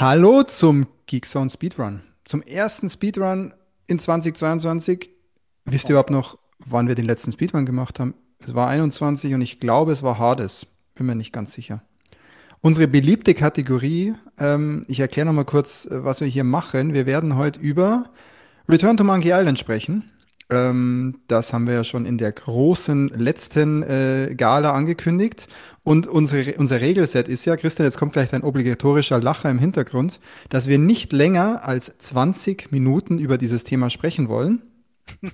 Hallo zum Geekzone Speedrun. Zum ersten Speedrun in 2022. Wisst ihr überhaupt noch, wann wir den letzten Speedrun gemacht haben? Es war 21 und ich glaube, es war Hades. Bin mir nicht ganz sicher. Unsere beliebte Kategorie, ähm, ich erkläre nochmal kurz, äh, was wir hier machen. Wir werden heute über Return to Monkey Island sprechen. Ähm, das haben wir ja schon in der großen letzten äh, Gala angekündigt. Und unsere, unser Regelset ist ja, Christian, jetzt kommt gleich dein obligatorischer Lacher im Hintergrund, dass wir nicht länger als 20 Minuten über dieses Thema sprechen wollen.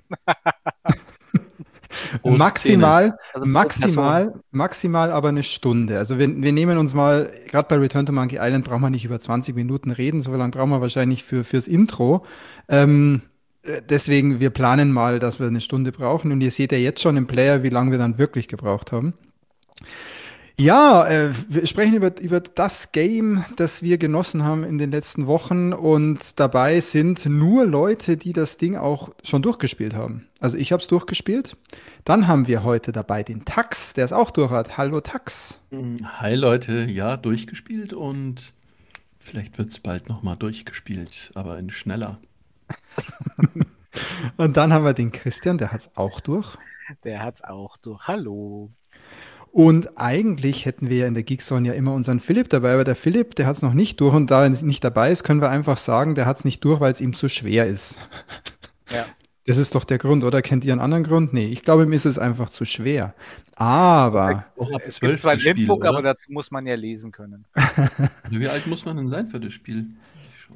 maximal, also maximal, maximal aber eine Stunde. Also wir, wir nehmen uns mal, gerade bei Return to Monkey Island brauchen wir nicht über 20 Minuten reden, so lange brauchen wir wahrscheinlich für, fürs Intro. Ähm, äh, deswegen, wir planen mal, dass wir eine Stunde brauchen und ihr seht ja jetzt schon im Player, wie lange wir dann wirklich gebraucht haben. Ja, äh, wir sprechen über, über das Game, das wir genossen haben in den letzten Wochen und dabei sind nur Leute, die das Ding auch schon durchgespielt haben. Also ich habe es durchgespielt. Dann haben wir heute dabei den Tax, der es auch durch hat. Hallo Tax. Hi Leute, ja, durchgespielt und vielleicht wird es bald nochmal durchgespielt, aber in schneller. Und dann haben wir den Christian, der hat es auch durch. Der hat es auch durch. Hallo. Und eigentlich hätten wir ja in der Geekzone ja immer unseren Philipp dabei, aber der Philipp, der hat es noch nicht durch und da er nicht dabei ist, können wir einfach sagen, der hat es nicht durch, weil es ihm zu schwer ist. Ja. Das ist doch der Grund, oder? Kennt ihr einen anderen Grund? Nee, ich glaube, ihm ist es einfach zu schwer. Aber. Es gibt zwar ein Netbook, aber dazu muss man ja lesen können. Wie alt muss man denn sein für das Spiel?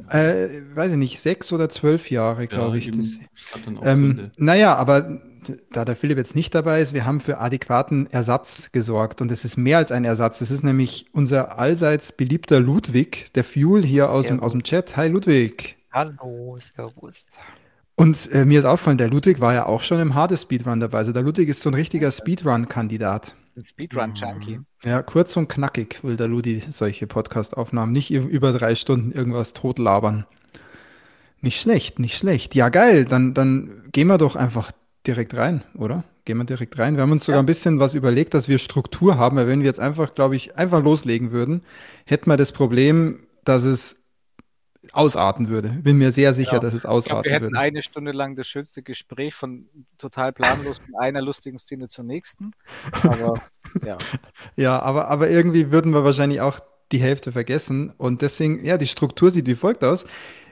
Äh, weiß ich nicht, sechs oder zwölf Jahre, glaube ja, ich. Das, ähm, naja, aber da der Philipp jetzt nicht dabei ist, wir haben für adäquaten Ersatz gesorgt. Und es ist mehr als ein Ersatz. Es ist nämlich unser allseits beliebter Ludwig, der Fuel hier aus, dem, aus dem Chat. Hi Ludwig. Hallo, Servus. Und äh, mir ist aufgefallen, der Ludwig war ja auch schon im Hades Speedrun dabei. Also der Ludwig ist so ein richtiger Speedrun-Kandidat. Ein Speedrun-Junkie. Ja, kurz und knackig will der Ludi solche Podcast-Aufnahmen. Nicht über drei Stunden irgendwas totlabern. Nicht schlecht, nicht schlecht. Ja, geil. Dann, dann gehen wir doch einfach direkt rein, oder? Gehen wir direkt rein. Wir haben uns sogar ja. ein bisschen was überlegt, dass wir Struktur haben, weil wenn wir jetzt einfach, glaube ich, einfach loslegen würden, hätten wir das Problem, dass es ausarten würde. Bin mir sehr sicher, ja. dass es ausarten glaub, wir hätten würde. eine Stunde lang das schönste Gespräch von total planlos von einer lustigen Szene zur nächsten. Aber ja. ja, aber, aber irgendwie würden wir wahrscheinlich auch die Hälfte vergessen. Und deswegen, ja, die Struktur sieht wie folgt aus.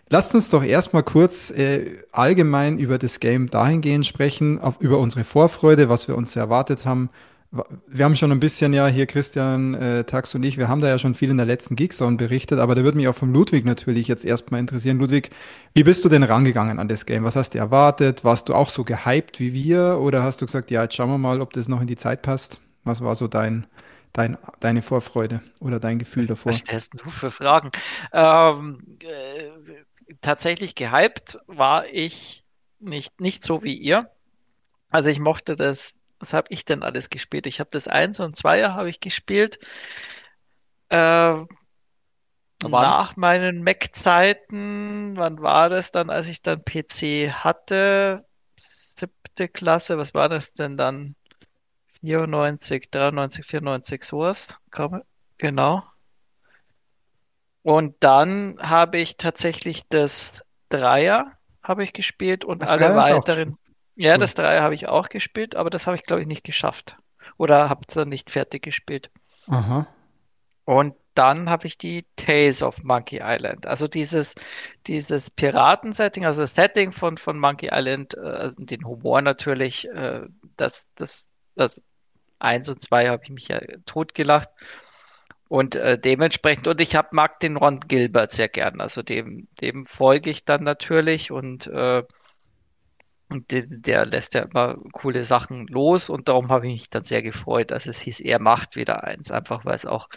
Lasst uns doch erstmal kurz äh, allgemein über das Game dahingehend sprechen, auf, über unsere Vorfreude, was wir uns erwartet haben, wir haben schon ein bisschen ja hier Christian, äh, Tax und ich, wir haben da ja schon viel in der letzten Geekzone berichtet, aber da würde mich auch vom Ludwig natürlich jetzt erstmal interessieren. Ludwig, wie bist du denn rangegangen an das Game? Was hast du erwartet? Warst du auch so gehypt wie wir oder hast du gesagt, ja, jetzt schauen wir mal, ob das noch in die Zeit passt? Was war so dein, dein, deine Vorfreude oder dein Gefühl davor? Was stellst du für Fragen? Ähm, äh, tatsächlich gehypt war ich nicht, nicht so wie ihr. Also ich mochte das was habe ich denn alles gespielt? Ich habe das 1 und 2 habe ich gespielt. Äh, nach meinen Mac-Zeiten, wann war das dann, als ich dann PC hatte? Siebte Klasse, was war das denn dann? 94, 93, 94, sowas. Genau. Und dann habe ich tatsächlich das Dreier habe ich gespielt und das alle weiteren. Ja, das 3 habe ich auch gespielt, aber das habe ich, glaube ich, nicht geschafft. Oder habe es dann nicht fertig gespielt. Aha. Und dann habe ich die Tales of Monkey Island. Also dieses, dieses Piraten-Setting, also das Setting von, von Monkey Island, äh, also den Humor natürlich, äh, das, das, das 1 und 2 habe ich mich ja totgelacht. Und äh, dementsprechend, und ich hab, mag den Ron Gilbert sehr gern. Also dem, dem folge ich dann natürlich und äh, und der, der, lässt ja immer coole Sachen los und darum habe ich mich dann sehr gefreut, dass es hieß, er macht wieder eins, einfach weil es auch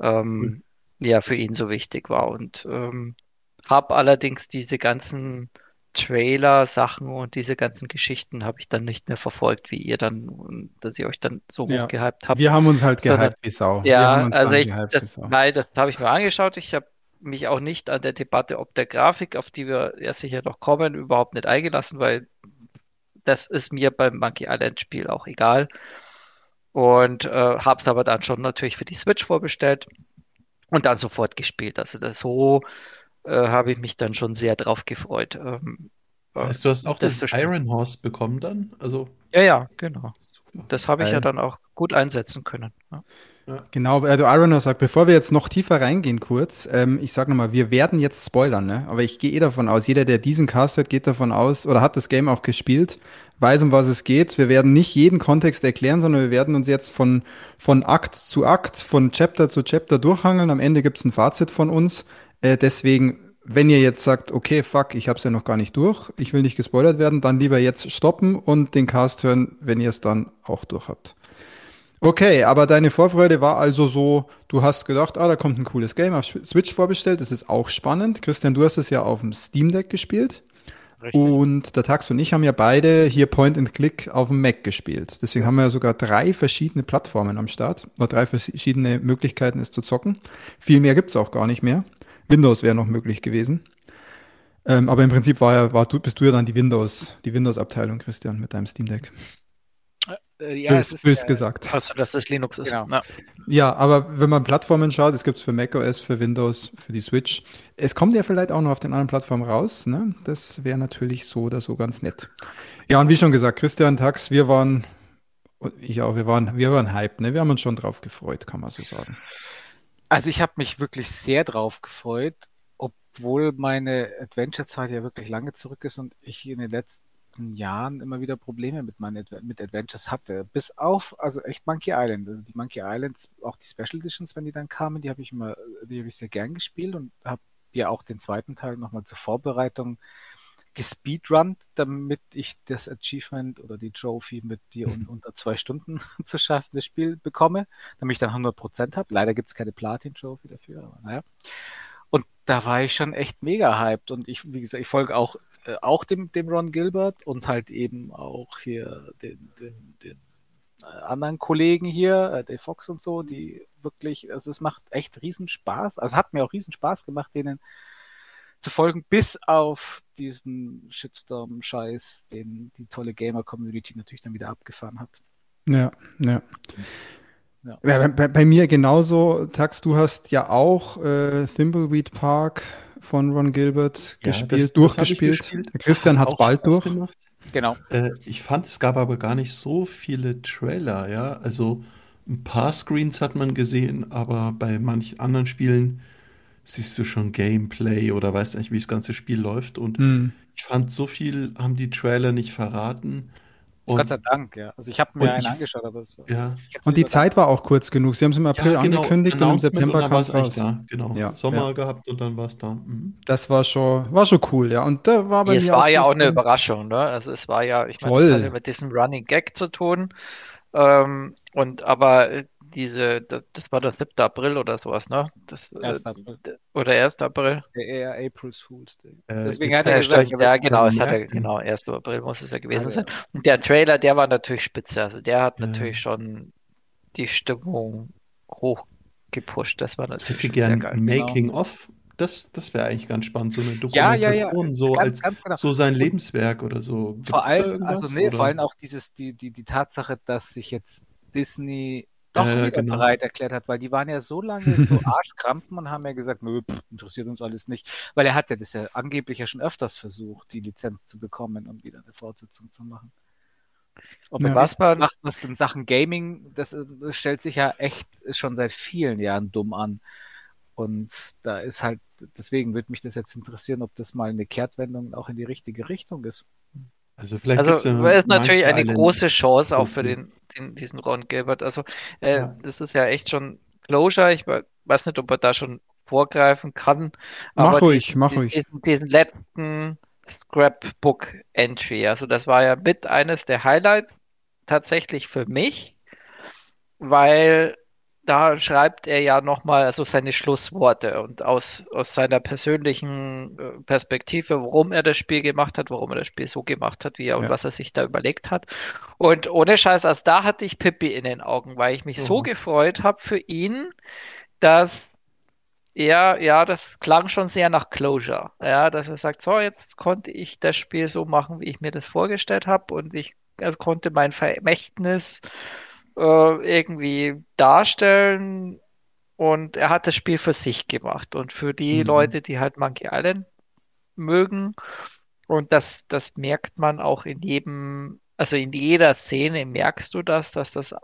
ähm, mhm. ja für ihn so wichtig war. Und ähm, habe allerdings diese ganzen Trailer-Sachen und diese ganzen Geschichten habe ich dann nicht mehr verfolgt, wie ihr dann, dass ihr euch dann so Ja. hochgehypt habt. Wir haben uns halt Sondern- gehypt wie Sau. Ja, also ich, das, nein, das habe ich mir angeschaut. Ich habe mich auch nicht an der Debatte ob der Grafik, auf die wir ja sicher noch kommen, überhaupt nicht eingelassen, weil das ist mir beim Monkey Island Spiel auch egal. Und äh, habe es aber dann schon natürlich für die Switch vorbestellt und dann sofort gespielt. Also das, so äh, habe ich mich dann schon sehr drauf gefreut. Ähm, Das heißt, du hast auch das das. Iron Horse bekommen dann? Also, ja, ja, genau. super. Das habe ich ja dann auch gut einsetzen können. Ja. Genau, also Ironer sagt, bevor wir jetzt noch tiefer reingehen kurz, ähm, ich sag nochmal, wir werden jetzt spoilern, ne? aber ich gehe eh davon aus, jeder, der diesen Cast hört, geht davon aus oder hat das Game auch gespielt, weiß, um was es geht. Wir werden nicht jeden Kontext erklären, sondern wir werden uns jetzt von, von Akt zu Akt, von Chapter zu Chapter durchhangeln. Am Ende gibt's ein Fazit von uns. Äh, deswegen, wenn ihr jetzt sagt, okay, fuck, ich hab's ja noch gar nicht durch, ich will nicht gespoilert werden, dann lieber jetzt stoppen und den Cast hören, wenn ihr es dann auch durch habt. Okay, aber deine Vorfreude war also so, du hast gedacht, ah, da kommt ein cooles Game auf Switch vorbestellt, das ist auch spannend. Christian, du hast es ja auf dem Steam Deck gespielt. Richtig. Und der Tax und ich haben ja beide hier Point and Click auf dem Mac gespielt. Deswegen haben wir ja sogar drei verschiedene Plattformen am Start. Oder drei verschiedene Möglichkeiten, es zu zocken. Viel mehr gibt's auch gar nicht mehr. Windows wäre noch möglich gewesen. Ähm, aber im Prinzip war ja, war, du, bist du ja dann die Windows, die Windows-Abteilung, Christian, mit deinem Steam Deck. Äh, ja, es bös, ist, bös äh, gesagt. Also, dass es Linux ist. Genau. Ja. Ja, aber wenn man Plattformen schaut, es gibt es für macOS, für Windows, für die Switch. Es kommt ja vielleicht auch noch auf den anderen Plattformen raus. Ne? Das wäre natürlich so oder so ganz nett. Ja, und wie schon gesagt, Christian Tax, wir waren, ich auch, wir waren, wir waren hyped, ne? Wir haben uns schon drauf gefreut, kann man so sagen. Also ich habe mich wirklich sehr drauf gefreut, obwohl meine Adventure-Zeit ja wirklich lange zurück ist und ich in den letzten Jahren immer wieder Probleme mit meinen Adve mit Adventures hatte. Bis auf, also echt Monkey Island. Also die Monkey Islands, auch die Special Editions, wenn die dann kamen, die habe ich immer, die habe ich sehr gern gespielt und habe ja auch den zweiten Teil nochmal zur Vorbereitung gespeedrunnt, damit ich das Achievement oder die Trophy mit dir un unter zwei Stunden zu schaffen, das Spiel bekomme, damit ich dann 100% habe. Leider gibt es keine Platin-Trophy dafür, aber naja. Und da war ich schon echt mega hyped und ich, wie gesagt, ich folge auch, äh, auch dem, dem Ron Gilbert und halt eben auch hier den, den, den äh, anderen Kollegen hier, äh, Dave Fox und so, die wirklich, also es macht echt riesen Spaß. Also es hat mir auch riesen Spaß gemacht, denen zu folgen, bis auf diesen Shitstorm-Scheiß, den die tolle Gamer-Community natürlich dann wieder abgefahren hat. Ja, ja. Ja. Ja, bei, bei, mir genauso, Tax, du hast ja auch äh, Thimbleweed Park von Ron Gilbert Ja, gespielt, das- das durchgespielt. gespielt. Der Christian hat's Auch bald Spaß durch. gemacht. Genau. Äh, ich fand, es gab aber gar nicht so viele Trailer, ja. Also ein paar Screens hat man gesehen, aber bei manch anderen Spielen siehst du schon Gameplay oder weißt eigentlich, wie das ganze Spiel läuft. Und Hm. ich fand, so viel haben die Trailer nicht verraten. Und Gott sei Dank, ja. Also ich habe mir einen ich- angeschaut, aber es war. ja, Und die Zeit war auch kurz genug. Sie haben es im April ja, genau, angekündigt und im September kam es eigentlich raus. da. Genau. Ja, Sommer ja. gehabt und dann war es da. Mhm. Das war schon, war schon cool, ja. Und da war bei Es mir war ja so auch eine Überraschung, ne? Also es war ja, ich meine, das hat ja mit diesem Running Gag zu tun. Ähm, und aber diese, das, war der 7. April oder sowas, ne? Das, äh, 1. April. oder 1. April. Der eher April's Fool's Day. Äh, Deswegen jetzt hat er Ja, gesagt, ja, genau, es hat ja, merken. genau, 1. April muss es ja gewesen Also, sein. Und der Trailer, der war natürlich spitze. Also der hat Ja. natürlich schon die Stimmung hochgepusht. Das war Ich natürlich sehr gern geil. ein genau. Making-of. Das, das wäre eigentlich ganz spannend, so eine Ja, ja, ja. Dokumentation, so ganz, als ganz genau. so sein Lebenswerk oder so. Gibt's vor allem, also nee, oder? vor allem auch dieses, die, die, die Tatsache, dass sich jetzt Disney doch wieder genau. bereit erklärt hat, weil die waren ja so lange so Arschkrampen und haben ja gesagt, nö, pff, interessiert uns alles nicht. Weil er hat ja das ja angeblich ja schon öfters versucht, die Lizenz zu bekommen und wieder eine Fortsetzung zu machen. Ob Ja. er Was macht, was in Sachen Gaming, das äh, stellt sich ja echt ist schon seit vielen Jahren dumm an. Und da ist halt, deswegen würde mich das jetzt interessieren, ob das mal eine Kehrtwendung auch in die richtige Richtung ist. Also vielleicht Also gibt's ja es ist natürlich eine Island. große Chance auch für den, den diesen Ron Gilbert. Also äh, Ja. das ist ja echt schon Closure. Ich we- weiß nicht, ob er da schon vorgreifen kann. Mach aber ruhig, diesen, mach diesen, ruhig. Diesen, diesen letzten Scrapbook Entry. Also das war ja mit eines der Highlights tatsächlich für mich, weil da schreibt er ja nochmal also seine Schlussworte und aus, aus seiner persönlichen äh, Perspektive, warum er das Spiel gemacht hat, warum er das Spiel so gemacht hat, wie er und Ja. was er sich da überlegt hat. Und ohne Scheiß, also da hatte ich Pippi in den Augen, weil ich mich so Mhm. gefreut habe für ihn, dass er, ja, das klang schon sehr nach Closure. Ja, dass er sagt, so, jetzt konnte ich das Spiel so machen, wie ich mir das vorgestellt habe und ich also konnte mein Vermächtnis äh, irgendwie darstellen und er hat das Spiel für sich gemacht und für die Mhm. Leute, die halt Monkey Island mögen. Und das, das merkt man auch in jedem, also in jeder Szene merkst du das, dass das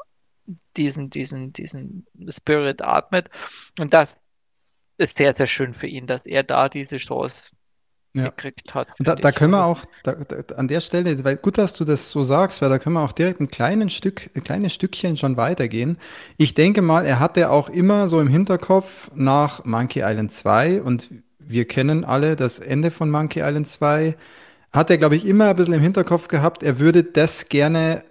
diesen, diesen, diesen Spirit atmet. Und das ist sehr, sehr schön für ihn, dass er da diese Chance Ja. gekriegt hat. Da, da können wir auch, da, da, an der Stelle, weil gut, dass du das so sagst, weil da können wir auch direkt ein kleines Stück, ein kleines Stückchen schon weitergehen. Ich denke mal, er hatte auch immer so im Hinterkopf nach Monkey Island 2 und wir kennen alle das Ende von Monkey Island 2, hat er, glaube ich, immer ein bisschen im Hinterkopf gehabt, er würde das gerne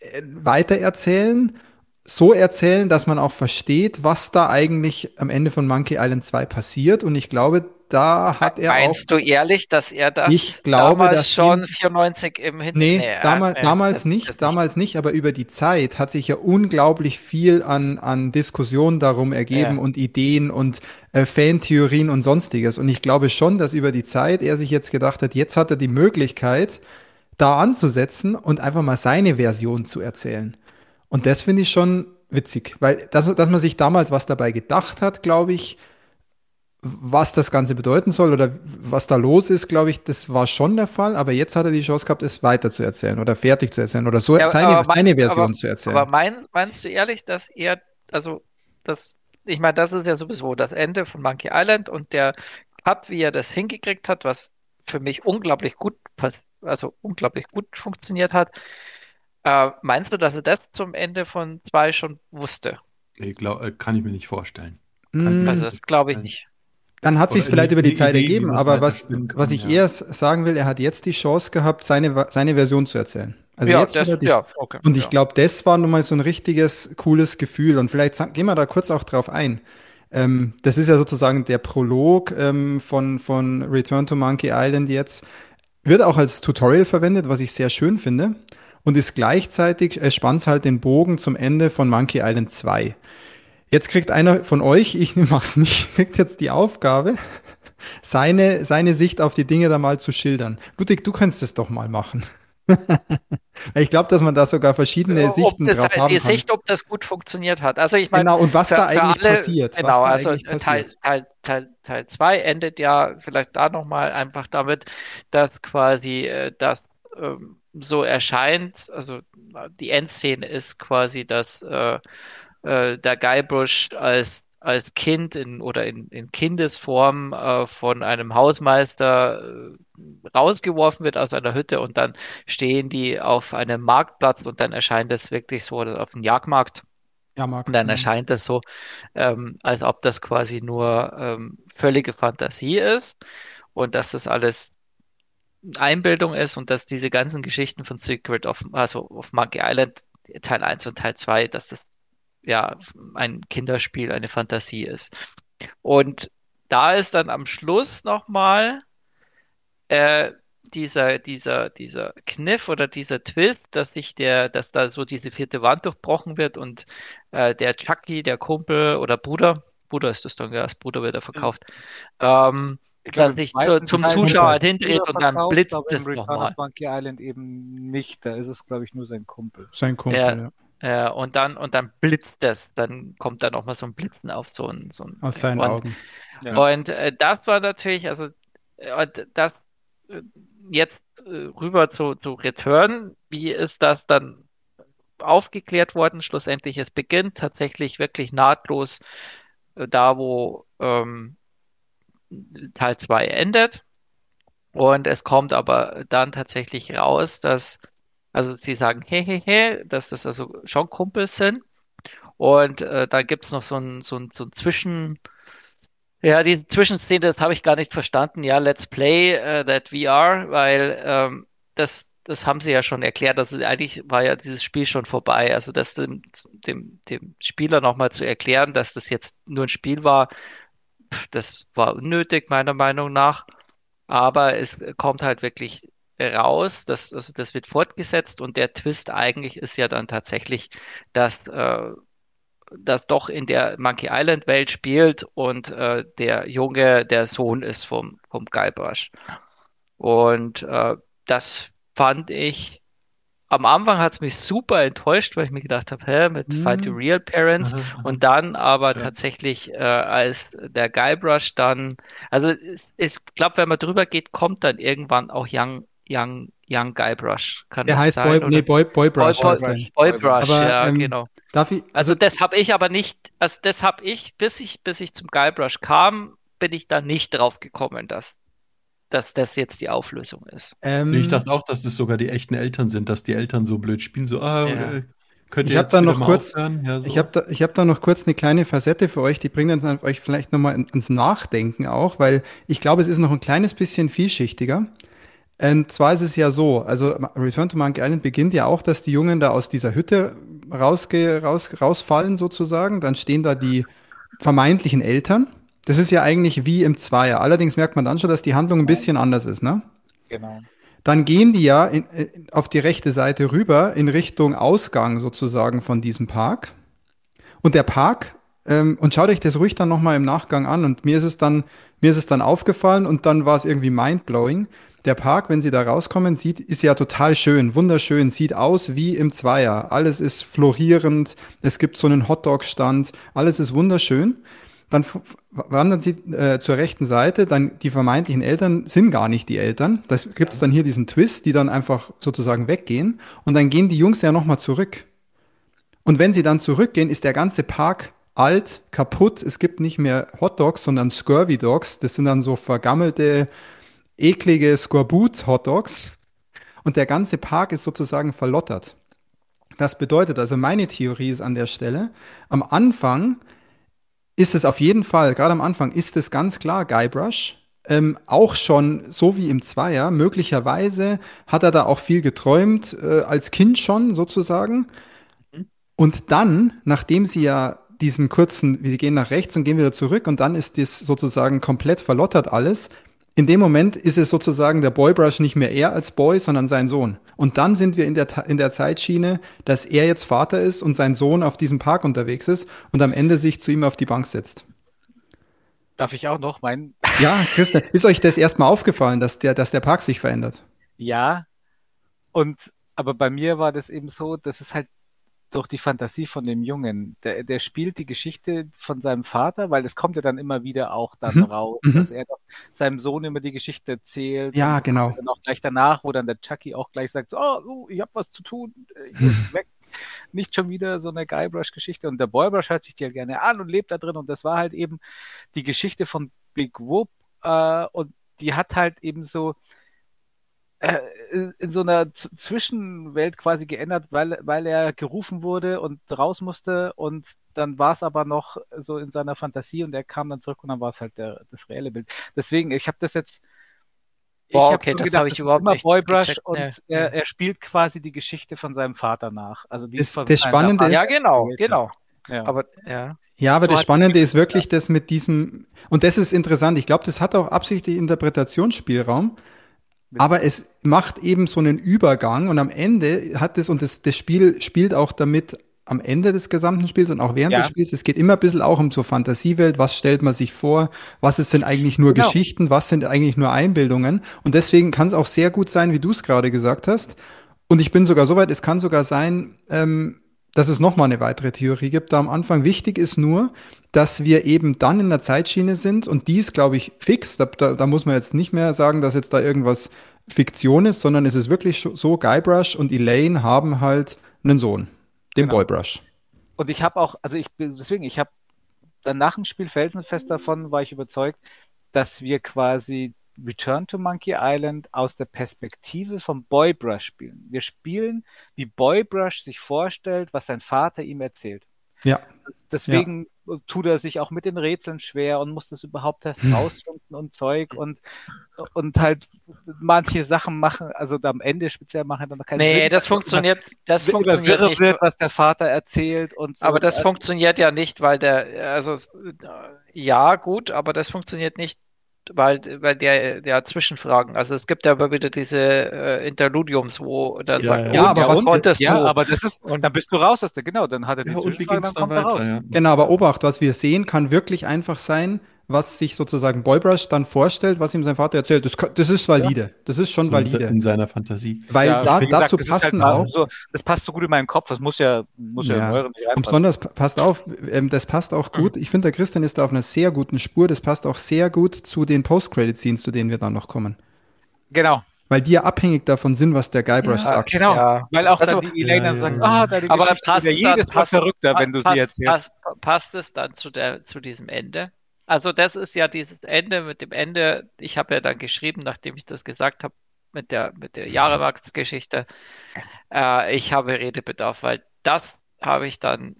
äh, weitererzählen, so erzählen, dass man auch versteht, was da eigentlich am Ende von Monkey Island 2 passiert. Und ich glaube, da hat er auch Meinst du ehrlich, dass er das Ich glaube, damals schon ihm- 94 im Hintergrund? Nee, damals, damals nicht, damals nicht, aber über die Zeit hat sich ja unglaublich viel an, an Diskussionen darum ergeben Ja. und Ideen und äh, Fantheorien und sonstiges. Und ich glaube schon, dass über die Zeit er sich jetzt gedacht hat, jetzt hat er die Möglichkeit, da anzusetzen und einfach mal seine Version zu erzählen. Und das finde ich schon witzig, weil das, dass man sich damals was dabei gedacht hat, glaube ich, was das Ganze bedeuten soll oder was da los ist, glaube ich, das war schon der Fall. Aber jetzt hat er die Chance gehabt, es weiter zu erzählen oder fertig zu erzählen oder so Ja, seine, mein- seine Version aber- zu erzählen. Aber meinst, meinst du ehrlich, dass er, also das, ich meine, das ist ja sowieso das Ende von Monkey Island und der Cut, wie er das hingekriegt hat, was für mich unglaublich gut, also unglaublich gut funktioniert hat. Äh, meinst du, dass er das zum Ende von zwei schon wusste? Nee, glaub, äh, kann ich mir nicht vorstellen. Mm, Also das glaube ich nicht. Dann hat sich vielleicht über die Zeit Idee, ergeben, aber was, kann, was ich ja. eher sagen will, er hat jetzt die Chance gehabt, seine, seine Version zu erzählen. Also ja, jetzt das, die, ja, okay. Und ich ja. glaube, das war nun mal so ein richtiges, cooles Gefühl. Und vielleicht gehen wir da kurz auch drauf ein. Ähm, das ist ja sozusagen der Prolog ähm, von, von Return to Monkey Island jetzt. Wird auch als Tutorial verwendet, was ich sehr schön finde. Und ist gleichzeitig, äh, spannt halt den Bogen zum Ende von Monkey Island 2. Jetzt kriegt einer von euch, ich mach's nicht, kriegt jetzt die Aufgabe, seine, seine Sicht auf die Dinge da mal zu schildern. Ludwig, du kannst es doch mal machen. ich glaube, dass man da sogar verschiedene Ob Sichten das, drauf haben die kann. Sicht, ob das gut funktioniert hat. Also ich meine, Genau, und was für, da eigentlich alle, passiert. Genau, also Teil, Teil 2 endet ja vielleicht da nochmal einfach damit, dass quasi äh, das ähm, so erscheint, also die Endszene ist quasi, dass äh, äh, der Guybrush als als Kind in, oder in, in Kindesform äh, von einem Hausmeister äh, rausgeworfen wird aus einer Hütte und dann stehen die auf einem Marktplatz und dann erscheint es wirklich so oder auf dem Jagdmarkt Ja, und dann genau. erscheint es so, ähm, als ob das quasi nur ähm, völlige Fantasie ist und dass das alles Einbildung ist und dass diese ganzen Geschichten von Secret of, also auf Monkey Island, Teil 1 und Teil 2, dass das ja ein Kinderspiel, eine Fantasie ist. Und da ist dann am Schluss nochmal äh, dieser, dieser, dieser Kniff oder dieser Twist, dass sich der, dass da so diese vierte Wand durchbrochen wird und äh, der Chucky, der Kumpel oder Bruder, Bruder ist das dann, ja, als Bruder wird er verkauft, ähm, Ich dass glaub, im sich zu, zum Teil Zuschauer hindreht und dann blitzt aber es nochmal. Monkey Island eben nicht. Da ist es, glaube ich, nur sein Kumpel. Sein Kumpel, Ja. ja. Äh, und dann, und dann blitzt es, dann kommt da nochmal so ein Blitzen auf so ein, so ein Aus seinen und, Augen. Ja. Und äh, das war natürlich, also äh, und das äh, jetzt äh, rüber zu, zu Return, wie ist das dann aufgeklärt worden? Schlussendlich, es beginnt tatsächlich wirklich nahtlos äh, da, wo ähm, Teil 2 endet. Und es kommt aber dann tatsächlich raus, dass, also sie sagen, hey, hey, hey, dass das also schon Kumpels sind. Und äh, da gibt's noch so ein, so ein, so ein Zwischen, ja, die Zwischenszene, das habe ich gar nicht verstanden. Ja, let's play äh, that VR, weil ähm, das das haben sie ja schon erklärt. Also eigentlich war ja dieses Spiel schon vorbei. Also das dem, dem, dem Spieler nochmal zu erklären, dass das jetzt nur ein Spiel war, das war unnötig, meiner Meinung nach. Aber es kommt halt wirklich raus, das, also das wird fortgesetzt und der Twist eigentlich ist ja dann tatsächlich, dass äh, das doch in der Monkey Island Welt spielt und äh, der Junge der Sohn ist vom, vom Guybrush. Und äh, das fand ich, am Anfang hat es mich super enttäuscht, weil ich mir gedacht habe, hä, mit Mhm. Fight the Real Parents Aha, aha. und dann aber Ja. tatsächlich, äh, als der Guybrush dann, also ich, glaube, wenn man drüber geht, kommt dann irgendwann auch Young, Young, Young Guybrush. Kann Der das heißt sein? Boy, nee, Boy, Boy Brush. Boy, heißt Boy, der. Boy ja, ähm, genau. Darf ich? Also das habe ich aber nicht, also das habe ich, bis ich, bis ich zum Guybrush kam, bin ich da nicht drauf gekommen, dass, dass das jetzt die Auflösung ist. ähm, ich dachte auch, dass das sogar die echten Eltern sind, dass die Eltern so blöd spielen, so, ah, Ja. äh, könnt Ich ihr hab jetzt da noch mal kurz-? Ja, so. Ich habe da, ich hab da noch kurz eine kleine Facette für euch, die bringt uns euch vielleicht nochmal ins Nachdenken auch, weil ich glaube, es ist noch ein kleines bisschen vielschichtiger. Und zwar ist es ja so, also Return to Monkey Island beginnt ja auch, dass die Jungen da aus dieser Hütte rausge, raus, rausfallen sozusagen. Dann stehen da die vermeintlichen Eltern. Das ist ja eigentlich wie im Zweier. Allerdings merkt man dann schon, dass die Handlung ein bisschen anders ist, ne? Genau. Dann gehen die ja in, in, auf die rechte Seite rüber in Richtung Ausgang sozusagen von diesem Park. Und der Park, ähm, und schaut euch das ruhig dann nochmal im Nachgang an. Und mir ist es dann, mir ist es dann aufgefallen und dann war es irgendwie mindblowing. Der Park, wenn sie da rauskommen, sieht, ist ja total schön, wunderschön, sieht aus wie im Zweier. Alles ist florierend, es gibt so einen Hotdog-Stand, alles ist wunderschön. Dann wandern sie äh, zur rechten Seite, dann die vermeintlichen Eltern sind gar nicht die Eltern. Das gibt es dann hier diesen Twist, die dann einfach sozusagen weggehen. Und dann gehen die Jungs ja nochmal zurück. Und wenn sie dann zurückgehen, ist der ganze Park alt, kaputt. Es gibt nicht mehr Hot Dogs, sondern Scurvy Dogs. Das sind dann so vergammelte, eklige Skorbut-Hot Dogs. Und der ganze Park ist sozusagen verlottert. Das bedeutet also, meine Theorie ist an der Stelle, am Anfang ist es auf jeden Fall, gerade am Anfang, ist es ganz klar Guybrush. Ähm, auch schon so wie im Zweier. Möglicherweise hat er da auch viel geträumt, äh, als Kind schon sozusagen. Und dann, nachdem sie ja diesen kurzen, wir gehen nach rechts und gehen wieder zurück und dann ist das sozusagen komplett verlottert alles. In dem Moment ist es sozusagen der Boybrush nicht mehr er als Boy, sondern sein Sohn. Und dann sind wir in der, in der Zeitschiene, dass er jetzt Vater ist und sein Sohn auf diesem Park unterwegs ist und am Ende sich zu ihm auf die Bank setzt. Darf ich auch noch meinen? Ja, Christian, ist euch das erstmal aufgefallen, dass der, dass der Park sich verändert? Ja. Und, aber bei mir war das eben so, dass es halt durch die Fantasie von dem Jungen, der, der spielt die Geschichte von seinem Vater, weil es kommt ja dann immer wieder auch dann Mhm, raus, mhm. dass er doch seinem Sohn immer die Geschichte erzählt. Ja, Und genau. Dann auch gleich danach, wo dann der Chucky auch gleich sagt, so, oh, oh, ich habe was zu tun, ich muss weg. Nicht schon wieder so eine Guybrush-Geschichte. Und der Boybrush hört sich die ja gerne an und lebt da drin. Und das war halt eben die Geschichte von Big Whoop. Äh, und die hat halt eben so in so einer Z Zwischenwelt quasi geändert, weil, weil er gerufen wurde und raus musste. Und dann war es aber noch so in seiner Fantasie und er kam dann zurück und dann war es halt der, das reelle Bild. Deswegen, ich habe das jetzt. Ich Boah, hab okay, das gedacht, hab ich ist überhaupt immer nicht Boybrush gecheckt, und nee. er, er spielt quasi die Geschichte von seinem Vater nach. Also die Das- von das seinem Spannende Vater Ja, genau, genau. Ja. Aber ja. Ja, aber So das Spannende ist wirklich das mit diesem, und das ist interessant, ich glaube, das hat auch absichtlich Interpretationsspielraum, aber es macht eben so einen Übergang und am Ende hat es, und das, das Spiel spielt auch damit am Ende des gesamten Spiels und auch während Ja. des Spiels, es geht immer ein bisschen auch um so Fantasiewelt, was stellt man sich vor, was ist denn eigentlich nur Genau. Geschichten, was sind eigentlich nur Einbildungen und deswegen kann es auch sehr gut sein, wie du es gerade gesagt hast, und ich bin sogar so weit, es kann sogar sein, ähm, dass es nochmal eine weitere Theorie gibt. Da am Anfang wichtig ist nur, dass wir eben dann in der Zeitschiene sind und die ist, glaube ich, fix. Da, da, da muss man jetzt nicht mehr sagen, dass jetzt da irgendwas Fiktion ist, sondern es ist wirklich so, Guybrush und Elaine haben halt einen Sohn, den Genau. Boybrush. Und ich habe auch, also ich deswegen, ich habe dann nach dem Spiel felsenfest davon, war ich überzeugt, dass wir quasi Return to Monkey Island aus der Perspektive vom Boybrush spielen. Wir spielen, wie Boybrush sich vorstellt, was sein Vater ihm erzählt. Ja. Deswegen ja. tut er sich auch mit den Rätseln schwer und muss das überhaupt erst rausfinden und Zeug und, und halt manche Sachen machen, also am Ende speziell machen dann keine Nee, Sinn, das funktioniert, das funktioniert nicht. Wird, was der Vater erzählt und so. Aber das also, funktioniert ja nicht, weil der, also ja, gut, aber das funktioniert nicht, weil, weil der, der Zwischenfragen, also es gibt ja aber wieder diese äh, Interludiums, wo dann ja, sagt, ja, ja aber was wolltest ja, du? aber das ist, und dann bist du raus aus der, genau, dann hat er die ja, Zwischenfragen, dann kommt er raus. Ja. Genau, aber Obacht, was wir sehen, kann wirklich einfach sein, was sich sozusagen Boybrush dann vorstellt, was ihm sein Vater erzählt. Das, das ist valide. Ja. Das ist schon so valide. In seiner Fantasie. Weil ja, da, dazu gesagt, passen halt auch. So, das passt so gut in meinen Kopf. Das muss ja, muss ja, ja in euren Und besonders passt auf, ähm, das passt auch gut. Mhm. Ich finde, der Christian ist da auf einer sehr guten Spur. Das passt auch sehr gut zu den Post-Credit-Scenes, zu denen wir dann noch kommen. Genau. Weil die ja abhängig davon sind, was der Guybrush ja, sagt. Genau. Ja. Weil auch also, dann die Elena ja, sagen, ah, deine Aber Geschichte passt ist ja jedes Mal verrückter, wenn du passt, sie erzählst. Passt, passt es dann zu, der, zu diesem Ende? Also das ist ja dieses Ende mit dem Ende. Ich habe ja dann geschrieben, nachdem ich das gesagt habe, mit der, mit der Jahrewachsgeschichte, äh, ich habe Redebedarf, weil das habe ich dann,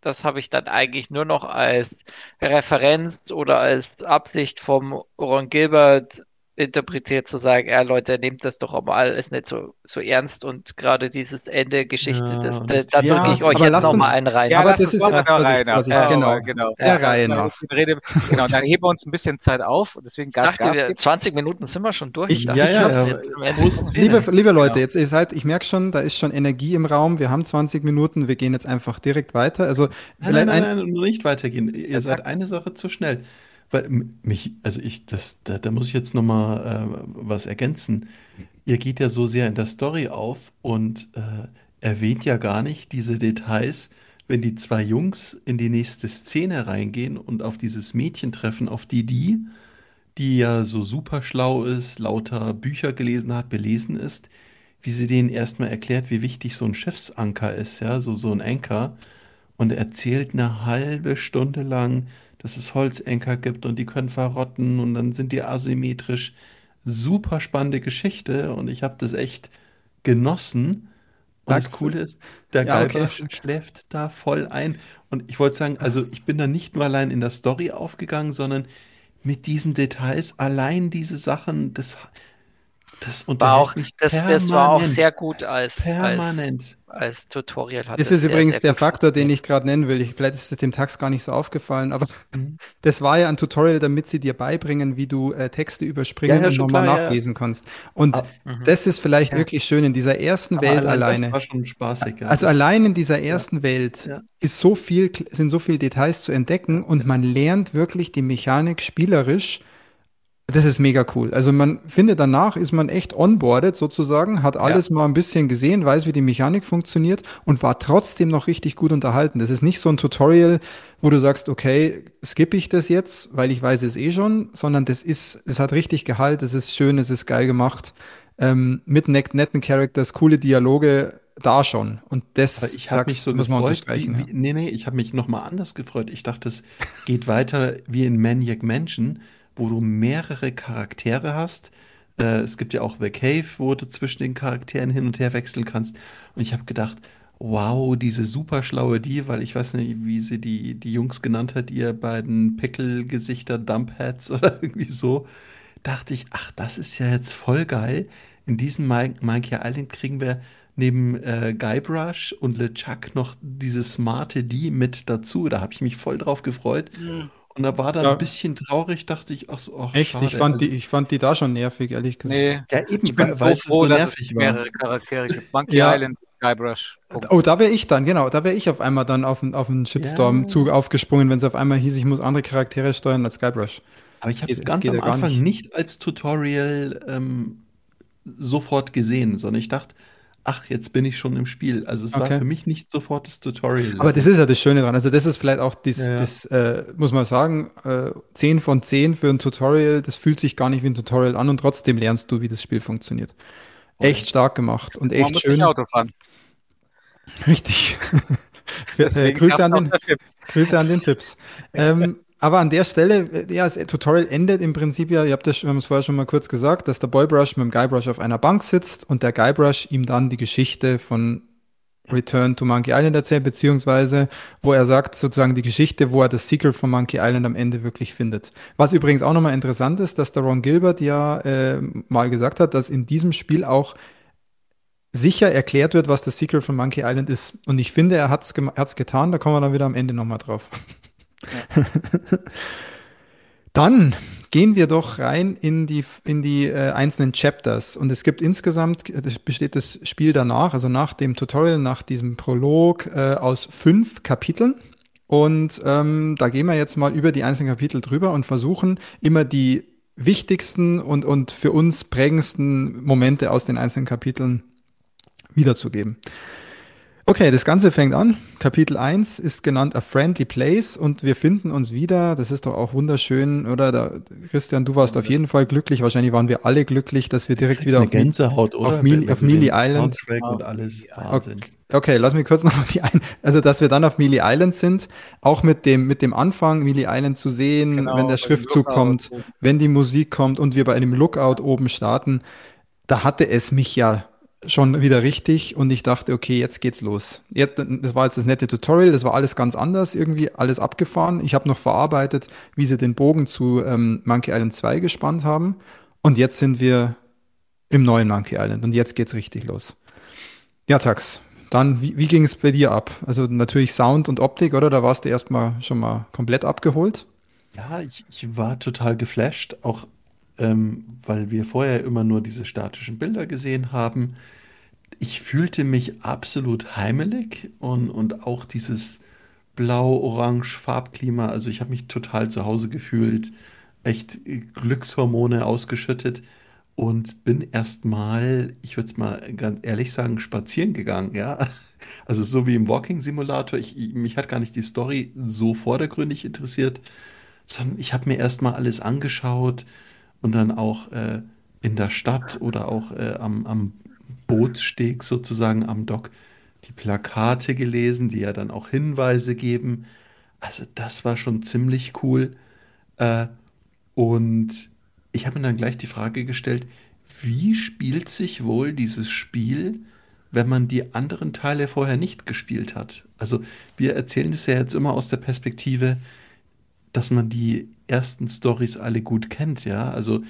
das habe ich dann eigentlich nur noch als Referenz oder als Absicht vom Ron Gilbert interpretiert zu sagen, ja Leute, nehmt das doch auch mal alles nicht so, so ernst und gerade dieses Ende Geschichte, ja, das, das, da ja, drücke ich euch jetzt nochmal einen rein. Ja, aber das ist ja rein, was ich, ja, genau, genau. Der ja, Reihe nach. Rede, genau, dann heben wir uns ein bisschen Zeit auf, deswegen Gas, ich dachte, Gas 20 Minuten sind wir schon durch. Ich, dachte, ja, ja, ja. Liebe, liebe Leute, genau. jetzt ihr seid, ich merke schon, da ist schon Energie im Raum, wir haben 20 Minuten, wir gehen jetzt einfach direkt weiter. Also nein, nein, nein, nein, nicht weitergehen. Ihr seid eine Sache zu schnell. Weil mich, also ich, das, da, da muss ich jetzt nochmal äh, was ergänzen. Ihr geht ja so sehr in der Story auf und äh, erwähnt ja gar nicht diese Details, wenn die zwei Jungs in die nächste Szene reingehen und auf dieses Mädchen treffen, auf die die, die ja so super schlau ist, lauter Bücher gelesen hat, belesen ist, wie sie denen erstmal erklärt, wie wichtig so ein Schiffsanker ist, ja, so, so ein Anker und erzählt eine halbe Stunde lang, dass es Holzenker gibt und die können verrotten und dann sind die asymmetrisch. Super spannende Geschichte und ich habe das echt genossen. Und Sagst das Coole ist, der ja, okay. schläft da voll ein. Und ich wollte sagen, also ich bin da nicht nur allein in der Story aufgegangen, sondern mit diesen Details, allein diese Sachen, das, das war auch, das, das war auch sehr gut als, permanent. als als Tutorial hat. Das ist sehr, übrigens sehr der Faktor, den ich gerade nennen will. Ich, vielleicht ist es dem Tax gar nicht so aufgefallen, aber mhm. das war ja ein Tutorial, damit sie dir beibringen, wie du äh, Texte überspringen ja, ja, und nochmal klar, nachlesen ja. kannst. Und ah, das ist vielleicht wirklich schön in dieser ersten aber Welt allein alleine. Das war schon spaßig. Also allein in dieser ersten Welt ist so viel, sind so viele Details zu entdecken und man lernt wirklich die Mechanik spielerisch das ist mega cool. Also man findet danach ist man echt onboarded sozusagen, hat alles ja. mal ein bisschen gesehen, weiß, wie die Mechanik funktioniert und war trotzdem noch richtig gut unterhalten. Das ist nicht so ein Tutorial, wo du sagst, okay, skippe ich das jetzt, weil ich weiß es eh schon, sondern das ist, es hat richtig Gehalt, es ist schön, es ist geil gemacht, ähm, mit net netten Characters, coole Dialoge, da schon. Und das Aber ich habe mich so muss gefreut, wie, wie, ja. nee, nee, ich habe mich nochmal anders gefreut. Ich dachte, es geht weiter wie in Maniac Mansion, wo du mehrere Charaktere hast. Äh, es gibt ja auch The Cave, wo du zwischen den Charakteren hin und her wechseln kannst. Und ich habe gedacht, wow, diese super schlaue die, weil ich weiß nicht, wie sie die, die Jungs genannt hat, ihr beiden Pickel-Gesichter, Dumpheads oder irgendwie so, dachte ich, ach, das ist ja jetzt voll geil. In diesem Mike Island kriegen wir neben äh, Guybrush und LeChuck noch diese smarte die mit dazu. Da habe ich mich voll drauf gefreut. Mhm. Und da war dann ja. ein bisschen traurig, dachte ich, ach so, ach, Echt? Schade. Ich, fand also, die, ich fand die da schon nervig, ehrlich gesagt. Nee, ja, eben, ich bin weil es froh, so nervig es mehrere Charaktere gibt. Monkey ja. Island, Guybrush. Punkt. Oh, da wäre ich dann, genau, da wäre ich auf einmal dann auf, auf einen Shitstorm-Zug aufgesprungen, wenn es auf einmal hieß, ich muss andere Charaktere steuern als Guybrush. Aber ich habe es ganz am Anfang nicht. nicht. als Tutorial ähm, sofort gesehen, sondern ich dachte, ach, jetzt bin ich schon im Spiel. Also es okay. war für mich nicht sofort das Tutorial. Aber das ist ja das Schöne dran. Also das ist vielleicht auch das, ja, ja. das äh, muss man sagen, äh, 10 von 10 für ein Tutorial. Das fühlt sich gar nicht wie ein Tutorial an und trotzdem lernst du, wie das Spiel funktioniert. Okay. Echt stark gemacht und echt man schön. Auto fahren. Richtig. äh, Grüße, an den, Grüße an den Fips. ähm, aber an der Stelle, äh, ja, das Tutorial endet im Prinzip ja, ihr habt das, wir haben es vorher schon mal kurz gesagt, dass der Boybrush mit dem Guybrush auf einer Bank sitzt und der Guybrush ihm dann die Geschichte von Return to Monkey Island erzählt, beziehungsweise wo er sagt sozusagen die Geschichte, wo er das Secret von Monkey Island am Ende wirklich findet. Was übrigens auch nochmal interessant ist, dass der Ron Gilbert ja äh, mal gesagt hat, dass in diesem Spiel auch sicher erklärt wird, was das Secret von Monkey Island ist. Und ich finde, er hat es getan, da kommen wir dann wieder am Ende nochmal drauf. Dann gehen wir doch rein in die, in die äh, einzelnen Chapters. Und es gibt insgesamt, das besteht das Spiel danach, also nach dem Tutorial, nach diesem Prolog, äh, aus fünf Kapiteln. Und ähm, da gehen wir jetzt mal über die einzelnen Kapitel drüber und versuchen immer die wichtigsten und, und für uns prägendsten Momente aus den einzelnen Kapiteln wiederzugeben. Okay, das Ganze fängt an. Kapitel 1 ist genannt A Friendly Place und wir finden uns wieder. Das ist doch auch wunderschön, oder? Da, Christian, du warst auf jeden Fall glücklich. Wahrscheinlich waren wir alle glücklich, dass wir direkt wieder auf, Gänsehaut, auf, Mili, auf Mealy Island. Und alles. Okay. okay, lass mich kurz noch die ein, also dass wir dann auf Mealy Island sind, auch mit dem mit dem Anfang Mealy Island zu sehen, genau, wenn der Schriftzug kommt, wenn die Musik kommt und wir bei einem Lookout oben starten, da hatte es mich ja schon wieder richtig und ich dachte, okay, jetzt geht's los. Das war jetzt das nette Tutorial, das war alles ganz anders, irgendwie alles abgefahren. Ich habe noch verarbeitet, wie sie den Bogen zu ähm, Monkey Island 2 gespannt haben und jetzt sind wir im neuen Monkey Island und jetzt geht's richtig los. Ja, Tax, dann, wie, wie ging es bei dir ab? Also natürlich Sound und Optik, oder? Da warst du erstmal schon mal komplett abgeholt. Ja, ich, ich war total geflasht, auch ähm, weil wir vorher immer nur diese statischen Bilder gesehen haben. Ich fühlte mich absolut heimelig und, und auch dieses blau-orange Farbklima, also ich habe mich total zu Hause gefühlt, echt Glückshormone ausgeschüttet und bin erstmal, ich würde es mal ganz ehrlich sagen, spazieren gegangen, ja. Also so wie im Walking Simulator. Ich, ich, mich hat gar nicht die Story so vordergründig interessiert, sondern ich habe mir erstmal alles angeschaut, und dann auch äh, in der Stadt oder auch äh, am, am Bootssteg sozusagen am Dock die Plakate gelesen, die ja dann auch Hinweise geben. Also das war schon ziemlich cool. Äh, und ich habe mir dann gleich die Frage gestellt, wie spielt sich wohl dieses Spiel, wenn man die anderen Teile vorher nicht gespielt hat? Also wir erzählen es ja jetzt immer aus der Perspektive, dass man die ersten Stories alle gut kennt, ja. Also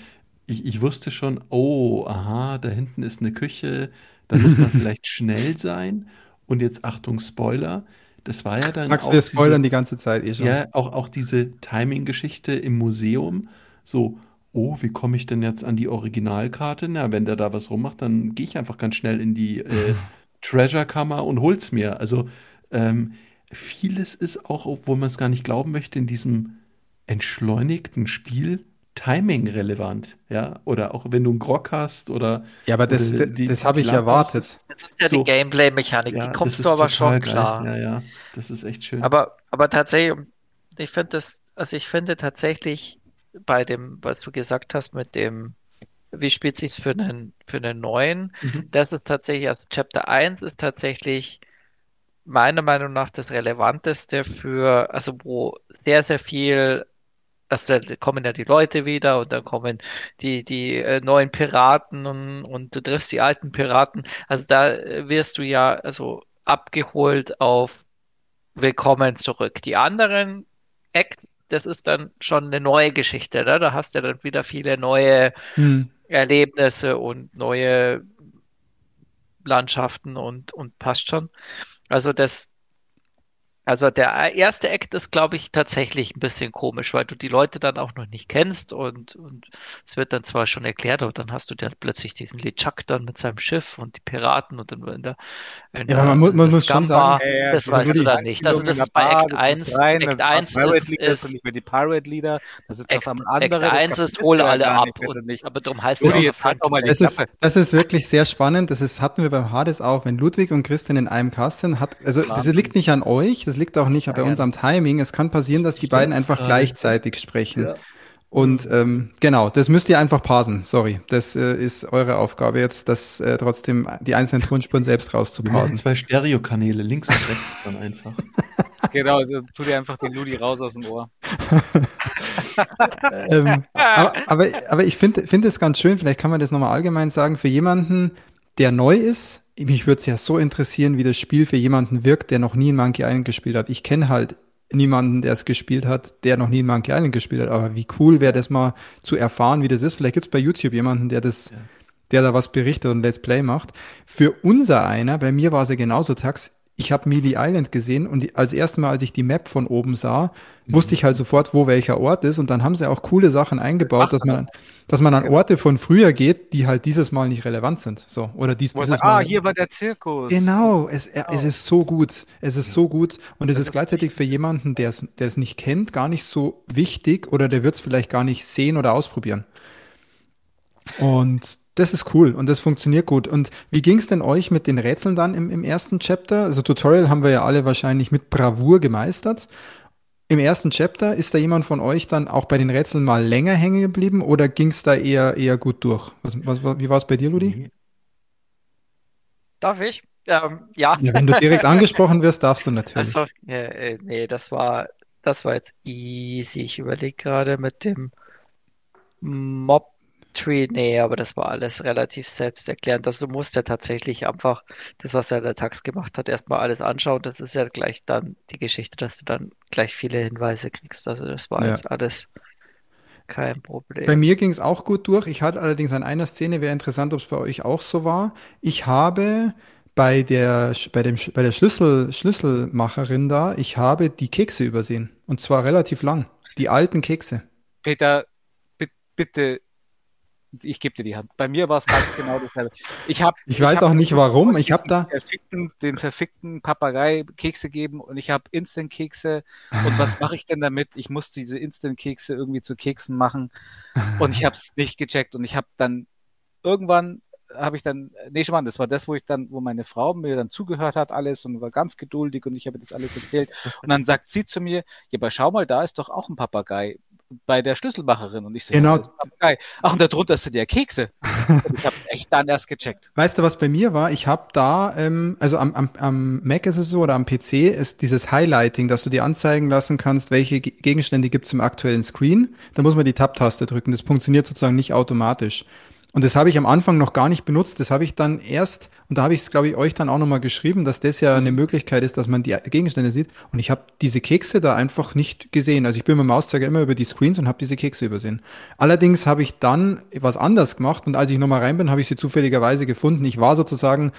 ich, ich wusste schon, oh, aha, da hinten ist eine Küche, da muss man vielleicht schnell sein. Und jetzt Achtung, Spoiler. Das war ja dann. Max, wir spoilern diese, die ganze Zeit eh schon. Ja, auch, auch diese Timing-Geschichte im Museum. So, oh, wie komme ich denn jetzt an die Originalkarte? Na, wenn der da was rummacht, dann gehe ich einfach ganz schnell in die äh, Treasure-Kammer und hol's mir. Also, ähm, vieles ist auch, obwohl man es gar nicht glauben möchte, in diesem entschleunigten Spiel Timing relevant, ja, oder auch wenn du einen Grog hast oder ja, aber das, das, das habe ich erwartet. Das ist ja so, die Gameplay-Mechanik, ja, die kommst du aber schon geil. klar. Ja, ja, das ist echt schön. Aber, aber tatsächlich, ich finde das, also ich finde tatsächlich bei dem, was du gesagt hast mit dem, wie spielt sich's für einen, für einen neuen, mhm. das ist tatsächlich, also Chapter 1 ist tatsächlich meiner Meinung nach das Relevanteste für, also wo sehr, sehr viel also da kommen ja die Leute wieder und dann kommen die, die äh, neuen Piraten und, und du triffst die alten Piraten. Also da wirst du ja also abgeholt auf Willkommen zurück. Die anderen Act, das ist dann schon eine neue Geschichte. Ne? Da hast du dann wieder viele neue hm. Erlebnisse und neue Landschaften und, und passt schon. Also das, also der erste Act ist, glaube ich, tatsächlich ein bisschen komisch, weil du die Leute dann auch noch nicht kennst und, und es wird dann zwar schon erklärt, aber dann hast du dann plötzlich diesen LeChuck dann mit seinem Schiff und die Piraten und dann in der, in ja, der, man, muss, man muss schon sagen, das weißt du dann nicht. Also das ist bei Act 1, rein, Act 1 ist, ist nicht mehr die Pirate Leader, das ist Act, Act 1 ist hol alle ab, und, aber darum heißt es auch, halt auch mal das, ist, das ist wirklich sehr spannend, das ist, hatten wir beim Hades auch, wenn Ludwig und Christian in einem Cast sind, hat, also das liegt nicht an euch, das das liegt auch nicht bei uns am Timing. Es kann passieren, dass die beiden einfach gleichzeitig sprechen. Ja. Und ähm, genau, das müsst ihr einfach parsen. Sorry, das äh, ist eure Aufgabe jetzt, das äh, trotzdem die einzelnen Tonspuren selbst rauszuparsen. zwei Stereokanäle, links und rechts dann einfach. genau, also tu dir einfach den Ludi raus aus dem Ohr. ähm, aber, aber, aber, ich finde find es ganz schön, vielleicht kann man das nochmal allgemein sagen, für jemanden, der neu ist, mich würde es ja so interessieren, wie das Spiel für jemanden wirkt, der noch nie in Monkey Island gespielt hat. Ich kenne halt niemanden, der es gespielt hat, der noch nie in Monkey Island gespielt hat. Aber wie cool wäre das mal zu erfahren, wie das ist. Vielleicht gibt es bei YouTube jemanden, der das, ja. der da was berichtet und Let's Play macht. Für unser einer, bei mir war es ja genauso Tax, ich habe Mealy Island gesehen und als erstes Mal, als ich die Map von oben sah, mhm. wusste ich halt sofort, wo welcher Ort ist und dann haben sie auch coole Sachen eingebaut, dass man, dass man an Orte von früher geht, die halt dieses Mal nicht relevant sind. So, oder dies, dieses Mal. Ah, hier war der Zirkus. Genau, es, oh. es ist so gut. Es ist so gut und es ist, ist gleichzeitig für jemanden, der es, der es nicht kennt, gar nicht so wichtig oder der wird es vielleicht gar nicht sehen oder ausprobieren. Und das ist cool und das funktioniert gut. Und wie ging es denn euch mit den Rätseln dann im, im ersten Chapter? Also Tutorial haben wir ja alle wahrscheinlich mit Bravour gemeistert. Im ersten Chapter ist da jemand von euch dann auch bei den Rätseln mal länger hängen geblieben oder ging es da eher, eher gut durch? Was, was, wie war es bei dir, Ludi? Darf ich? Ähm, ja. ja. Wenn du direkt angesprochen wirst, darfst du natürlich. Also, äh, nee, das war, das war jetzt easy. Ich überlege gerade mit dem Mob Tree, nee, aber das war alles relativ selbsterklärend. Also du musst ja tatsächlich einfach das, was er der Tax gemacht hat, erstmal alles anschauen. Das ist ja gleich dann die Geschichte, dass du dann gleich viele Hinweise kriegst. Also das war ja. jetzt alles kein Problem. Bei mir ging es auch gut durch. Ich hatte allerdings an einer Szene, wäre interessant, ob es bei euch auch so war. Ich habe bei der, bei dem, bei der Schlüssel, Schlüsselmacherin da, ich habe die Kekse übersehen. Und zwar relativ lang. Die alten Kekse. Peter, bitte ich gebe dir die Hand. Bei mir war es ganz genau dasselbe. Ich, hab, ich, ich weiß auch nicht warum. Ich habe da verfickten, den verfickten Papagei Kekse geben und ich habe Instant-Kekse. Und was mache ich denn damit? Ich muss diese Instant-Kekse irgendwie zu Keksen machen und ich habe es nicht gecheckt und ich habe dann irgendwann habe ich dann, nee, schon mal, das war das, wo ich dann, wo meine Frau mir dann zugehört hat, alles und war ganz geduldig und ich habe das alles erzählt. Und dann sagt sie zu mir, ja, aber schau mal, da ist doch auch ein Papagei bei der Schlüsselmacherin. Und ich so, genau. Ach, und darunter sind ja Kekse. ich habe echt dann erst gecheckt. Weißt du, was bei mir war? Ich habe da, ähm, also am, am, am Mac ist es so oder am PC ist dieses Highlighting, dass du dir anzeigen lassen kannst, welche Gegenstände gibt es im aktuellen Screen. Da muss man die Tab-Taste drücken. Das funktioniert sozusagen nicht automatisch. Und das habe ich am Anfang noch gar nicht benutzt. Das habe ich dann erst, und da habe ich es, glaube ich, euch dann auch nochmal geschrieben, dass das ja eine Möglichkeit ist, dass man die Gegenstände sieht. Und ich habe diese Kekse da einfach nicht gesehen. Also ich bin mit dem Mauszeiger immer über die Screens und habe diese Kekse übersehen. Allerdings habe ich dann was anders gemacht und als ich nochmal rein bin, habe ich sie zufälligerweise gefunden. Ich war sozusagen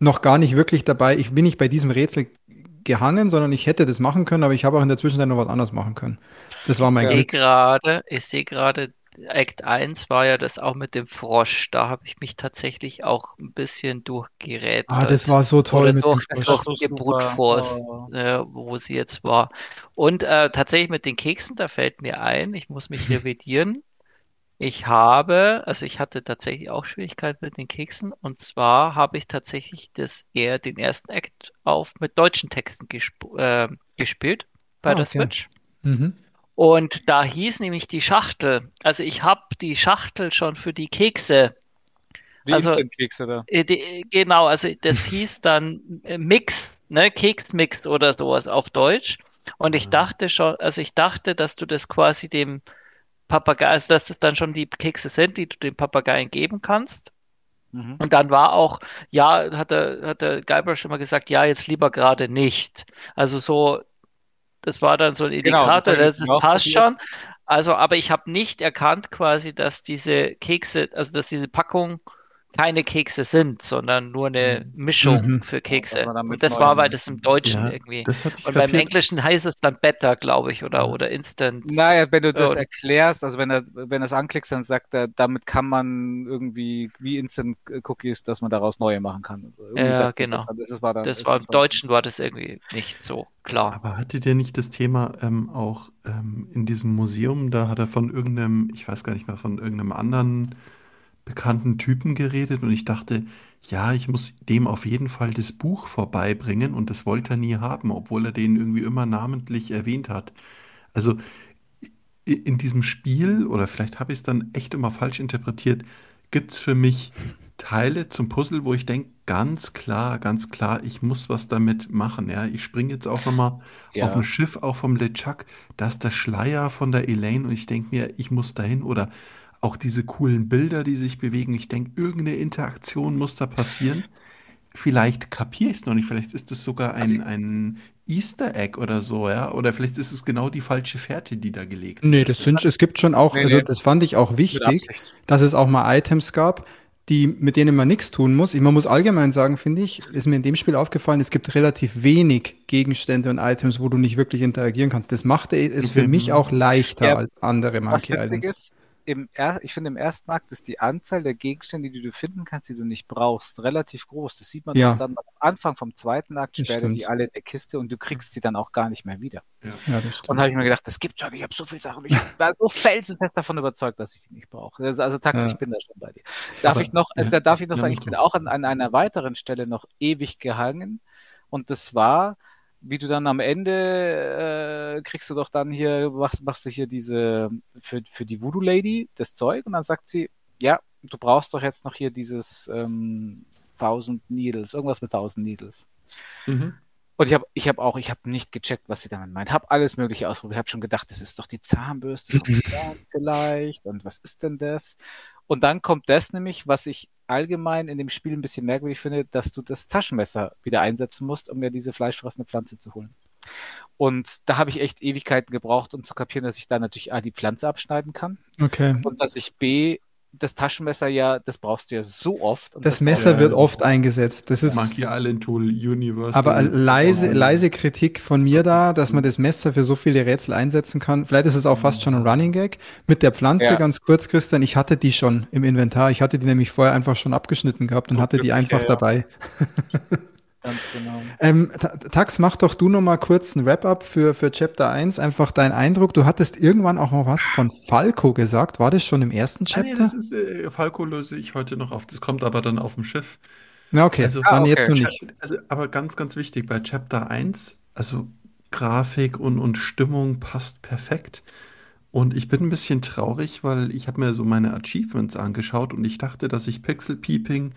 noch gar nicht wirklich dabei. Ich bin nicht bei diesem Rätsel gehangen, sondern ich hätte das machen können, aber ich habe auch in der Zwischenzeit noch was anderes machen können. Das war mein ich Glück. Grade, ich sehe gerade, Act 1 war ja das auch mit dem Frosch. Da habe ich mich tatsächlich auch ein bisschen durchgerätselt. Ah, das war so toll Oder mit durch, dem Frosch. Durch die Brute Force, oh. äh, wo sie jetzt war. Und äh, tatsächlich mit den Keksen, da fällt mir ein, ich muss mich revidieren. Ich habe, also ich hatte tatsächlich auch Schwierigkeiten mit den Keksen. Und zwar habe ich tatsächlich das eher den ersten Act auf mit deutschen Texten gesp äh, gespielt bei ah, der okay. Switch. Mhm. Und da hieß nämlich die Schachtel, also ich habe die Schachtel schon für die Kekse. Die also, Kekse da. Äh, die, genau, also das hieß dann äh, Mix, ne, Keksmix oder sowas auf Deutsch. Und ich ah. dachte schon, also ich dachte, dass du das quasi dem Papagei, also dass es dann schon die Kekse sind, die du dem Papageien geben kannst. Mhm. Und dann war auch, ja, hat der, hat der Guybrush schon mal gesagt, ja, jetzt lieber gerade nicht. Also so, das war dann so ein Indikator, genau, das, das passt schon. Also, aber ich habe nicht erkannt quasi, dass diese Kekse, also dass diese Packung keine Kekse sind, sondern nur eine mhm. Mischung mhm. für Kekse. Und das war, weil das im Deutschen ja, irgendwie. und kapiert. beim Englischen heißt es dann Better, glaube ich, oder, oder Instant. Naja, wenn du das äh, erklärst, also wenn er, wenn er es anklickst, dann sagt er, damit kann man irgendwie wie Instant Cookies, dass man daraus neue machen kann. Irgendwie ja, genau. Das, dann, das, war, dann, das war im Deutschen war das irgendwie nicht so klar. Aber hattet ihr nicht das Thema ähm, auch ähm, in diesem Museum? Da hat er von irgendeinem, ich weiß gar nicht mehr, von irgendeinem anderen bekannten Typen geredet und ich dachte, ja, ich muss dem auf jeden Fall das Buch vorbeibringen und das wollte er nie haben, obwohl er den irgendwie immer namentlich erwähnt hat. Also in diesem Spiel, oder vielleicht habe ich es dann echt immer falsch interpretiert, gibt es für mich Teile zum Puzzle, wo ich denke, ganz klar, ganz klar, ich muss was damit machen. Ja, ich springe jetzt auch nochmal ja. auf ein Schiff, auch vom LeChuck, da ist der Schleier von der Elaine und ich denke mir, ich muss dahin oder auch diese coolen Bilder, die sich bewegen. Ich denke, irgendeine Interaktion muss da passieren. Vielleicht kapiere ich es noch nicht. Vielleicht ist es sogar ein, Also- ein Easter Egg oder so, ja. Oder vielleicht ist es genau die falsche Fährte, die da gelegt Nee, das sind, es gibt schon auch, Nee, also nee. das fand ich auch wichtig, dass es auch mal Items gab, die, mit denen man nichts tun muss. Ich, man muss allgemein sagen, finde ich, ist mir in dem Spiel aufgefallen, es gibt relativ wenig Gegenstände und Items, wo du nicht wirklich interagieren kannst. Das machte es für Okay. mich auch leichter Ja. als andere Monkey Islands. ist, im er ich finde, im ersten Akt ist die Anzahl der Gegenstände, die du finden kannst, die du nicht brauchst, relativ groß. Das sieht man Ja. dann am Anfang vom zweiten Akt, sperren die alle in der Kiste und du kriegst sie dann auch gar nicht mehr wieder. Ja, das Und habe ich mir gedacht, das gibt's schon, ich habe so viele Sachen. Ich war so felsenfest davon überzeugt, dass ich die nicht brauche. Also, also Taxi, Ja. ich bin da schon bei dir. Darf Aber- ich noch, also ja. da darf ich noch Ja, sagen, ich bin auch an, an einer weiteren Stelle noch ewig gehangen. Und das war, wie du dann am Ende äh, kriegst du doch dann hier, machst, machst du hier diese für, für die Voodoo Lady das Zeug und dann sagt sie, ja, du brauchst doch jetzt noch hier dieses ähm, 1000 Needles, irgendwas mit 1000 Needles. Mhm. Und ich habe ich hab auch, ich habe nicht gecheckt, was sie damit meint. Habe alles Mögliche ausprobiert. Habe schon gedacht, das ist doch die Zahnbürste vom Zahn vielleicht. Und was ist denn das? Und dann kommt das nämlich, was ich allgemein in dem Spiel ein bisschen merkwürdig finde, dass du das Taschenmesser wieder einsetzen musst, um mir diese fleischfressende Pflanze zu holen. Und da habe ich echt Ewigkeiten gebraucht, um zu kapieren, dass ich da natürlich A, die Pflanze abschneiden kann Okay. und dass ich B, das Taschenmesser ja, das brauchst du ja so oft. Und Das das Messer Ja, wird oft eingesetzt. Das ist Monkey Island Tool Universal. aber leise, leise Kritik von mir da, dass man das Messer für so viele Rätsel einsetzen kann. Vielleicht ist es auch fast schon ein Running Gag. Mit der Pflanze Ja. ganz kurz, Christian, ich hatte die schon im Inventar. Ich hatte die nämlich vorher einfach schon abgeschnitten gehabt und hatte die einfach ja, ja. dabei. Ganz genau. Ähm, Ta- Tax, mach doch du noch mal kurz ein Wrap-up für, für Chapter 1. Einfach dein Eindruck. Du hattest irgendwann auch mal was von Falco gesagt. War das schon im ersten Ah, Chapter? das ist, äh, Falco löse ich heute noch auf. Das kommt aber dann auf dem Schiff. Ja, okay. Also- dann Ah, jetzt okay. noch nicht. Also, aber ganz, ganz wichtig, bei Chapter 1, also Grafik und, und Stimmung passt perfekt. Und ich bin ein bisschen traurig, weil ich habe mir so meine Achievements angeschaut und ich dachte, dass ich Pixel Peeping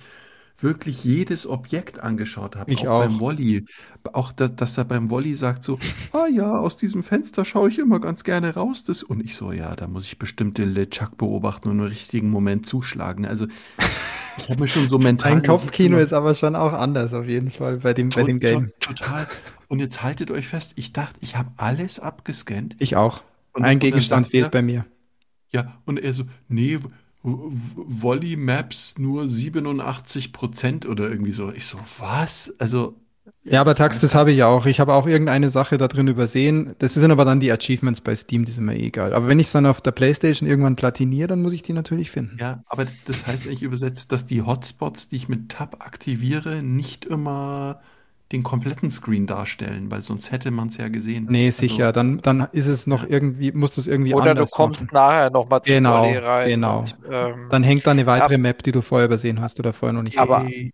wirklich jedes Objekt angeschaut habe. Ich auch. beim Wally. Auch, dass, dass er beim Wally sagt so, ah ja, aus diesem Fenster schaue ich immer ganz gerne raus. Das, und ich so, ja, da muss ich bestimmt den LeChuck beobachten und im richtigen Moment zuschlagen. Also ich habe mir schon so mental Dein Kopfkino ist aber schon auch anders auf jeden Fall bei dem, bei dem Game. to- Total. Und jetzt haltet euch fest, ich dachte, ich habe alles abgescannt. Ich auch. Und- Ein und Gegenstand fehlt bei mir. Ja, und er so, nee, Volley Maps nur 87 Prozent oder irgendwie so. Ich so, was? Also, Ja, aber Tax, das habe ich ja auch. Ich habe auch irgendeine Sache da drin übersehen. Das sind aber dann die Achievements bei Steam, die sind mir eh egal. Aber wenn ich es dann auf der Playstation irgendwann platiniere, dann muss ich die natürlich finden. ja, aber das heißt eigentlich übersetzt, dass die Hotspots, die ich mit Tab aktiviere, nicht immer den kompletten Screen darstellen, weil sonst hätte man es ja gesehen. Nee, Also, sicher. Dann, dann ist es noch irgendwie, musst du es irgendwie Oder du anders kommst machen. nachher nochmal zu Genau, Dolly rein. genau. Und, ähm, Dann hängt da eine weitere Map, die du vorher übersehen hast oder vorher noch nicht. Aber- ey,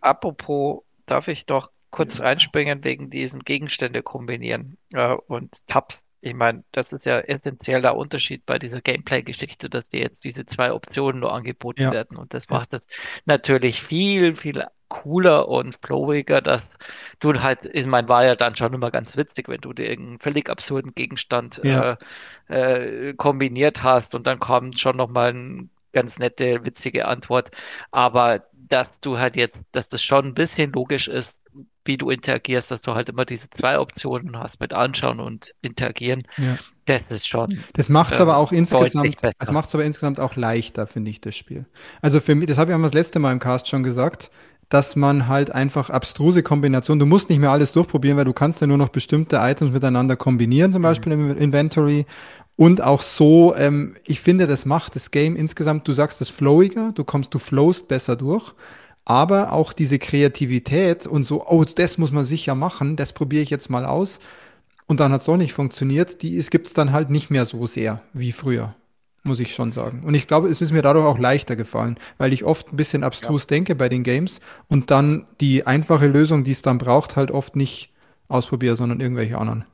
Apropos, darf ich doch kurz reinspringen wegen diesem Gegenstände kombinieren äh, und Tabs. Ich meine, das ist ja essentieller Unterschied bei dieser Gameplay-Geschichte, dass dir jetzt diese zwei Optionen nur angeboten Ja. werden. Und das macht es natürlich viel, viel cooler und flowiger, dass du halt, ich meine, war ja dann schon immer ganz witzig, wenn du dir irgendeinen völlig absurden Gegenstand Ja. äh, äh, kombiniert hast und dann kommt schon nochmal eine ganz nette, witzige Antwort. Aber dass du halt jetzt, dass das schon ein bisschen logisch ist, wie du interagierst, dass du halt immer diese zwei Optionen hast mit Anschauen und Interagieren, Ja. das ist schon Das macht es ähm, aber auch insgesamt, das macht es aber insgesamt auch leichter, finde ich, das Spiel. Also für mich, das habe ich auch das letzte Mal im Cast schon gesagt, dass man halt einfach abstruse Kombinationen, du musst nicht mehr alles durchprobieren, weil du kannst ja nur noch bestimmte Items miteinander kombinieren, zum Beispiel im Inventory. Und auch so, ähm, ich finde, das macht das Game insgesamt, du sagst es flowiger, du kommst, du flowst besser durch. Aber auch diese Kreativität und so, oh, das muss man sicher machen, das probiere ich jetzt mal aus. Und dann hat es doch nicht funktioniert. Die gibt es dann halt nicht mehr so sehr wie früher, muss ich schon sagen. Und ich glaube, es ist mir dadurch auch leichter gefallen, weil ich oft ein bisschen abstrus denke bei den Games und dann die einfache Lösung, die es dann braucht, halt oft nicht ausprobiere, sondern irgendwelche anderen.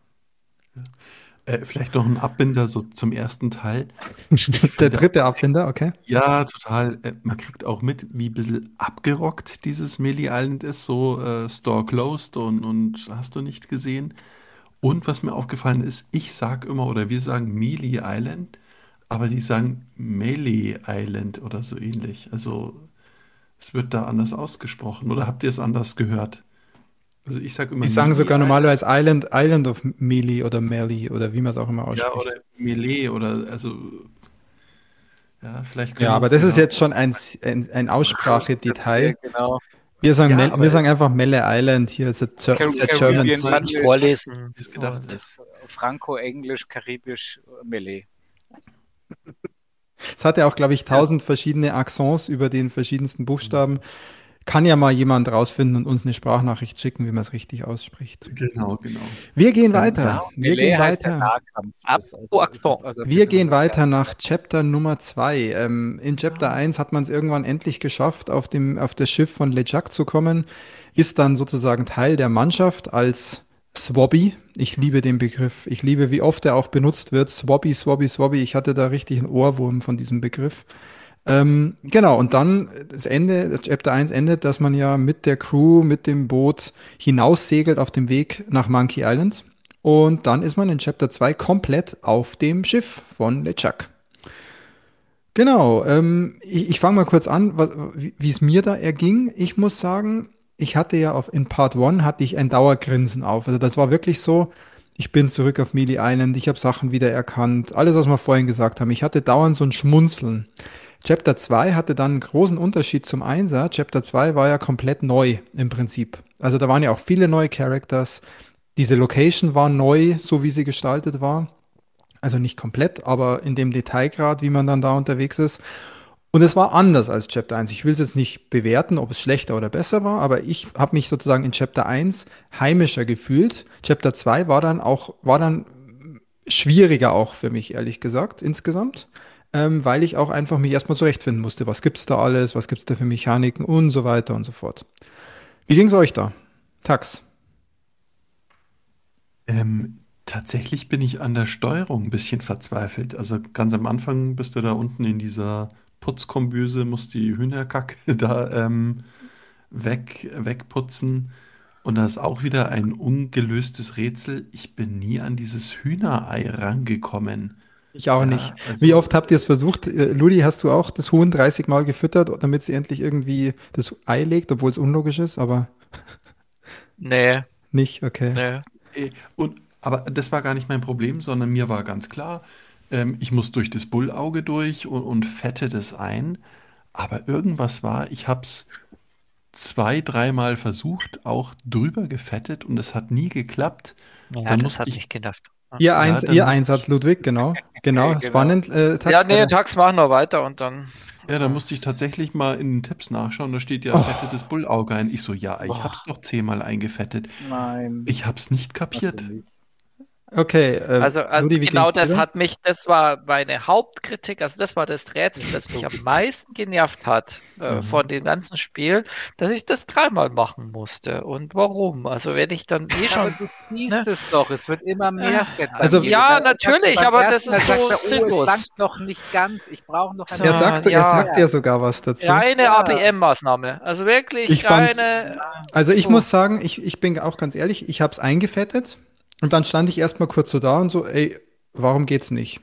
äh, vielleicht noch ein Abbinder so zum ersten Teil. Der dritte Abfinder, okay. Ja, total. Äh, Man kriegt auch mit, wie ein bisschen abgerockt dieses Melee Island ist. So äh, Store closed und, und hast du nicht gesehen. Und was mir aufgefallen ist, ich sag immer oder wir sagen Melee Island, aber die sagen Melee Island oder so ähnlich. Also es wird da anders ausgesprochen. Oder habt ihr es anders gehört? Also ich sage immer. Die sagen sogar normalerweise Island, Island of Melee oder Melee oder wie man es auch immer ausspricht. Ja, oder Melee oder also. Ja, vielleicht Ja, aber das ist jetzt schon ein, ein, ein Aussprachedetail. Genau. Wir sagen, ja, wir sagen einfach Melle Island hier, ist a German vorlesen. Das ist Franco-Englisch, Karibisch, Melee. Es hat ja auch, glaube ich, tausend verschiedene Accents über den verschiedensten Buchstaben. Kann ja mal jemand rausfinden und uns eine Sprachnachricht schicken, wie man es richtig ausspricht. Genau, genau. Wir gehen weiter. Wir gehen weiter. Wir gehen weiter nach Chapter Nummer zwei. Ähm, in Chapter 1 hat man es irgendwann endlich geschafft, auf, dem, auf das Schiff von LeJac zu kommen, ist dann sozusagen Teil der Mannschaft als Swabby. Ich liebe den Begriff. Ich liebe, wie oft er auch benutzt wird. Swabby, Swabby, Swabby. Ich hatte da richtig einen Ohrwurm von diesem Begriff. Ähm, genau, und dann das Ende, Chapter 1 endet, dass man ja mit der Crew, mit dem Boot hinaussegelt auf dem Weg nach Monkey Island. Und dann ist man in Chapter 2 komplett auf dem Schiff von LeChuck. Genau, ähm, ich, ich fange mal kurz an, wie es mir da erging. Ich muss sagen, ich hatte ja auf, in Part 1 hatte ich ein Dauergrinsen auf. Also das war wirklich so, ich bin zurück auf Mealy Island, ich habe Sachen wieder erkannt, alles, was wir vorhin gesagt haben. Ich hatte dauernd so ein Schmunzeln. Chapter 2 hatte dann einen großen Unterschied zum 1er. Chapter 2 war ja komplett neu im Prinzip. Also da waren ja auch viele neue Characters. Diese Location war neu, so wie sie gestaltet war. Also nicht komplett, aber in dem Detailgrad, wie man dann da unterwegs ist. Und es war anders als Chapter 1. Ich will es jetzt nicht bewerten, ob es schlechter oder besser war, aber ich habe mich sozusagen in Chapter 1 heimischer gefühlt. Chapter 2 war dann auch, war dann schwieriger auch für mich, ehrlich gesagt, insgesamt, ähm, weil ich auch einfach mich erstmal zurechtfinden musste. Was gibt's da alles? Was gibt's da für Mechaniken und so weiter und so fort. Wie ging's euch da? Tax. Ähm, tatsächlich bin ich an der Steuerung ein bisschen verzweifelt. Also ganz am Anfang bist du da unten in dieser Putzkombüse, muss die Hühnerkacke da ähm, weg, wegputzen. Und da ist auch wieder ein ungelöstes Rätsel. Ich bin nie an dieses Hühnerei rangekommen. Ich auch ja, nicht. Also Wie oft habt ihr es versucht? Äh, Ludi, hast du auch das Huhn 30 Mal gefüttert, damit sie endlich irgendwie das Ei legt, obwohl es unlogisch ist, aber. Nee. Nicht, okay. Nee. Äh, und, aber das war gar nicht mein Problem, sondern mir war ganz klar, ähm, ich muss durch das Bullauge durch und, und fette das ein. Aber irgendwas war, ich habe es zwei, dreimal versucht, auch drüber gefettet und es hat nie geklappt. Ja, dann das hat ich, nicht gedacht. Ihr, ja, Eins, ihr Einsatz, Ludwig, genau. Genau, genau. spannend. Äh, Tax, ja, nee, Tax machen wir weiter und dann. Ja, da musste ich tatsächlich mal in den Tipps nachschauen. Da steht ja oh. fettetes Bullauge ein. Ich so, ja, ich oh. hab's doch zehnmal eingefettet. Nein. Ich hab's nicht kapiert. Okay, äh, also, also Ludi, genau das wieder? hat mich, das war meine Hauptkritik, also das war das Rätsel, das mich am meisten genervt hat äh, mhm. von dem ganzen Spiel, dass ich das dreimal machen musste. Und warum? Also wenn ich dann eh schon. Aber du siehst ne? es doch, es wird immer mehr Fett. Also, ja, natürlich, aber das ist so er, sinnlos. Oh, es noch nicht ganz, ich brauche noch eine Er sagt, ja, er sagt ja sogar was dazu. Reine ja. ABM-Maßnahme, also wirklich ich reine. Also ich so. muss sagen, ich, ich bin auch ganz ehrlich, ich habe es eingefettet und dann stand ich erstmal kurz so da und so, ey, warum geht's nicht?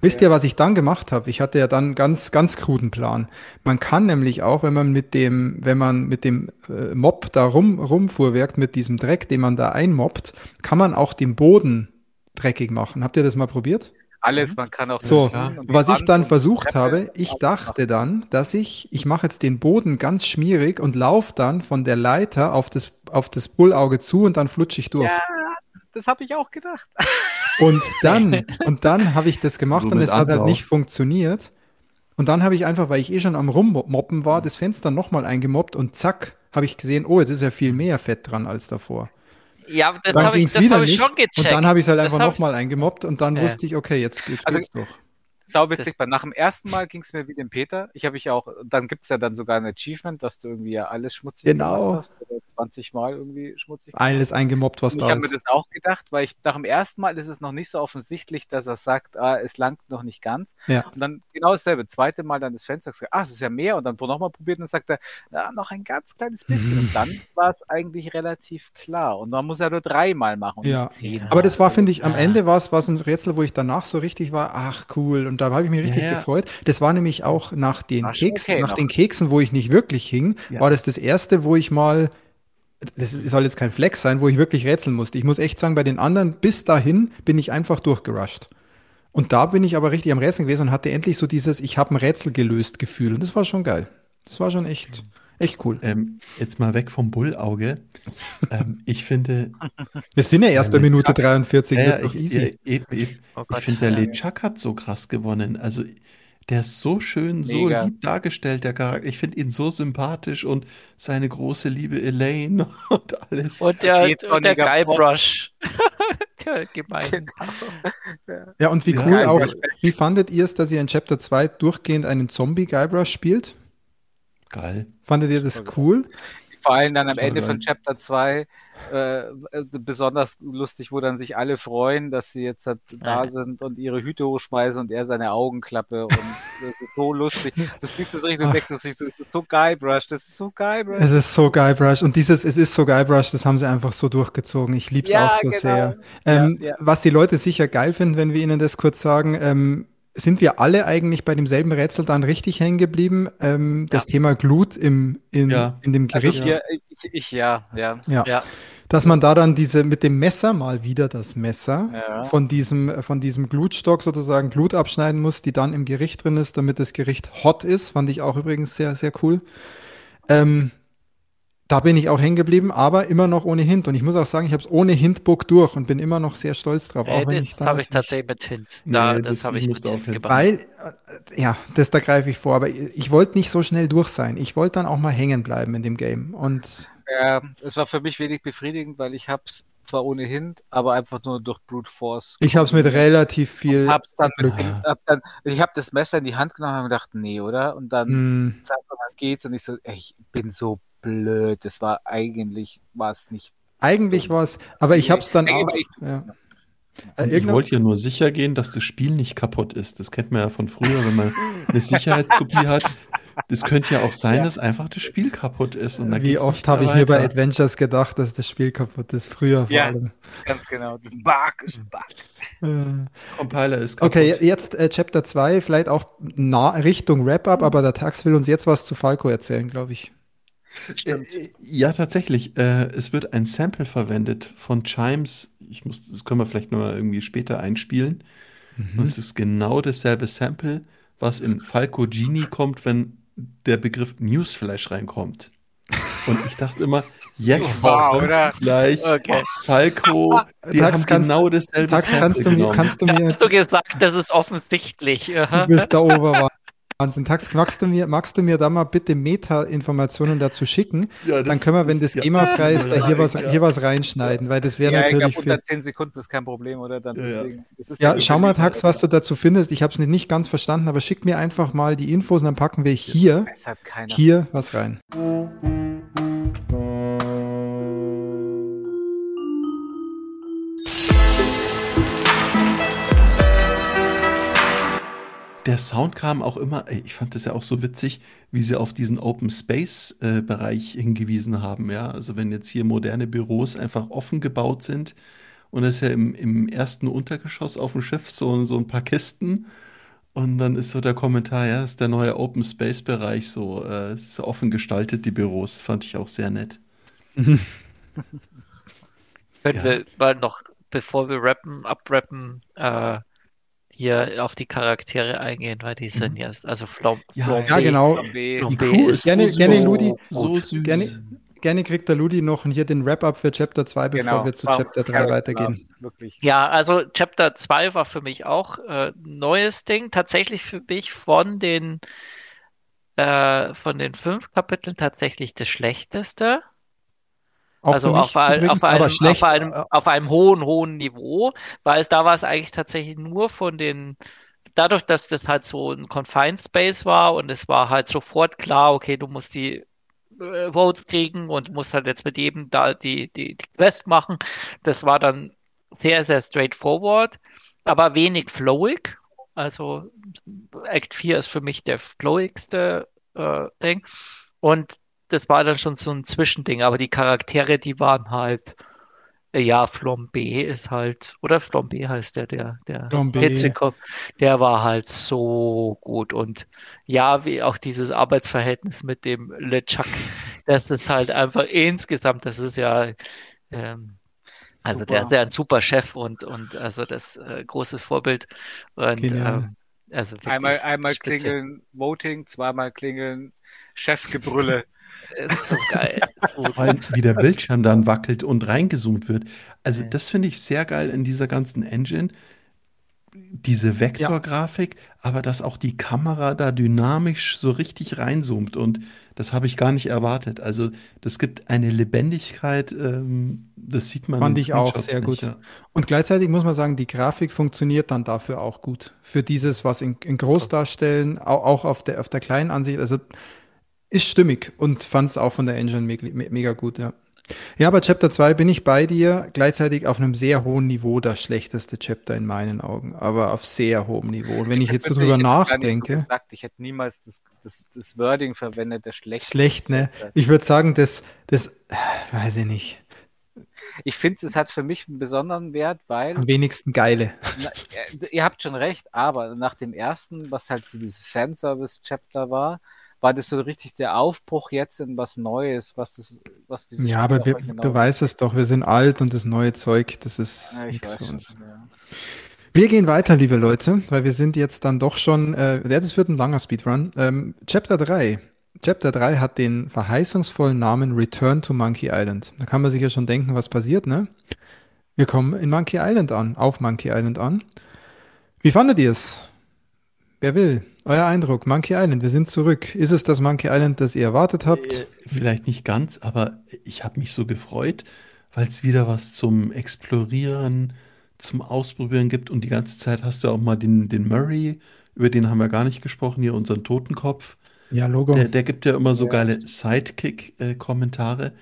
Wisst ihr, was ich dann gemacht habe? Ich hatte ja dann ganz, ganz kruden Plan. Man kann nämlich auch, wenn man mit dem, wenn man mit dem äh, Mob da rum, rumfuhrwerkt, mit diesem Dreck, den man da einmobbt, kann man auch den Boden dreckig machen. Habt ihr das mal probiert? Alles, mhm. man kann auch so. Was ich dann versucht habe, ich dachte dann, dass ich, ich mache jetzt den Boden ganz schmierig und laufe dann von der Leiter auf das, auf das Bullauge zu und dann flutsche ich durch. Ja, das habe ich auch gedacht. Und dann, und dann habe ich das gemacht und es hat halt nicht funktioniert. Und dann habe ich einfach, weil ich eh schon am Rummoppen war, das Fenster nochmal eingemobbt und zack, habe ich gesehen, oh, jetzt ist ja viel mehr Fett dran als davor. Ja, das habe ich, hab ich schon gecheckt. Und dann habe ich es halt einfach nochmal eingemobbt und dann äh. wusste ich, okay, jetzt, jetzt also, geht's sauwitzig, weil nach dem ersten Mal ging es mir wie dem Peter. Ich habe ich auch, dann gibt es ja dann sogar ein Achievement, dass du irgendwie ja alles schmutzig genau. gemacht hast. Oder 20 Mal irgendwie schmutzig Alles eingemobbt, was da ist. Ich habe mir das auch gedacht, weil ich nach dem ersten Mal ist es noch nicht so offensichtlich, dass er sagt, ah, es langt noch nicht ganz. Ja. Und dann genau dasselbe. Zweite Mal dann das Fenster gesagt, ah, es ist ja mehr. Und dann nochmal probiert und dann sagt er, ja, noch ein ganz kleines bisschen. und dann war es eigentlich relativ klar. Und man muss ja nur dreimal machen und ja. nicht zehn. Aber das war, finde ich, am Ende war es ein Rätsel, wo ich danach so richtig war, ach cool. Und Und da habe ich mich richtig Ja, ja. gefreut. Das war nämlich auch nach den Keksen, okay nach noch. den Keksen, wo ich nicht wirklich hing, Ja. war das das erste, wo ich mal, das soll jetzt kein Flex sein, wo ich wirklich rätseln musste. Ich muss echt sagen, bei den anderen bis dahin bin ich einfach durchgerusht. Und da bin ich aber richtig am Rätseln gewesen und hatte endlich so dieses, ich habe ein Rätsel gelöst Gefühl. Und das war schon geil. Das war schon echt, echt cool. Ähm, jetzt mal weg vom Bullauge. Ähm, ich finde, Wir sind ja erst bei Ja, Minute 43, ja, wird ja, ich, easy. ja, eben, eben. Oh Ich finde, der Lechak hat so krass gewonnen. Also, der ist so schön, so Mega. lieb dargestellt, der Charakter. Ich finde ihn so sympathisch und seine große Liebe Elaine und alles. Und der, und der Guybrush. der gemein. Ja, und wie cool also- auch, wie fandet ihr es, dass ihr in Chapter 2 durchgehend einen Zombie-Guybrush spielt? Geil. Fandet ihr das cool? Vor allem dann am Das Ende geil. von Chapter 2 äh, besonders lustig, wo dann sich alle freuen, dass sie jetzt halt da sind und ihre Hüte hochschmeißen und er seine Augenklappe und das ist so lustig. Du siehst es richtig und denkst, das ist das ist so Guybrush, das ist so Guybrush. Es ist so Guybrush und dieses Es ist so Guybrush, das haben sie einfach so durchgezogen. Ich lieb's Ja, auch so genau. sehr. Ähm, Ja, ja. Was die Leute sicher geil finden, wenn wir ihnen das kurz sagen, ähm, sind wir alle eigentlich bei demselben Rätsel dann richtig hängen geblieben? Ähm, das Thema Glut im, in, Ja. in dem Also Gericht. hier, ich, ich ja, ja. ja. Ja. Dass man da dann diese mit dem Messer mal wieder das Messer Ja. von diesem von diesem Glutstock sozusagen Glut abschneiden muss, die dann im Gericht drin ist, damit das Gericht hot ist, fand ich auch übrigens sehr sehr cool. Ähm, da bin ich auch hängen geblieben, aber immer noch ohne Hint. Und ich muss auch sagen, ich habe es ohne Hintbook durch und bin immer noch sehr stolz drauf. Äh, Auch wenn ich das da habe ich tatsächlich mit Hint. Da, Nee, das, das habe ich mit Hint hin. gemacht. Weil, äh, ja, das da greife ich vor, aber ich wollte nicht so schnell durch sein. Ich wollte dann auch mal hängen bleiben in dem Game. Und Ja, es war für mich wenig befriedigend, weil ich hab's zwar ohnehin, aber einfach nur durch Brute Force. ich habe es mit relativ viel hab's dann, Glück. hab dann ich habe das Messer in die Hand genommen und gedacht, nee, oder? Und dann, Hm, zack, und dann geht's und ich so, ey, ich bin so blöd. Das war eigentlich, war es nicht. eigentlich war es, aber ich habe es dann auch. aber ich- Ja. Äh, Und ich irgendwann- wollte ja nur sicher gehen, dass das Spiel nicht kaputt ist. Das kennt man ja von früher, wenn man eine Sicherheitskopie hat. Das könnte ja auch sein, dass einfach das Spiel kaputt ist. Und dann Wie oft habe ich mir bei. Adventures gedacht, dass das Spiel kaputt ist. Früher vor Ja. allem. Ganz genau. Das ist ein Bug, das ist ein Bug. Äh, Compiler ist kaputt. Okay, jetzt äh, Chapter 2, vielleicht auch nah Richtung Wrap-Up, aber der Tax will uns jetzt was zu Falco erzählen, glaube ich. Stimmt. Äh, Ja, tatsächlich. Äh, es wird ein Sample verwendet von Chimes. Ich muss, das können wir vielleicht noch mal irgendwie später einspielen. Und es ist genau dasselbe Sample, was in Falco Genie kommt, wenn der Begriff Newsflash reinkommt. Und ich dachte immer, jetzt Wow, kommt oder? gleich Okay. Falco. Die Tax, haben kannst- genau dasselbe Sample kannst du mir, kannst du mir, hast du gesagt, das ist offensichtlich. du bist der Oberwahnsinn. Tax, magst du mir, magst du mir da mal bitte Meta-Informationen dazu schicken? Ja, Dann können wir, wenn das ja. GEMA-frei ist, da hier was, hier was reinschneiden, weil das wäre Ja, ich natürlich glaube, für, unter 10 Sekunden ist kein Problem, oder? Dann deswegen. Das ist Ja, schau mal, Tax, was du dazu findest. Ich habe es nicht ganz verstanden, aber schick mir einfach mal die Infos und dann packen wir hier, hier was rein. Der Sound kam auch immer, ey, ich fand das ja auch so witzig, wie sie auf diesen Open Space äh, Bereich hingewiesen haben, ja. Also wenn jetzt hier moderne Büros einfach offen gebaut sind und das ist ja im, im ersten Untergeschoss auf dem Schiff so, so ein paar Kisten und dann ist so der Kommentar, ja, ist der neue Open Space Bereich so, äh, ist offen gestaltet, die Büros, fand ich auch sehr nett. Können Ja. wir mal noch, bevor wir rappen, abrappen, äh, hier auf die Charaktere eingehen, weil die sind ja, also Flam Ja, Flambé, Ja, genau. Flambé Crew ist Gerne- so, gerne Ludi. so süß. Gerne, gerne kriegt der Ludi noch hier den Wrap-Up für Chapter 2, bevor Genau. wir zu Wow, Chapter 3 Character, weitergehen. Wirklich. Ja, also Chapter 2 war für mich auch äh, neues Ding. Tatsächlich für mich von den äh, von den fünf Kapiteln tatsächlich das schlechteste. Auch also auf, übrigens, auf, einem, schlecht. auf, einem, äh, auf einem hohen, hohen Niveau, weil es da war es eigentlich tatsächlich nur von den, dadurch, dass das halt so ein Confined Space war und es war halt sofort klar, okay, du musst die äh, Votes kriegen und musst halt jetzt mit jedem da die, die, die Quest machen. Das war dann sehr, sehr straightforward, aber wenig flowig. Also Act 4 ist für mich der flowigste äh, Ding. Und das war dann schon so ein Zwischending, aber die Charaktere, die waren halt Ja, Flambé ist halt, oder Flambé heißt der, der, der. Hitzekopf, der war halt so gut. Und ja, wie auch dieses Arbeitsverhältnis mit dem LeChuck, das ist halt einfach insgesamt, das ist ja, ähm, also der, Super. der ein super Chef und, und also das äh, großes Vorbild. Und ähm, also Einmal, einmal spitze. klingeln Voting, zweimal klingeln Chefgebrülle. Ist so geil. Vor allem, wie der Bildschirm dann wackelt und reingezoomt wird. Also Ja. das finde ich sehr geil in dieser ganzen Engine. Diese Vektorgrafik, aber dass auch die Kamera da dynamisch so richtig reinzoomt und das habe ich gar nicht erwartet. Also das gibt eine Lebendigkeit, ähm, das sieht man Fand ich auch sehr nicht, gut. ja. Und gleichzeitig muss man sagen, die Grafik funktioniert dann dafür auch gut. Für dieses, was in, in groß darstellen, auch, auch auf der, auf der kleinen Ansicht. Also ist stimmig und fand es auch von der Engine me me mega gut, ja. Ja, bei Chapter 2 bin ich bei dir, gleichzeitig auf einem sehr hohen Niveau, das schlechteste Chapter in meinen Augen, aber auf sehr hohem Niveau. Und wenn ich, jetzt drüber hätte gar nicht so nachdenke, gesagt. Ich hätte niemals das, das, das Wording verwendet, der schlecht. schlecht, ne? Ich würde sagen, das, das, weiß ich nicht, Ich finde, es hat für mich einen besonderen Wert, weil am wenigsten geile. Na, äh, ihr habt schon recht, aber nach dem ersten, was halt dieses Fanservice-Chapter war, war das so richtig der Aufbruch jetzt in was Neues, was das, was dieses Ja, aber wir, genau du weißt es doch, wir sind alt und das neue Zeug, das ist Ja, ich nichts für uns. Ja. Wir gehen weiter, liebe Leute, weil wir sind jetzt dann doch schon, äh, ja, das wird ein langer Speedrun. Ähm, Chapter 3. Chapter 3 hat den verheißungsvollen Namen Return to Monkey Island. Da kann man sich ja schon denken, was passiert, ne? Wir kommen in Monkey Island an, auf Monkey Island an. Wie fandet ihr es? Wer will? Euer Eindruck, Monkey Island, wir sind zurück. Ist es das Monkey Island, das ihr erwartet habt? Äh, Vielleicht nicht ganz, aber ich habe mich so gefreut, weil es wieder was zum Explorieren, zum Ausprobieren gibt. Und die ganze Zeit hast du auch mal den, den Murray, über den haben wir gar nicht gesprochen, hier unseren Totenkopf. Ja, Logo. Der, der gibt ja immer so Ja. geile Sidekick-Kommentare.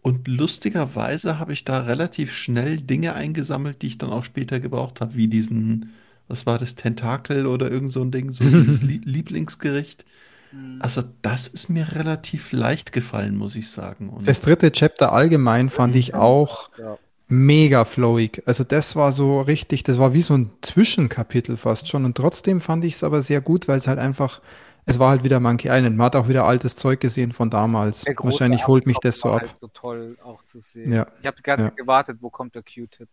Und lustigerweise habe ich da relativ schnell Dinge eingesammelt, die ich dann auch später gebraucht habe, wie diesen, was war das, Tentakel oder irgend so ein Ding, so dieses Lie- Lieblingsgericht. Also das ist mir relativ leicht gefallen, muss ich sagen. Und Das dritte Chapter allgemein fand ich auch Ja. mega flowig. Also das war so richtig, das war wie so ein Zwischenkapitel fast schon. Und trotzdem fand ich es aber sehr gut, weil es halt einfach, es war halt wieder Monkey Island. Man hat auch wieder altes Zeug gesehen von damals. Wahrscheinlich holt mich das so ab. Halt so toll auch zu sehen. Ja. Ich habe die ganze Ja. Zeit gewartet, wo kommt der Q-Tip.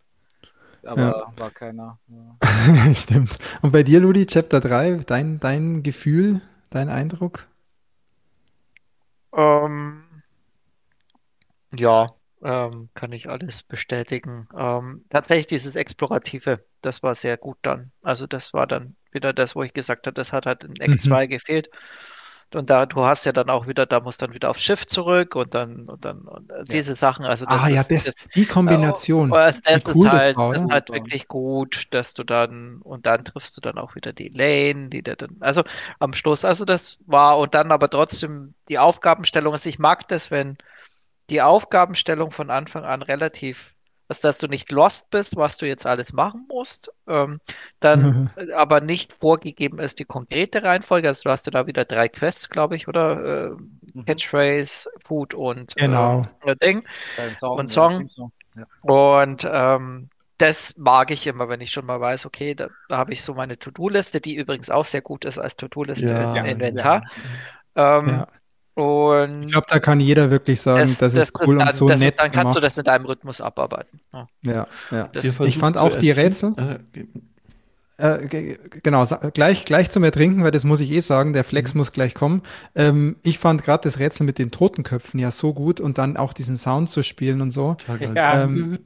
Aber Ja. war keiner. Ja. Stimmt. Und bei dir, Ludi, Chapter 3, dein, dein Gefühl, dein Eindruck? Ähm, ja, ähm, kann ich alles bestätigen. Ähm, tatsächlich dieses Explorative, das war sehr gut dann. Also das war dann wieder das, wo ich gesagt habe, das hat halt in Act Mhm. 2 gefehlt. Und da, du hast ja dann auch wieder, da musst dann wieder aufs Schiff zurück und dann, und dann, und äh, diese Sachen, also das ah ja, ist, das, die Kombination. Oh, das Wie ist cool das halt, war, das ist halt wirklich gut, dass du dann, und dann triffst du dann auch wieder die Lane, die dir dann, also am Schluss, also das war, und dann aber trotzdem die Aufgabenstellung, also ich mag das, wenn die Aufgabenstellung von Anfang an relativ, also dass du nicht lost bist, was du jetzt alles machen musst, ähm, dann äh, aber nicht vorgegeben ist die konkrete Reihenfolge, also du hast ja da wieder drei Quests, glaube ich, oder äh, Catchphrase, Food und Genau. äh, Ding. Song, Und Song. Ja. Und ähm, das mag ich immer, wenn ich schon mal weiß, okay, da, da habe ich so meine To-Do-Liste, die übrigens auch sehr gut ist als To-Do-Liste Ja, im ja. Inventar. Ähm, Ja. Und Ich glaube, da kann jeder wirklich sagen, das, ist cool dann, und so das, nett dann kannst du gemacht. das mit deinem Rhythmus abarbeiten. Ja, Ja, ja. das, Ich fand auch die. Rätsel, Äh, ge- genau, gleich, gleich zum Ertrinken, weil das muss ich eh sagen, der Flex muss gleich kommen. Ähm, ich fand gerade das Rätsel mit den Totenköpfen ja so gut und dann auch diesen Sound zu spielen und so. Ja. Ähm,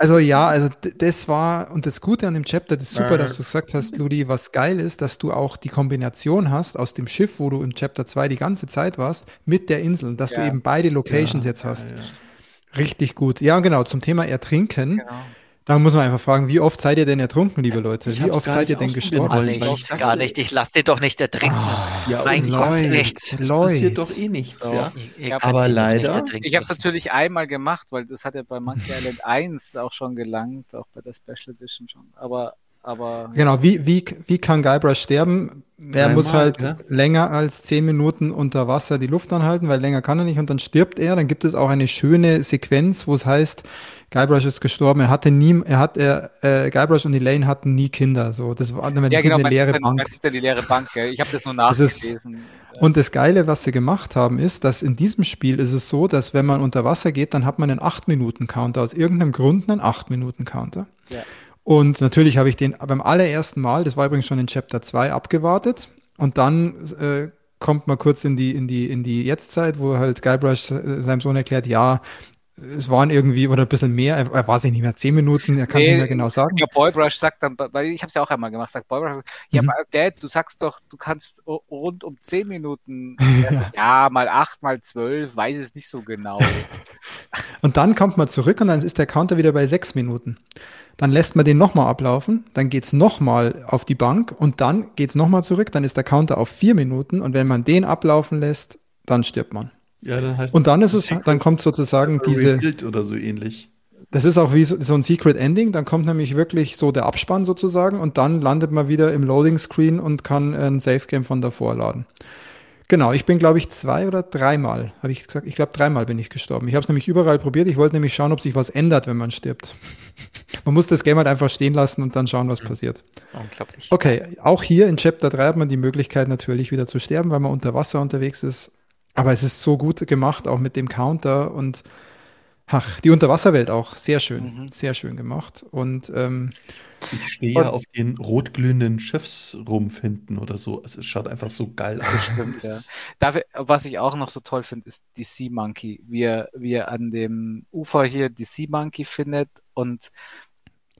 Also ja, also das war, und das Gute an dem Chapter, das ist super, dass du gesagt hast, Ludi, was geil ist, dass du auch die Kombination hast aus dem Schiff, wo du im Chapter 2 die ganze Zeit warst, mit der Insel, dass du Ja. eben beide Locations jetzt hast. Richtig gut. Ja, genau, zum Thema Ertrinken. Genau. Da muss man einfach fragen, wie oft seid ihr denn ertrunken, liebe Leute? Ich Wie oft seid ihr denn gestorben? Gar ich gar nicht. Ich lass dich doch nicht ertrinken. Ja, mein und Gott, Leute, echt. es Leute. passiert doch eh nichts, So. ja. Ja, aber leider- Ich habe es natürlich einmal gemacht, weil das hat ja bei Monkey Island 1 auch schon gelangt, auch bei der Special Edition schon. Aber, aber Genau, wie, wie, wie kann Guybrush sterben? Er muss halt gell? länger als zehn Minuten unter Wasser die Luft anhalten, weil länger kann er nicht und dann stirbt er. Dann gibt es auch eine schöne Sequenz, wo es heißt, Guybrush ist gestorben. Er hatte nie, er hat, er, äh, Guybrush und Elaine hatten nie Kinder. So, das war das Ja, ist genau, eine leere dann- Bank. man sieht dann die leere Bank. Gell? Ich habe das nur Das ist- nachgelesen. Und das Geile, was sie gemacht haben, ist, dass in diesem Spiel ist es so, dass wenn man unter Wasser geht, dann hat man einen 8-Minuten-Counter. Aus irgendeinem Grund einen 8-Minuten-Counter. Ja. Und natürlich habe ich den beim allerersten Mal, das war übrigens schon in Chapter 2, abgewartet. Und dann äh, kommt man kurz in die, in die, in die Jetztzeit, wo halt Guybrush äh, seinem Sohn erklärt, ja, es waren irgendwie, oder ein bisschen mehr, er, er weiß ich nicht mehr, 10 Minuten, er kann es Nee, nicht mehr genau sagen. Ja, Boybrush sagt dann, weil ich habe es ja auch einmal gemacht, sagt Boybrush, ja, Mhm. Dad, du sagst doch, du kannst rund um 10 Minuten, ja, mal 8, mal 12, weiß es nicht so genau. Und dann kommt man zurück und dann ist der Counter wieder bei sechs Minuten. Dann lässt man den nochmal ablaufen, dann geht's nochmal auf die Bank und dann geht's nochmal zurück, dann ist der Counter auf vier Minuten und wenn man den ablaufen lässt, dann stirbt man. Ja, dann heißt Und dann ist es, Secret dann kommt sozusagen diese, oder so ähnlich. das ist auch wie so, so ein Secret Ending, dann kommt nämlich wirklich so der Abspann sozusagen und dann landet man wieder im Loading Screen und kann ein Safe Game von davor laden. Genau, ich bin glaube ich zwei oder dreimal, habe ich gesagt, ich glaube dreimal bin ich gestorben. Ich habe es nämlich überall probiert, ich wollte nämlich schauen, ob sich was ändert, wenn man stirbt. man muss das Game halt einfach stehen lassen und dann schauen, was passiert. Unglaublich. Okay, auch hier in Chapter 3 hat man die Möglichkeit natürlich wieder zu sterben, weil man unter Wasser unterwegs ist. Aber es ist so gut gemacht, auch mit dem Counter und ach, die Unterwasserwelt auch sehr schön, Mhm. sehr schön gemacht. Und ähm, Ich stehe ja auf den rotglühenden Schiffsrumpf hinten oder so. Also es schaut einfach so geil aus. Stimmt, ja. Dafür, was ich auch noch so toll finde, ist die Sea Monkey. Wie er, wie er an dem Ufer hier die Sea Monkey findet und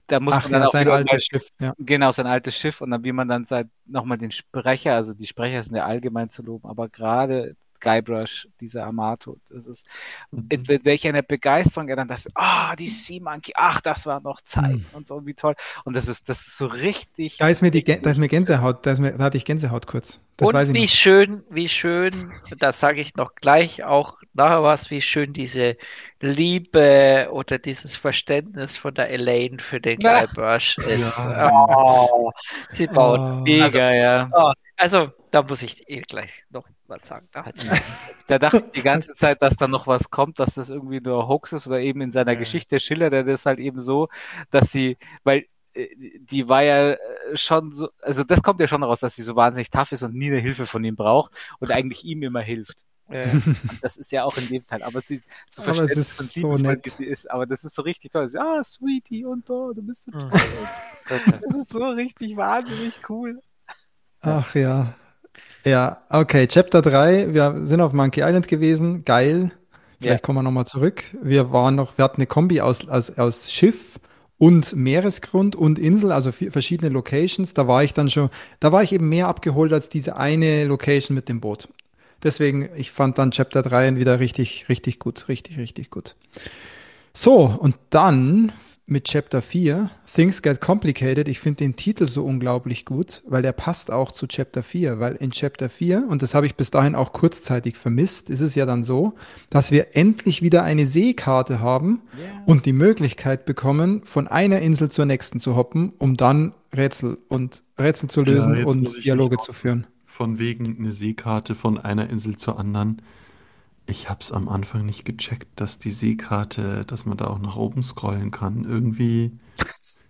da muss ach man dann ja, auch sein wieder altes mal- Schiff, ja. Genau, sein altes Schiff und dann wie man dann seit nochmal den Sprecher, also die Sprecher sind ja allgemein zu loben, aber gerade Guybrush, dieser Amato, das ist, Mhm. in wel- welch eine Begeisterung er dann das, ah, die Sea Monkey, ach, das war noch Zeiten Mhm. und so, wie toll. Und das ist, das ist so richtig. Da ist mir die, da ist mir Gänsehaut, da, ist mir, da hatte ich Gänsehaut kurz. Das Und weiß ich wie schön, wie schön, das sage ich noch gleich auch nachher was, wie schön diese Liebe oder dieses Verständnis von der Elaine für den Ja. Guybrush ist. Ja. Oh, sie baut. Oh. Mega, Also- ja. Oh, also, da muss ich eh gleich noch was sagen. Da hat Da dachte ich die ganze Zeit, dass da noch was kommt, dass das irgendwie nur Hoax ist oder eben in seiner Ja. Geschichte schildert er das halt eben so, dass sie, weil äh, die war ja äh, schon so, also das kommt ja schon raus, dass sie so wahnsinnig tough ist und nie eine Hilfe von ihm braucht und eigentlich ihm immer hilft. Und das ist ja auch in dem Teil, aber sie verständlich ist und so nett. wie sie ist, aber das ist so richtig toll. Sie, ah, Sweetie und oh, du bist so Mhm. toll. Das ist so richtig wahnsinnig cool. Ach ja. Ja, okay, Chapter 3, wir sind auf Monkey Island gewesen, geil. Vielleicht Ja. kommen wir nochmal zurück. Wir waren noch, wir hatten eine Kombi aus, aus, aus Schiff und Meeresgrund und Insel, also verschiedene Locations. Da war ich dann schon, da war ich eben mehr abgeholt als diese eine Location mit dem Boot. Deswegen, ich fand dann Chapter 3 wieder richtig, richtig gut, richtig, richtig gut. So, und dann mit Chapter 4, Things Get Complicated. Ich finde den Titel so unglaublich gut, weil der passt auch zu Chapter 4, weil in Chapter 4, und das habe ich bis dahin auch kurzzeitig vermisst, ist es ja dann so, dass wir endlich wieder eine Seekarte haben und die Möglichkeit bekommen, von einer Insel zur nächsten zu hoppen, um dann Rätsel und Rätsel zu Ja, lösen muss und Dialoge zu führen. Von wegen eine Seekarte von einer Insel zur anderen. Ich habe es am Anfang nicht gecheckt, dass die Seekarte, dass man da auch nach oben scrollen kann. Irgendwie,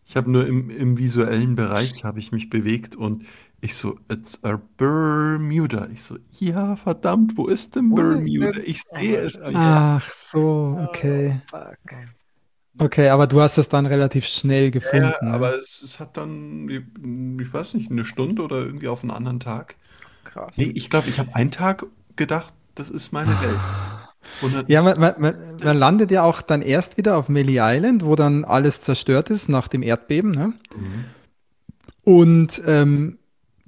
ich habe nur im, im visuellen Bereich habe ich mich bewegt und ich so, it's a Bermuda. Ich so, ja, verdammt, wo ist denn Bermuda? Ich sehe es nicht. Ach so, okay. Fuck. Okay, aber du hast es dann relativ schnell gefunden. Ja, ne? aber es, es hat dann, ich weiß nicht, eine Stunde oder irgendwie auf einen anderen Tag. krass. Nee, ich glaube, ich habe einen Tag gedacht, das ist meine Welt. Und dann Ja, ist- man, man, man, landet ja auch dann erst wieder auf Melee Island, wo dann alles zerstört ist nach dem Erdbeben. Ne? Mhm. Und ähm,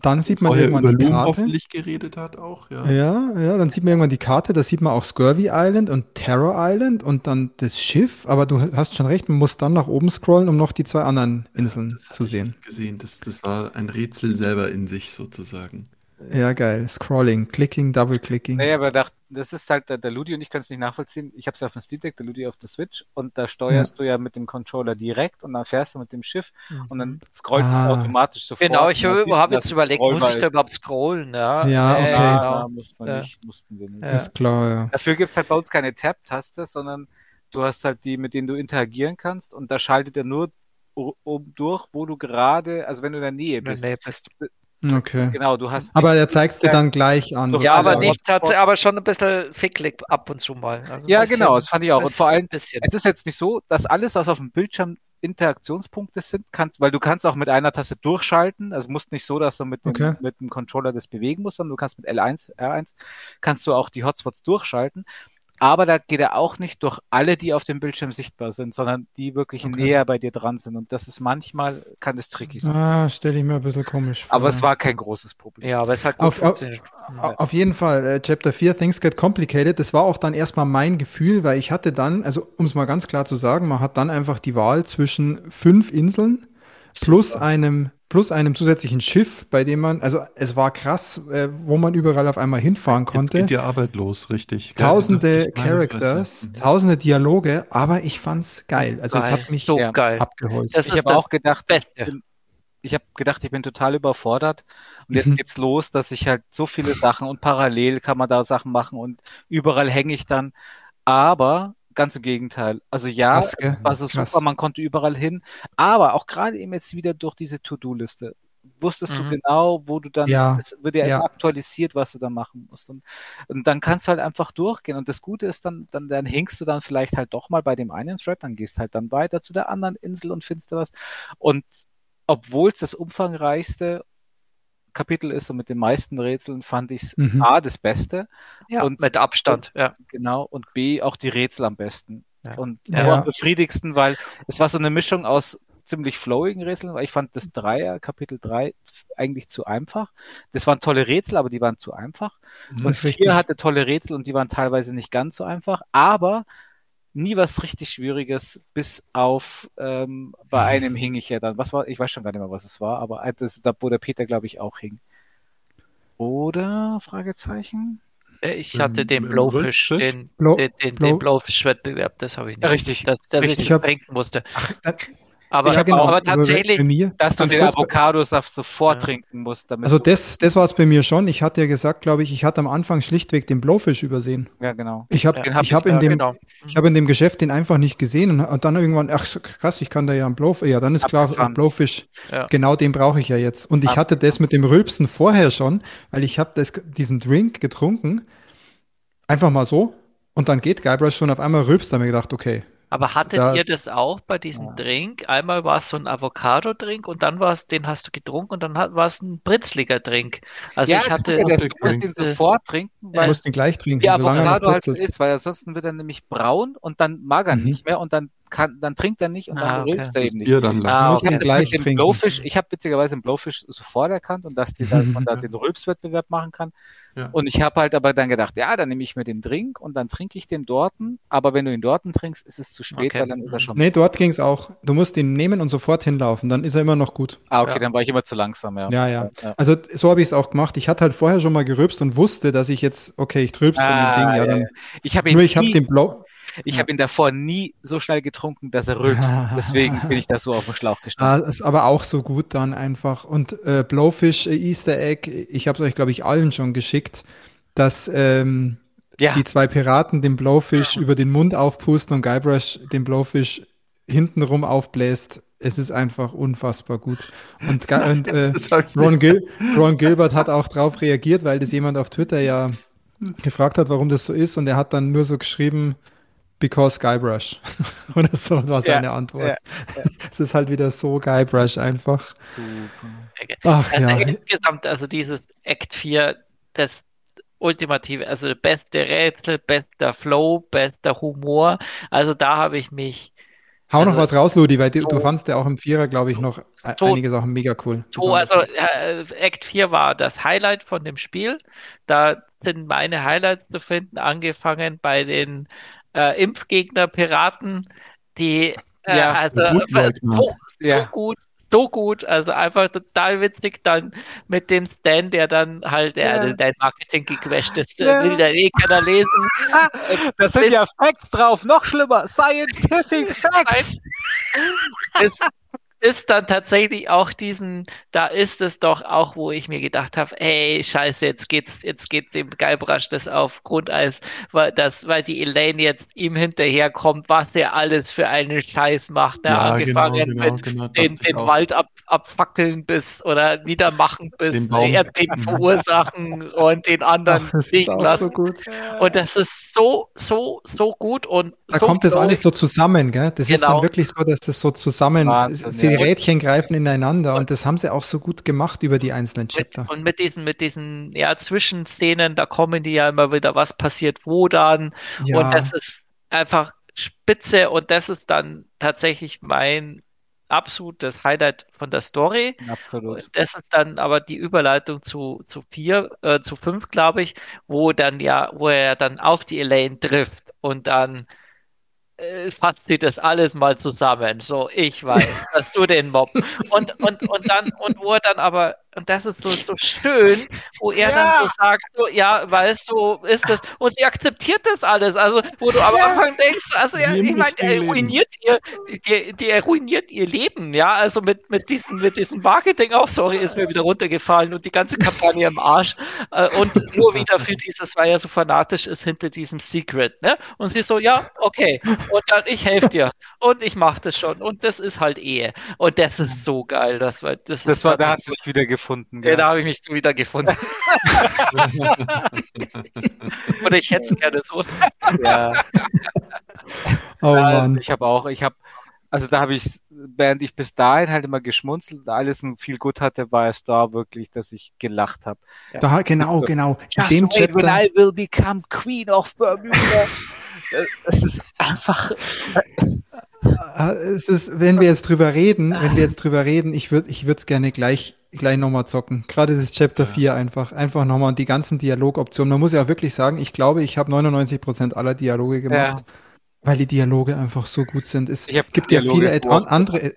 dann sieht man vorher irgendwann über die Karte. hoffentlich geredet hat auch, ja. Ja, ja, dann sieht man irgendwann die Karte, da sieht man auch Scurvy Island und Terror Island und dann das Schiff, aber du hast schon recht, man muss dann nach oben scrollen, um noch die zwei anderen Inseln Das hatte zu ich sehen. nicht gesehen. Das, das war ein Rätsel selber in sich sozusagen. Ja, geil. Scrolling, Clicking, Double-Clicking. Naja, aber da, das ist halt, der, der Ludi und ich können es nicht nachvollziehen. Ich habe es auf dem Steam Deck, der Ludi auf der Switch und da steuerst du ja mit dem Controller direkt und dann fährst du mit dem Schiff und dann scrollt es Ah. automatisch sofort. Genau, ich habe jetzt überlegt, scrollbar muss ich da überhaupt scrollen? Ja, Ja, okay. Ja, da muss man Ja. nicht, mussten wir nicht. Ja. Ist klar, ja. Dafür gibt's halt bei uns keine Tab-Taste, sondern Du hast halt die, mit denen du interagieren kannst und da schaltet er nur oben durch, wo du gerade, also wenn du in der Nähe in der bist. Nähe bist. Okay. Genau, du hast Aber er zeigt dir dann gleich an. Ja, aber nicht tatsächlich, aber schon ein bisschen ficklig ab und zu mal. Also Ja, bisschen- genau, das fand ich auch. Und vor allem, ein bisschen. es ist jetzt nicht so, dass alles, was auf dem Bildschirm Interaktionspunkte sind, kannst, weil du kannst auch mit einer Taste durchschalten. Also musst nicht so, dass du mit dem, Okay. mit dem Controller das bewegen musst, sondern du kannst mit L1, R1 kannst du auch die Hotspots durchschalten. Aber da geht er auch nicht durch alle, die auf dem Bildschirm sichtbar sind, sondern die wirklich Okay. näher bei dir dran sind. Und das ist manchmal, kann das tricky sein. Ah, stelle ich mir ein bisschen komisch vor. Aber es war kein großes Problem. Ja, aber es hat gut Auf- auf- Auf jeden Fall, äh, Chapter 4, Things Get Complicated, das war auch dann erstmal mein Gefühl, weil ich hatte dann, also um es mal ganz klar zu sagen, man hat dann einfach die Wahl zwischen fünf Inseln plus einem, plus einem zusätzlichen Schiff, bei dem man, also es war krass, äh, wo man überall auf einmal hinfahren Jetzt konnte. geht die Arbeit los, richtig. Geil. Tausende Meine Characters, Fresse. tausende Dialoge, aber ich fand's geil. Also es Geil, hat mich so ja, geil. abgeholt. Das Ich habe auch gedacht, bin, ich habe gedacht, ich bin total überfordert. Und jetzt Mhm. geht's los, dass ich halt so viele Sachen und parallel kann man da Sachen machen und überall hänge ich dann. Aber ganz im Gegenteil. Also ja, Krass, es war so Krass. super, man konnte überall hin. Aber auch gerade eben jetzt wieder durch diese To-Do-Liste. Wusstest du Mhm. genau, wo du dann, Ja, es wird ja, ja. immer aktualisiert, was du da machen musst. Und, und dann kannst du halt einfach durchgehen. Und das Gute ist dann, dann, dann hinkst du dann vielleicht halt doch mal bei dem einen Thread, dann gehst halt dann weiter zu der anderen Insel und findest da was. Und obwohl es das umfangreichste Kapitel ist und mit den meisten Rätseln fand ich es Mhm. A, das Beste, Ja, Und- mit Abstand, ja. genau, und B, auch die Rätsel am besten. Ja. Und Ja. am befriedigsten, weil es war so eine Mischung aus ziemlich flowigen Rätseln, weil ich fand das Dreier, Kapitel 3, eigentlich zu einfach. Das waren tolle Rätsel, aber die waren zu einfach. Das Und vier hatte tolle Rätsel und die waren teilweise nicht ganz so einfach, aber nie was richtig Schwieriges, bis auf ähm, bei einem hing ich ja dann. Was war, ich weiß schon gar nicht mehr, was es war, aber das ist da, wo der Peter, glaube ich, auch hing. Oder? Fragezeichen? Äh, Ich hatte den Blowfish, den, Blow- den, den, Blow- den Blowfish-Wettbewerb, das habe ich nicht. Richtig. Das, das Richtig. ich trinken musste. Ach, Aber, ja, genau, aber tatsächlich, Dass du ganz den Avocadosaft sofort Ja. trinken musst, Also das, das war es bei mir schon. Ich hatte ja gesagt, glaube ich, ich hatte am Anfang schlichtweg den Blowfish übersehen. ja genau. Ich habe Ja, hab ich hab in dem genau. ich habe in dem Geschäft den einfach nicht gesehen und, und dann irgendwann ach krass, ich kann da ja einen Blowfish. Ja, dann ist klar, Abgefahren. Blowfish. Genau den brauche ich ja jetzt. Und ich hatte das mit dem Rülpsen vorher schon, weil ich habe diesen Drink getrunken einfach mal so und dann geht Guybrush schon auf einmal rülpst, da habe ich gedacht, okay. Aber hattet Da- ihr das auch bei diesem Ja. Drink? Einmal war es so ein Avocado-Drink und dann war es, den hast du getrunken und dann hat- war es ein britzliger Drink. Also ja, ich das ist hatte, ja das, du musst ihn sofort trinken, Du weil musst den gleich trinken, er noch Avocado halt so purzelt. ist, weil ansonsten wird er nämlich braun und dann mag er Mhm. nicht mehr und dann kann, dann trinkt er nicht und dann Ah, okay. rülpst er Das eben nicht. Bier dann. Ah, Du okay. ihn gleich mit dem trinken. Blowfish, ich habe witzigerweise den Blowfish sofort erkannt und dass, die, dass man da Ja. den Rülpswettbewerb machen kann. Ja. Und ich habe halt aber dann gedacht, ja, dann nehme ich mir den Drink und dann trinke ich den dorten. Aber wenn du ihn dorten trinkst, ist es zu spät, Okay. weil dann ist er schon. Nee, dort ging es auch. Du musst ihn nehmen und sofort hinlaufen, dann ist er immer noch gut. Ah, okay, Ja. dann war ich immer zu langsam, ja. Ja, ja. ja. Also so habe ich es auch gemacht. Ich hatte halt vorher schon mal gerülpst und wusste, dass ich jetzt, okay, ich trübst von dem Ah, Ding. Ja, ja, dann. Ich habe ihn, nur ich habe den Blow. Ich ja. hab ihn davor nie so schnell getrunken, dass er rülpst. Deswegen bin ich da so auf dem Schlauch Ah, gestanden. ist aber auch so gut dann einfach. Und äh, Blowfish äh, Easter Egg, ich habe es euch, glaube ich, allen schon geschickt, dass ähm, ja, die zwei Piraten den Blowfish über den Mund aufpusten und Guybrush den Blowfish hintenrum aufbläst. Es ist einfach unfassbar gut. Und, und äh, Ron, Gil Ron Gilbert hat auch drauf reagiert, weil das jemand auf Twitter ja gefragt hat, warum das so ist. Und er hat dann nur so geschrieben, because Guybrush. Oder so war seine Antwort. Es ist halt wieder so Guybrush einfach. super. Ach also ja. insgesamt, also dieses Act 4, das ultimative, also beste Rätsel, bester Flow, bester Humor. Also da habe ich mich Hau noch also- was raus, Ludi, weil du, du so- fandst ja auch im Vierer, glaube ich, noch e- so- einige Sachen mega cool. So, also äh, Act 4 war das Highlight von dem Spiel. Da sind meine Highlights zu finden, angefangen bei den äh, Impfgegner-Piraten, die äh, Ja, also Blutleugner. so, so Ja. gut, so gut, also einfach total witzig dann mit dem Stan, der dann halt, der Ja. also dein Marketing gecrashed ist, Ja. will da eh keiner lesen. Da sind ja Facts drauf, noch schlimmer. Scientific Facts. bis, ist dann tatsächlich auch diesen, da ist es doch auch, wo ich mir gedacht habe, ey, scheiße, jetzt geht's, jetzt geht dem Guybrush das auf Grundeis, weil das, weil die Elaine jetzt ihm hinterherkommt, was er alles für einen Scheiß macht, ne? Ja, angefangen genau, genau, mit genau, den, den. Wald ab, abfackeln bis oder niedermachen bis Den Baum. Erdbeben verursachen und den anderen Ach, liegen so lassen. gut. Und das ist so, so, so gut und Da so kommt das alles so zusammen, gell? Das ist Genau. dann wirklich so, dass das so zusammen, Wahnsinn, die. Rädchen greifen ineinander und das haben sie auch so gut gemacht über die einzelnen Mit, Chapter. und mit diesen, mit diesen ja, Zwischenszenen, da kommen die ja immer wieder, was passiert wo dann. Ja, Und das ist einfach spitze und das ist dann tatsächlich mein absolutes Highlight von der Story. Absolut. Und das ist dann aber die Überleitung zu, zu vier, äh, zu fünf, glaube ich, wo dann ja, wo er dann auf die Elaine trifft und dann fasst sie das alles mal zusammen. So, ich weiß, dass du den Mob. Und, und, und dann, und wo er dann aber, und das ist so, so schön, wo er dann so sagt, so, ja, weißt du, ist das, und sie akzeptiert das alles. Also, wo du am Anfang denkst, also, ja, im ich meine, er Leben. ruiniert ihr, die, die er ruiniert ihr Leben, ja, also mit, mit diesem, mit diesem Marketing auch, sorry, ist mir wieder runtergefallen und die ganze Kampagne im Arsch. Äh, und nur wieder für dieses, weil er so fanatisch ist hinter diesem Secret, ne? Und sie so, ja, okay. Und dann, ich helfe dir. Und ich mache das schon. Und das ist halt Ehe. Und das ist so geil. Das war, das, Das ist war, da hast du dich wieder gefunden. ja, da habe ich mich wieder gefunden. Oder ich hätte es gerne so. Ja. oh Also Mann. ich habe auch, ich habe, also da habe ich, während ich bis dahin halt immer geschmunzelt und alles ein viel gut hatte, war es da wirklich, dass ich gelacht habe. Da, genau, genau. In Just dem wait when I will become Queen of Bermuda. Äh, Es ist einfach, äh, es ist, wenn wir jetzt drüber reden, wenn wir jetzt drüber reden, ich würde ich würde es gerne gleich, gleich nochmal zocken. Gerade das Chapter 4 einfach. Einfach nochmal die ganzen Dialogoptionen. Man muss ja auch wirklich sagen, ich glaube, ich habe 99% aller Dialoge gemacht. Weil die Dialoge einfach so gut sind. Es gibt ja Dialoge viele Ad andere,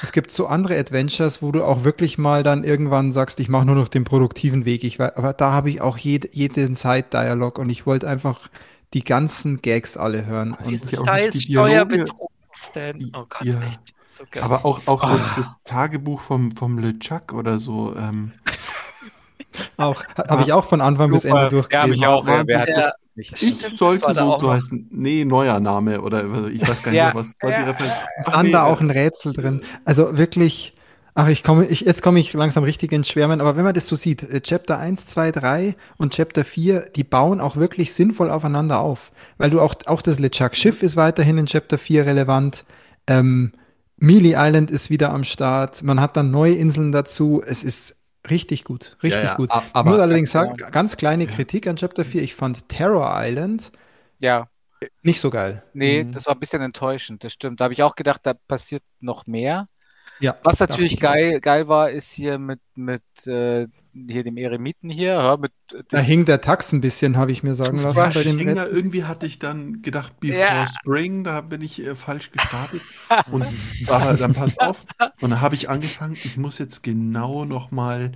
es gibt so andere Adventures, wo du auch wirklich mal dann irgendwann sagst, ich mache nur noch den produktiven Weg. Ich, aber da habe ich auch jed, jeden Side-Dialog und ich wollte einfach die ganzen Gags alle hören. Und ja die. Steuerbetrug. Stan. Oh Gott, Ja. echt so geil. Aber auch, auch das, Ah. das Tagebuch vom, vom LeChuck oder so. Ähm, auch, habe ich auch von Anfang bis Ende Ja, durchgelesen. habe ich auch. Ja, Ja. das ich Stimmt, das sollte so, so heißen. Nee, neuer Name oder ich weiß gar nicht, Ja. mehr, was war die Ja. Referenz. Ach, Dann nee, da auch ein Rätsel drin. Also wirklich, ach, ich komme, ich, jetzt komme ich langsam richtig ins Schwärmen, aber wenn man das so sieht, äh, Chapter 1, 2, 3 und Chapter 4, die bauen auch wirklich sinnvoll aufeinander auf. Weil du auch, auch das LeChuck Schiff ist weiterhin in Chapter 4 relevant. Ähm, Mealy Island ist wieder am Start. Man hat dann neue Inseln dazu. Es ist richtig gut, richtig Ja, ja, gut. aber- muss allerdings sagen, ganz kleine Kritik an Chapter 4. Ich fand Terror Island Ja, nicht so geil. nee, Mhm. das war ein bisschen enttäuschend, das stimmt. Da habe ich auch gedacht, da passiert noch mehr. Ja, Was natürlich geil, geil war, ist hier mit, mit äh, hier dem Eremiten hier, ja, mit Da hing der Tax ein bisschen, habe ich mir sagen lassen bei den Hing da, irgendwie hatte ich dann gedacht, Before Ja. Spring, da bin ich äh, falsch gestartet. Und war, dann passt auf. Und dann habe ich angefangen, ich muss jetzt genau nochmal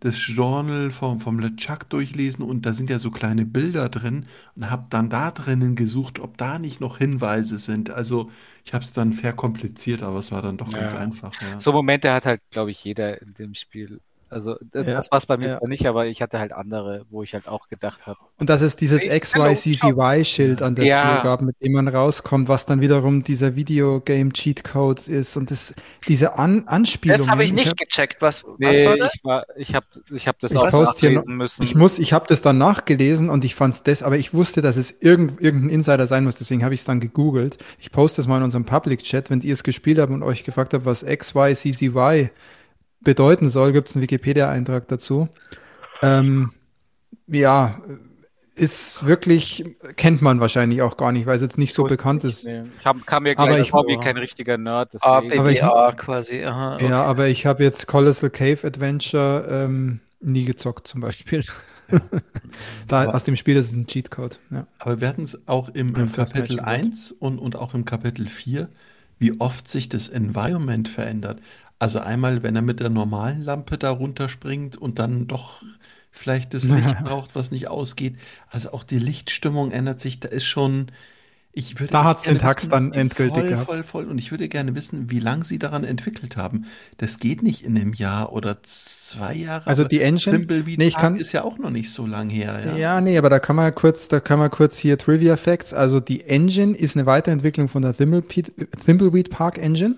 das Journal vom, vom LeChuck durchlesen und da sind ja so kleine Bilder drin und habe dann da drinnen gesucht, ob da nicht noch Hinweise sind. Also ich habe es dann verkompliziert, aber es war dann doch ganz Ja. einfach. Ja. So Momente hat halt, glaube ich, jeder in dem Spiel. Also d- Ja, das war es bei mir ja. zwar nicht, aber ich hatte halt andere, wo ich halt auch gedacht habe. Und dass es dieses XYCCY-Schild an der Ja. Tür gab, mit dem man rauskommt, was dann wiederum dieser Videogame-Cheatcode ist und das, diese An Anspielungen. Das habe ich nicht hab- gecheckt. Was, was Nee, war das? ich war, ich habe ich hab das Ich auch nachlesen müssen. Ich muss, ich habe das dann nachgelesen und ich fand es das, aber ich wusste, dass es irgend, irgendein Insider sein muss, deswegen habe ich es dann gegoogelt. Ich poste es mal in unserem Public-Chat, wenn ihr es gespielt habt und euch gefragt habt, was XYCCY bedeuten soll, gibt es einen Wikipedia-Eintrag dazu. Ähm, ja, ist wirklich, kennt man wahrscheinlich auch gar nicht, weil es jetzt nicht so Wusste bekannt ist. nicht. Ich hab, kam mir Aber gleich ich- vor wie kein richtiger Nerd. Deswegen. Aber ich- quasi. Aha, okay. Ja, aber ich habe jetzt Colossal Cave Adventure ähm, nie gezockt zum Beispiel. da Aber- aus dem Spiel ist es ein Cheatcode. Ja. Aber wir hatten es auch im, Ja, im Kapitel Person 1 und, und auch im Kapitel 4, wie oft sich das Environment verändert. Also einmal, wenn er mit der normalen Lampe da runterspringt und dann doch vielleicht das Licht braucht, was nicht ausgeht. Also auch die Lichtstimmung ändert sich. Da ist schon, Ich würde Da hat's gerne den Tax wissen, dann endgültig voll, gehabt. voll, voll. Und ich würde gerne wissen, wie lange sie daran entwickelt haben. Das geht nicht in einem Jahr oder zwei Jahre. Also aber die Engine, Thimbleweed nee, ich kann, ist ja auch noch nicht so lang her, ja. ja, nee, aber da kann man kurz, da kann man kurz hier Trivia Facts. Also die Engine ist eine Weiterentwicklung von der Thimbleweed, Thimbleweed Park Engine.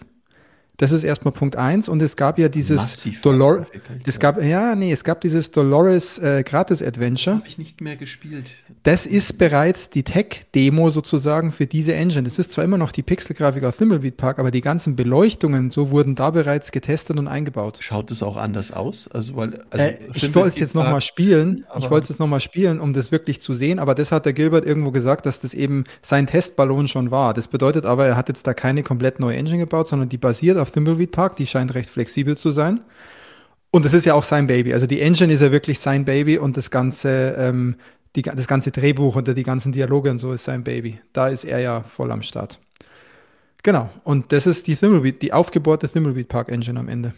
Das ist erstmal Punkt eins. Und es gab ja dieses Massiv Dolor, weiterentwickelt, es gab, ja, nee, es gab dieses Dolores äh, Gratis Das Adventure. habe ich nicht mehr gespielt. Das ist bereits die Tech-Demo sozusagen für diese Engine. Das ist zwar immer noch die Pixelgrafik aus Thimbleweed Park, aber die ganzen Beleuchtungen, so wurden da bereits getestet und eingebaut. Schaut es auch anders aus? Also, weil, also Äh, ich wollte es jetzt nochmal spielen. Ich wollte es jetzt nochmal spielen, um das wirklich zu sehen. Aber das hat der Gilbert irgendwo gesagt, dass das eben sein Testballon schon war. Das bedeutet aber, er hat jetzt da keine komplett neue Engine gebaut, sondern die basiert auf Thimbleweed Park. Die scheint recht flexibel zu sein. Und das ist ja auch sein Baby. Also die Engine ist ja wirklich sein Baby und das ganze, ähm, die, das ganze Drehbuch und die ganzen Dialoge und so ist sein Baby. Da ist er ja voll am Start. Genau. Und das ist die Thimbleweed, die aufgebohrte Thimbleweed Park Engine am Ende.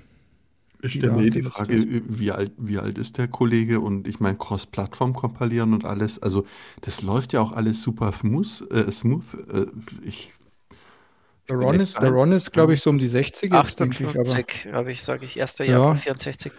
Ich stelle mir die Frage, wie alt, wie alt ist der Kollege? Und ich meine, Cross-Plattform kompilieren und alles. Also, das läuft ja auch alles super smooth. Äh, smooth. Äh, ich, Der bin Ron ist, der Ron ist, glaube ich, so um die 60 jetzt, denke ich. Aber, 58 habe ich, sage ich, erster Ja. Jahr 64.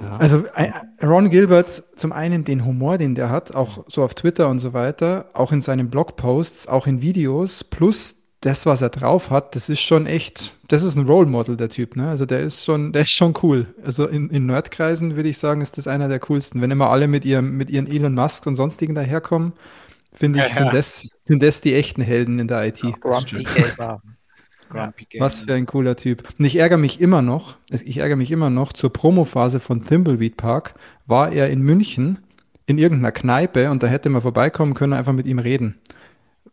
ja. also äh, Ron Gilbert, zum einen den Humor, den der hat, auch so auf Twitter und so weiter, auch in seinen Blogposts, auch in Videos, plus das, was er drauf hat, das ist schon echt, das ist ein Role Model, der Typ, ne? Also der ist schon, der ist schon cool. Also in, in Nerdkreisen würde ich sagen, ist das einer der coolsten. Wenn immer alle mit ihrem, mit ihren Elon Musk und sonstigen daherkommen, finde ich, Ja, sind ja. das, sind das die echten Helden in der IT. Grumpy Gamer. Grumpy Game. Was für ein cooler Typ. Und ich ärgere mich immer noch, ich ärgere mich immer noch, zur Promophase von Thimbleweed Park war er in München in irgendeiner Kneipe und da hätte man vorbeikommen können, einfach mit ihm reden.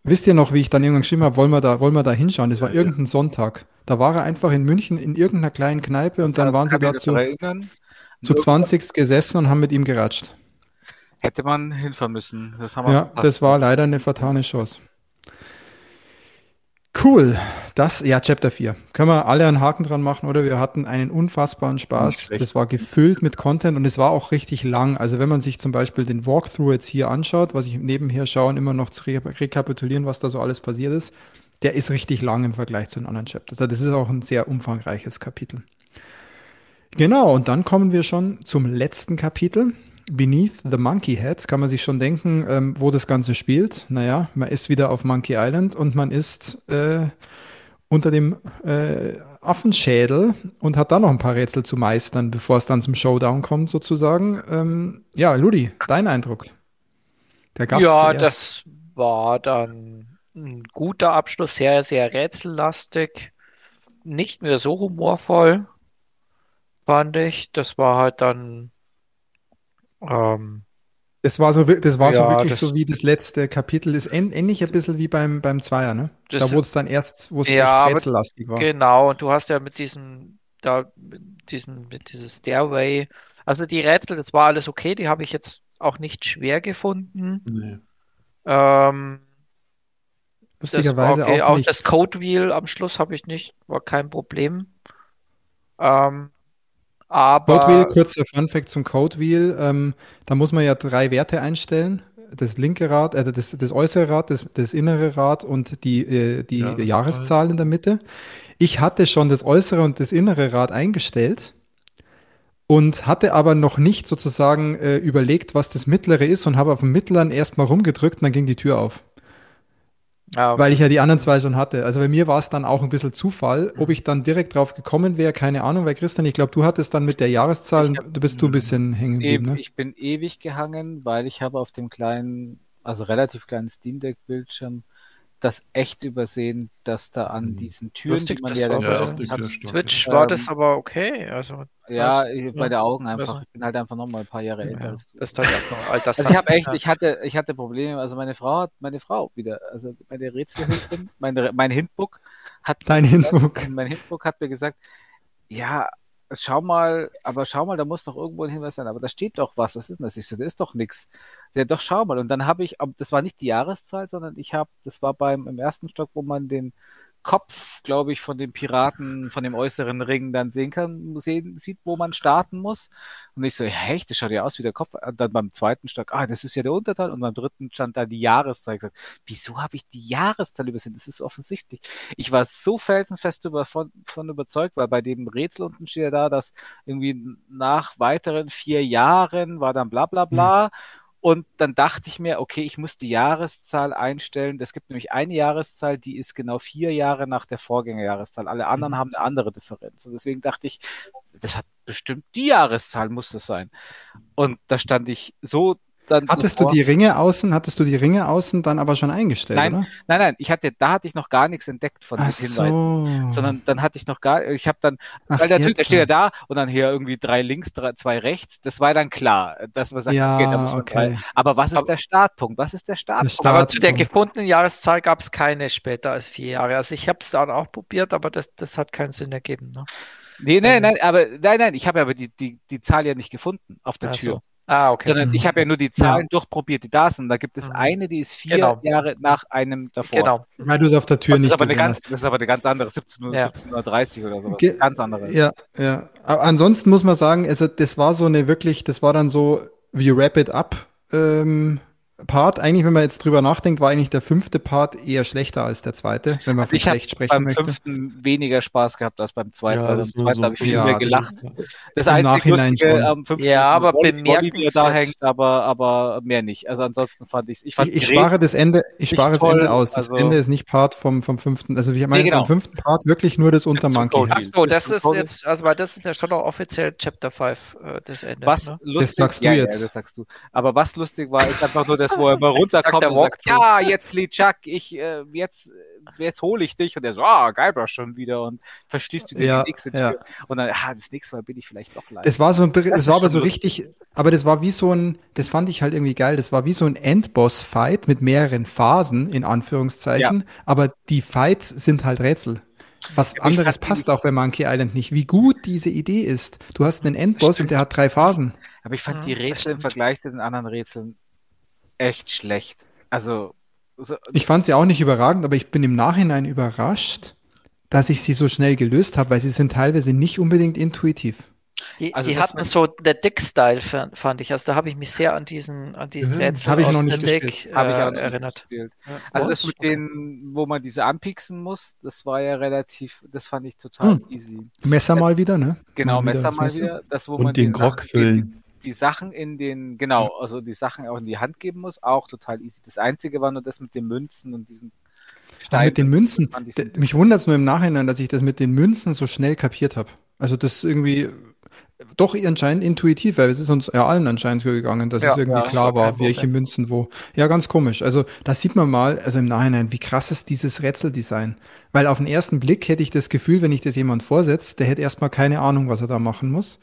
Wisst ihr noch, wie ich dann irgendwann geschrieben habe, wollen wir da, wollen wir da hinschauen? Das war irgendein Sonntag. Da war er einfach in München in irgendeiner kleinen Kneipe und dann waren sie da zu, daran erinnern. zu 20 gesessen und haben mit ihm geratscht. Hätte man hinfahren müssen. Das haben wir Ja, verpasst. das war leider eine vertane Chance. Cool. Das, ja, Chapter 4. Können wir alle einen Haken dran machen, oder? Wir hatten einen unfassbaren Spaß. Das war gefüllt mit Content und es war auch richtig lang. Also wenn man sich zum Beispiel den Walkthrough jetzt hier anschaut, was ich nebenher schaue und immer noch zu re rekapitulieren, was da so alles passiert ist, der ist richtig lang im Vergleich zu den anderen Chapters. Also das ist auch ein sehr umfangreiches Kapitel. Genau, und dann kommen wir schon zum letzten Kapitel. Beneath the Monkey Head kann man sich schon denken, ähm, wo das Ganze spielt. Naja, man ist wieder auf Monkey Island und man ist äh, unter dem äh, Affenschädel und hat da noch ein paar Rätsel zu meistern, bevor es dann zum Showdown kommt, sozusagen. Ähm, ja, Ludi, dein Eindruck? Der Gast Ja, zuerst. das war dann ein guter Abschluss, sehr, sehr rätsellastig. Nicht mehr so humorvoll, fand ich. Das war halt dann, ähm, Das war so, das war so Ja, wirklich das- so wie das letzte Kapitel. Ist ähn- ähnlich ein bisschen wie beim, beim Zweier, ne? Das da wurde es dann erst, wo es Ja, echt rätsellastig war. genau. Und du hast ja mit diesem, da, mit diesem, mit dieses Stairway, also die Rätsel, das war alles okay, die habe ich jetzt auch nicht schwer gefunden. nee. Ähm, das Lustigerweise okay. auch Auch das Code Wheel am Schluss habe ich nicht, war kein Problem. Ähm, aber Code Wheel, kurzer Funfact zum Code Wheel. Ähm, da muss man ja drei Werte einstellen. Das linke Rad, äh, das, das äußere Rad, das, das innere Rad und die, äh, die Jahreszahl. Jahreszahl in der Mitte. Ich hatte schon das äußere und das innere Rad eingestellt und hatte aber noch nicht sozusagen äh, überlegt, was das mittlere ist und habe auf dem mittleren erstmal rumgedrückt und dann ging die Tür auf. Ja, Weil ich ja die anderen zwei schon hatte. Also bei mir war es dann auch ein bisschen Zufall. Ob ich dann direkt drauf gekommen wäre, keine Ahnung. Weil Christian, ich glaube, du hattest dann mit der Jahreszahl, hab- du bist du ein bisschen hängen geblieben, Eben, ne? ich bin ewig gehangen, weil ich habe auf dem kleinen, also relativ kleinen Steam Deck Bildschirm das echt übersehen, dass da an Mhm. diesen Türen, lustig, die man das ja dann Ja, hat. Twitch war Ähm, das aber okay. Also, ja, Was? bei Ja. der Augen einfach. Also- Ich bin halt einfach noch mal ein paar Jahre älter ja, als du. das ist halt einfach alter Also ich habe echt, ich hatte, ich hatte Probleme. Also meine Frau hat, meine Frau wieder, also meine Rätselhilfin, meine, mein Hintbook hat Dein mir gesagt- Hintbook. mein Hintbook hat mir gesagt, ja, schau mal, aber schau mal, da muss doch irgendwo ein Hinweis sein. Aber da steht doch was. Was ist denn das? Ich so, da ist doch nichts. Ja, doch schau mal. Und dann habe ich, das war nicht die Jahreszahl, sondern ich habe, das war beim im ersten Stock, wo man den Kopf, glaube ich, von dem Piraten, von dem äußeren Ring dann sehen kann, sehen, sieht, wo man starten muss. Und ich so, echt, das schaut ja aus wie der Kopf. Und dann beim zweiten stand, ah, das ist ja der Unterteil. Und beim dritten stand da die Jahreszahl. Ich gesagt, wieso habe ich die Jahreszahl übersehen? Das ist offensichtlich. Ich war so felsenfest davon von überzeugt, weil bei dem Rätsel unten steht ja da, dass irgendwie nach weiteren vier Jahren war dann bla bla bla. Hm. Und dann dachte ich mir, okay, ich muss die Jahreszahl einstellen. Es gibt nämlich eine Jahreszahl, die ist genau vier Jahre nach der Vorgängerjahreszahl. Alle anderen mhm. haben eine andere Differenz. Und deswegen dachte ich, das hat bestimmt die Jahreszahl muss das sein. Und da stand ich so dann hattest sofort, du die Ringe außen, hattest du die Ringe außen dann aber schon eingestellt, nein, oder? Nein, nein, ich hatte, da hatte ich noch gar nichts entdeckt von den Hinweisen. So. Sondern dann hatte ich noch gar, ich habe dann, Ach, weil der, der steht ja da und dann hier irgendwie drei links, drei, zwei rechts, das war dann klar, dass man sagt, ja, okay, da muss man okay. Rein. Aber was ist aber, der Startpunkt? Was ist der Startpunkt? Der Startpunkt. Aber zu der gefundenen Jahreszahl gab es keine später als vier Jahre. Also ich habe es dann auch probiert, aber das, das hat keinen Sinn ergeben. Ne? Nee, nein, nein, aber nein, nein, ich habe aber die, die, die Zahl ja nicht gefunden auf der Tür. Ah, okay. Sondern ich habe ja nur die Zahlen ja. durchprobiert, die da sind. Da gibt es mhm. eine, die ist vier genau. Jahre nach einem davor. Genau. Weil du es auf der Tür das nicht aber ganz, Das ist aber eine ganz andere, 17, ja. 1730 oder so. Ge ganz andere. Ja, ja. Aber ansonsten muss man sagen, also das war so eine wirklich, das war dann so wie Wrap It Up ähm, Part, eigentlich, wenn man jetzt drüber nachdenkt, war eigentlich der fünfte Part eher schlechter als der zweite, wenn man also von schlecht sprechen beim möchte. beim fünften weniger Spaß gehabt als beim zweiten. Ja, beim zweiten so habe ich viel ja, mehr gelacht. Das, das Nachhinein Lustige am fünften ja, aber bemerkenswert. da hängt, aber, aber mehr nicht. Also ansonsten fand ich ich fand Ich, ich spare das Ende, ich spare das Ende aus. Das also, Ende ist nicht Part vom, vom fünften. Also ich meine nee, genau. beim fünften Part wirklich nur das Untermonkey. Ach so, das ist jetzt, also weil das ist ja schon auch offiziell Chapter 5, äh, das Ende. Was ne? lustig, das sagst du jetzt. Ja, das sagst du. Aber was lustig war, ist einfach nur das, wo er immer runterkommt kommt und sagt, ja, jetzt Lee Chuck, ich, äh, jetzt, jetzt hole ich dich. Und er so, ah, Guybrush schon wieder und verschließt wieder ja, die nächste Tür. Ja. Und dann, ah, das nächste Mal bin ich vielleicht doch leider. Das war so, das, das war aber so richtig, aber das war wie so ein, das fand ich halt irgendwie geil, das war wie so ein Endboss-Fight mit mehreren Phasen, in Anführungszeichen, ja. aber die Fights sind halt Rätsel. Was ja, anderes passt auch bei Monkey Island nicht. Wie gut diese Idee ist. Du hast einen Endboss und der hat drei Phasen. Aber ich fand die Rätsel im Vergleich zu den anderen Rätseln echt schlecht. Also. So, ich fand sie auch nicht überragend, aber ich bin im Nachhinein überrascht, dass ich sie so schnell gelöst habe, weil sie sind teilweise nicht unbedingt intuitiv. Die, also die hatten so der Dick-Style, fand ich. Also da habe ich mich sehr an diesen, an diesen mhm, Rätsel noch nicht Dick, äh, habe ich auch erinnert. Ja. Also das mit denen, wo man diese anpieksen muss, das war ja relativ, das fand ich total hm. easy. Messer mal wieder, ne? Genau, mal Messer mal wieder. Das, wo Und man den Grog füllen die Sachen in den, genau, also die Sachen auch in die Hand geben muss, auch total easy. Das Einzige war nur das mit den Münzen und diesen Steinen. Mit den Münzen, mich wundert es nur im Nachhinein, dass ich das mit den Münzen so schnell kapiert habe. Also das irgendwie doch anscheinend intuitiv, weil es ist uns ja allen anscheinend so gegangen, dass ja, es irgendwie ja, klar war, welche Münzen wo. Ja, ganz komisch. Also da sieht man mal, also im Nachhinein, wie krass ist dieses Rätseldesign. Weil auf den ersten Blick hätte ich das Gefühl, wenn ich das jemand vorsetzt, der hätte erstmal keine Ahnung, was er da machen muss.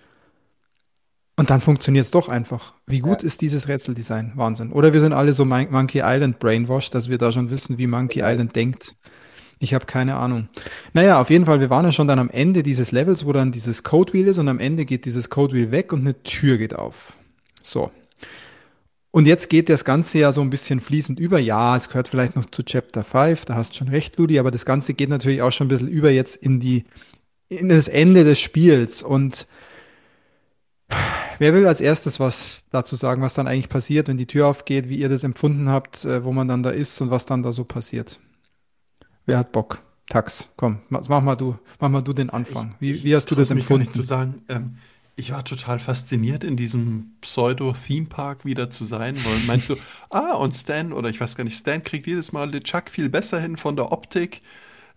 Und dann funktioniert es doch einfach. Wie gut ja. ist dieses Rätseldesign? Wahnsinn. Oder wir sind alle so Mon Monkey Island brainwashed, dass wir da schon wissen, wie Monkey. Island denkt. Ich habe keine Ahnung. Naja, auf jeden Fall, wir waren ja schon dann am Ende dieses Levels, wo dann dieses Code Wheel ist und am Ende geht dieses Code Wheel weg und eine Tür geht auf. So. Und jetzt geht das Ganze ja so ein bisschen fließend über. Ja, es gehört vielleicht noch zu Chapter 5, da hast du schon recht, Ludi, aber das Ganze geht natürlich auch schon ein bisschen über jetzt in die, in das Ende des Spiels und Wer will als erstes was dazu sagen, was dann eigentlich passiert, wenn die Tür aufgeht, wie ihr das empfunden habt, äh, wo man dann da ist und was dann da so passiert? Wer hat Bock? Tax, komm, mach mal du, mach mal du den Anfang. Wie, wie hast du das empfunden? Mich zu sagen, ähm, ich war total fasziniert, in diesem Pseudo-Theme-Park wieder zu sein, weil meinst du, ah, und Stan, oder ich weiß gar nicht, Stan kriegt jedes Mal LeChuck viel besser hin von der Optik.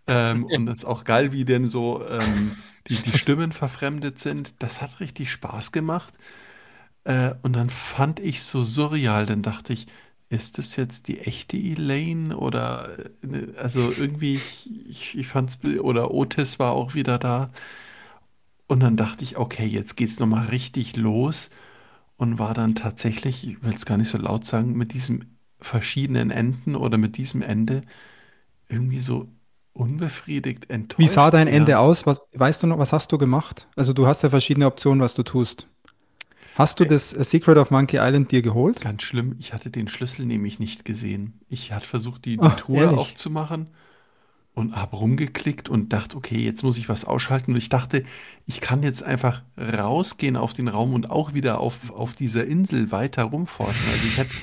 Ähm, und das ist auch geil, wie denn so ähm, die, die Stimmen verfremdet sind. Das hat richtig Spaß gemacht. Äh, und dann fand ich so surreal, dann dachte ich, ist das jetzt die echte Elaine oder äh, also irgendwie, ich, ich fand's, oder Otis war auch wieder da. Und dann dachte ich, okay, jetzt geht's nochmal richtig los und war dann tatsächlich, ich will es gar nicht so laut sagen, mit diesem verschiedenen Enden oder mit diesem Ende irgendwie so unbefriedigt enttäuscht. Wie sah dein Ende ja. aus? Was, weißt du noch, was hast du gemacht? Also du hast ja verschiedene Optionen, was du tust. Hast du das Secret of Monkey Island dir geholt? Ganz schlimm, ich hatte den Schlüssel nämlich nicht gesehen. Ich hatte versucht, die, die Ach, Truhe ehrlich? aufzumachen und habe rumgeklickt und dachte, okay, jetzt muss ich was ausschalten. Und ich dachte, ich kann jetzt einfach rausgehen auf den Raum und auch wieder auf, auf dieser Insel weiter rumforschen. Also ich hätte,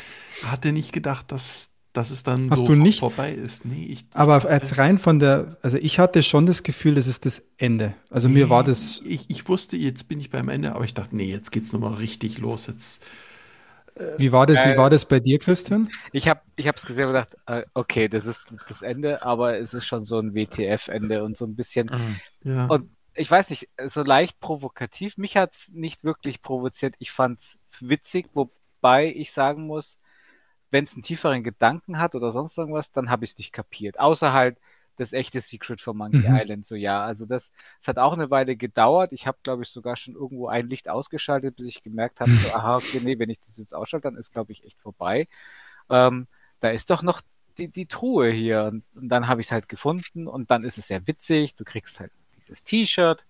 hatte nicht gedacht, dass, dass es dann Hast so du nicht- vorbei ist. Nee, ich, Aber als rein von der, also ich hatte schon das Gefühl, das ist das Ende. Also mir war das, Ich, ich wusste, jetzt bin ich beim Ende, aber ich dachte, nee, jetzt geht's nochmal richtig los. Jetzt, wie war das, wie Äh, war das bei dir, Christian? Ich habe ich es gesehen und gedacht, äh, okay, das ist das Ende, aber es ist schon so ein WTF-Ende und so ein bisschen. ja. Und ich weiß nicht, so leicht provokativ. Mich hat's nicht wirklich provoziert. Ich fand's witzig, wobei ich sagen muss, wenn es einen tieferen Gedanken hat oder sonst irgendwas, dann habe ich es nicht kapiert. Außer halt das echte Secret von Monkey Mhm. Island. So ja, also das, es hat auch eine Weile gedauert. Ich habe, glaube ich, sogar schon irgendwo ein Licht ausgeschaltet, bis ich gemerkt habe, so, aha, okay, nee, wenn ich das jetzt ausschalte, dann ist, glaube ich, echt vorbei. Ähm, da ist doch noch die, die Truhe hier. Und, und dann habe ich es halt gefunden und dann ist es sehr witzig. Du kriegst halt dieses T-Shirt,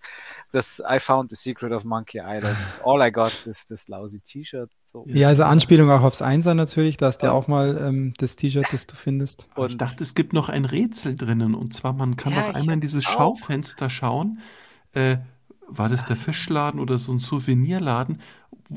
das I found the secret of Monkey Island. All I got is this lousy T-Shirt. So. Ja, also Anspielung auch aufs Einser natürlich, da hast du ja auch mal ähm, das T-Shirt, das du findest. Aber ich Und- dachte, es gibt noch ein Rätsel drinnen. Und zwar, man kann Ja, ich einmal in dieses auch. Schaufenster schauen. Äh, war das der Fischladen oder so ein Souvenirladen,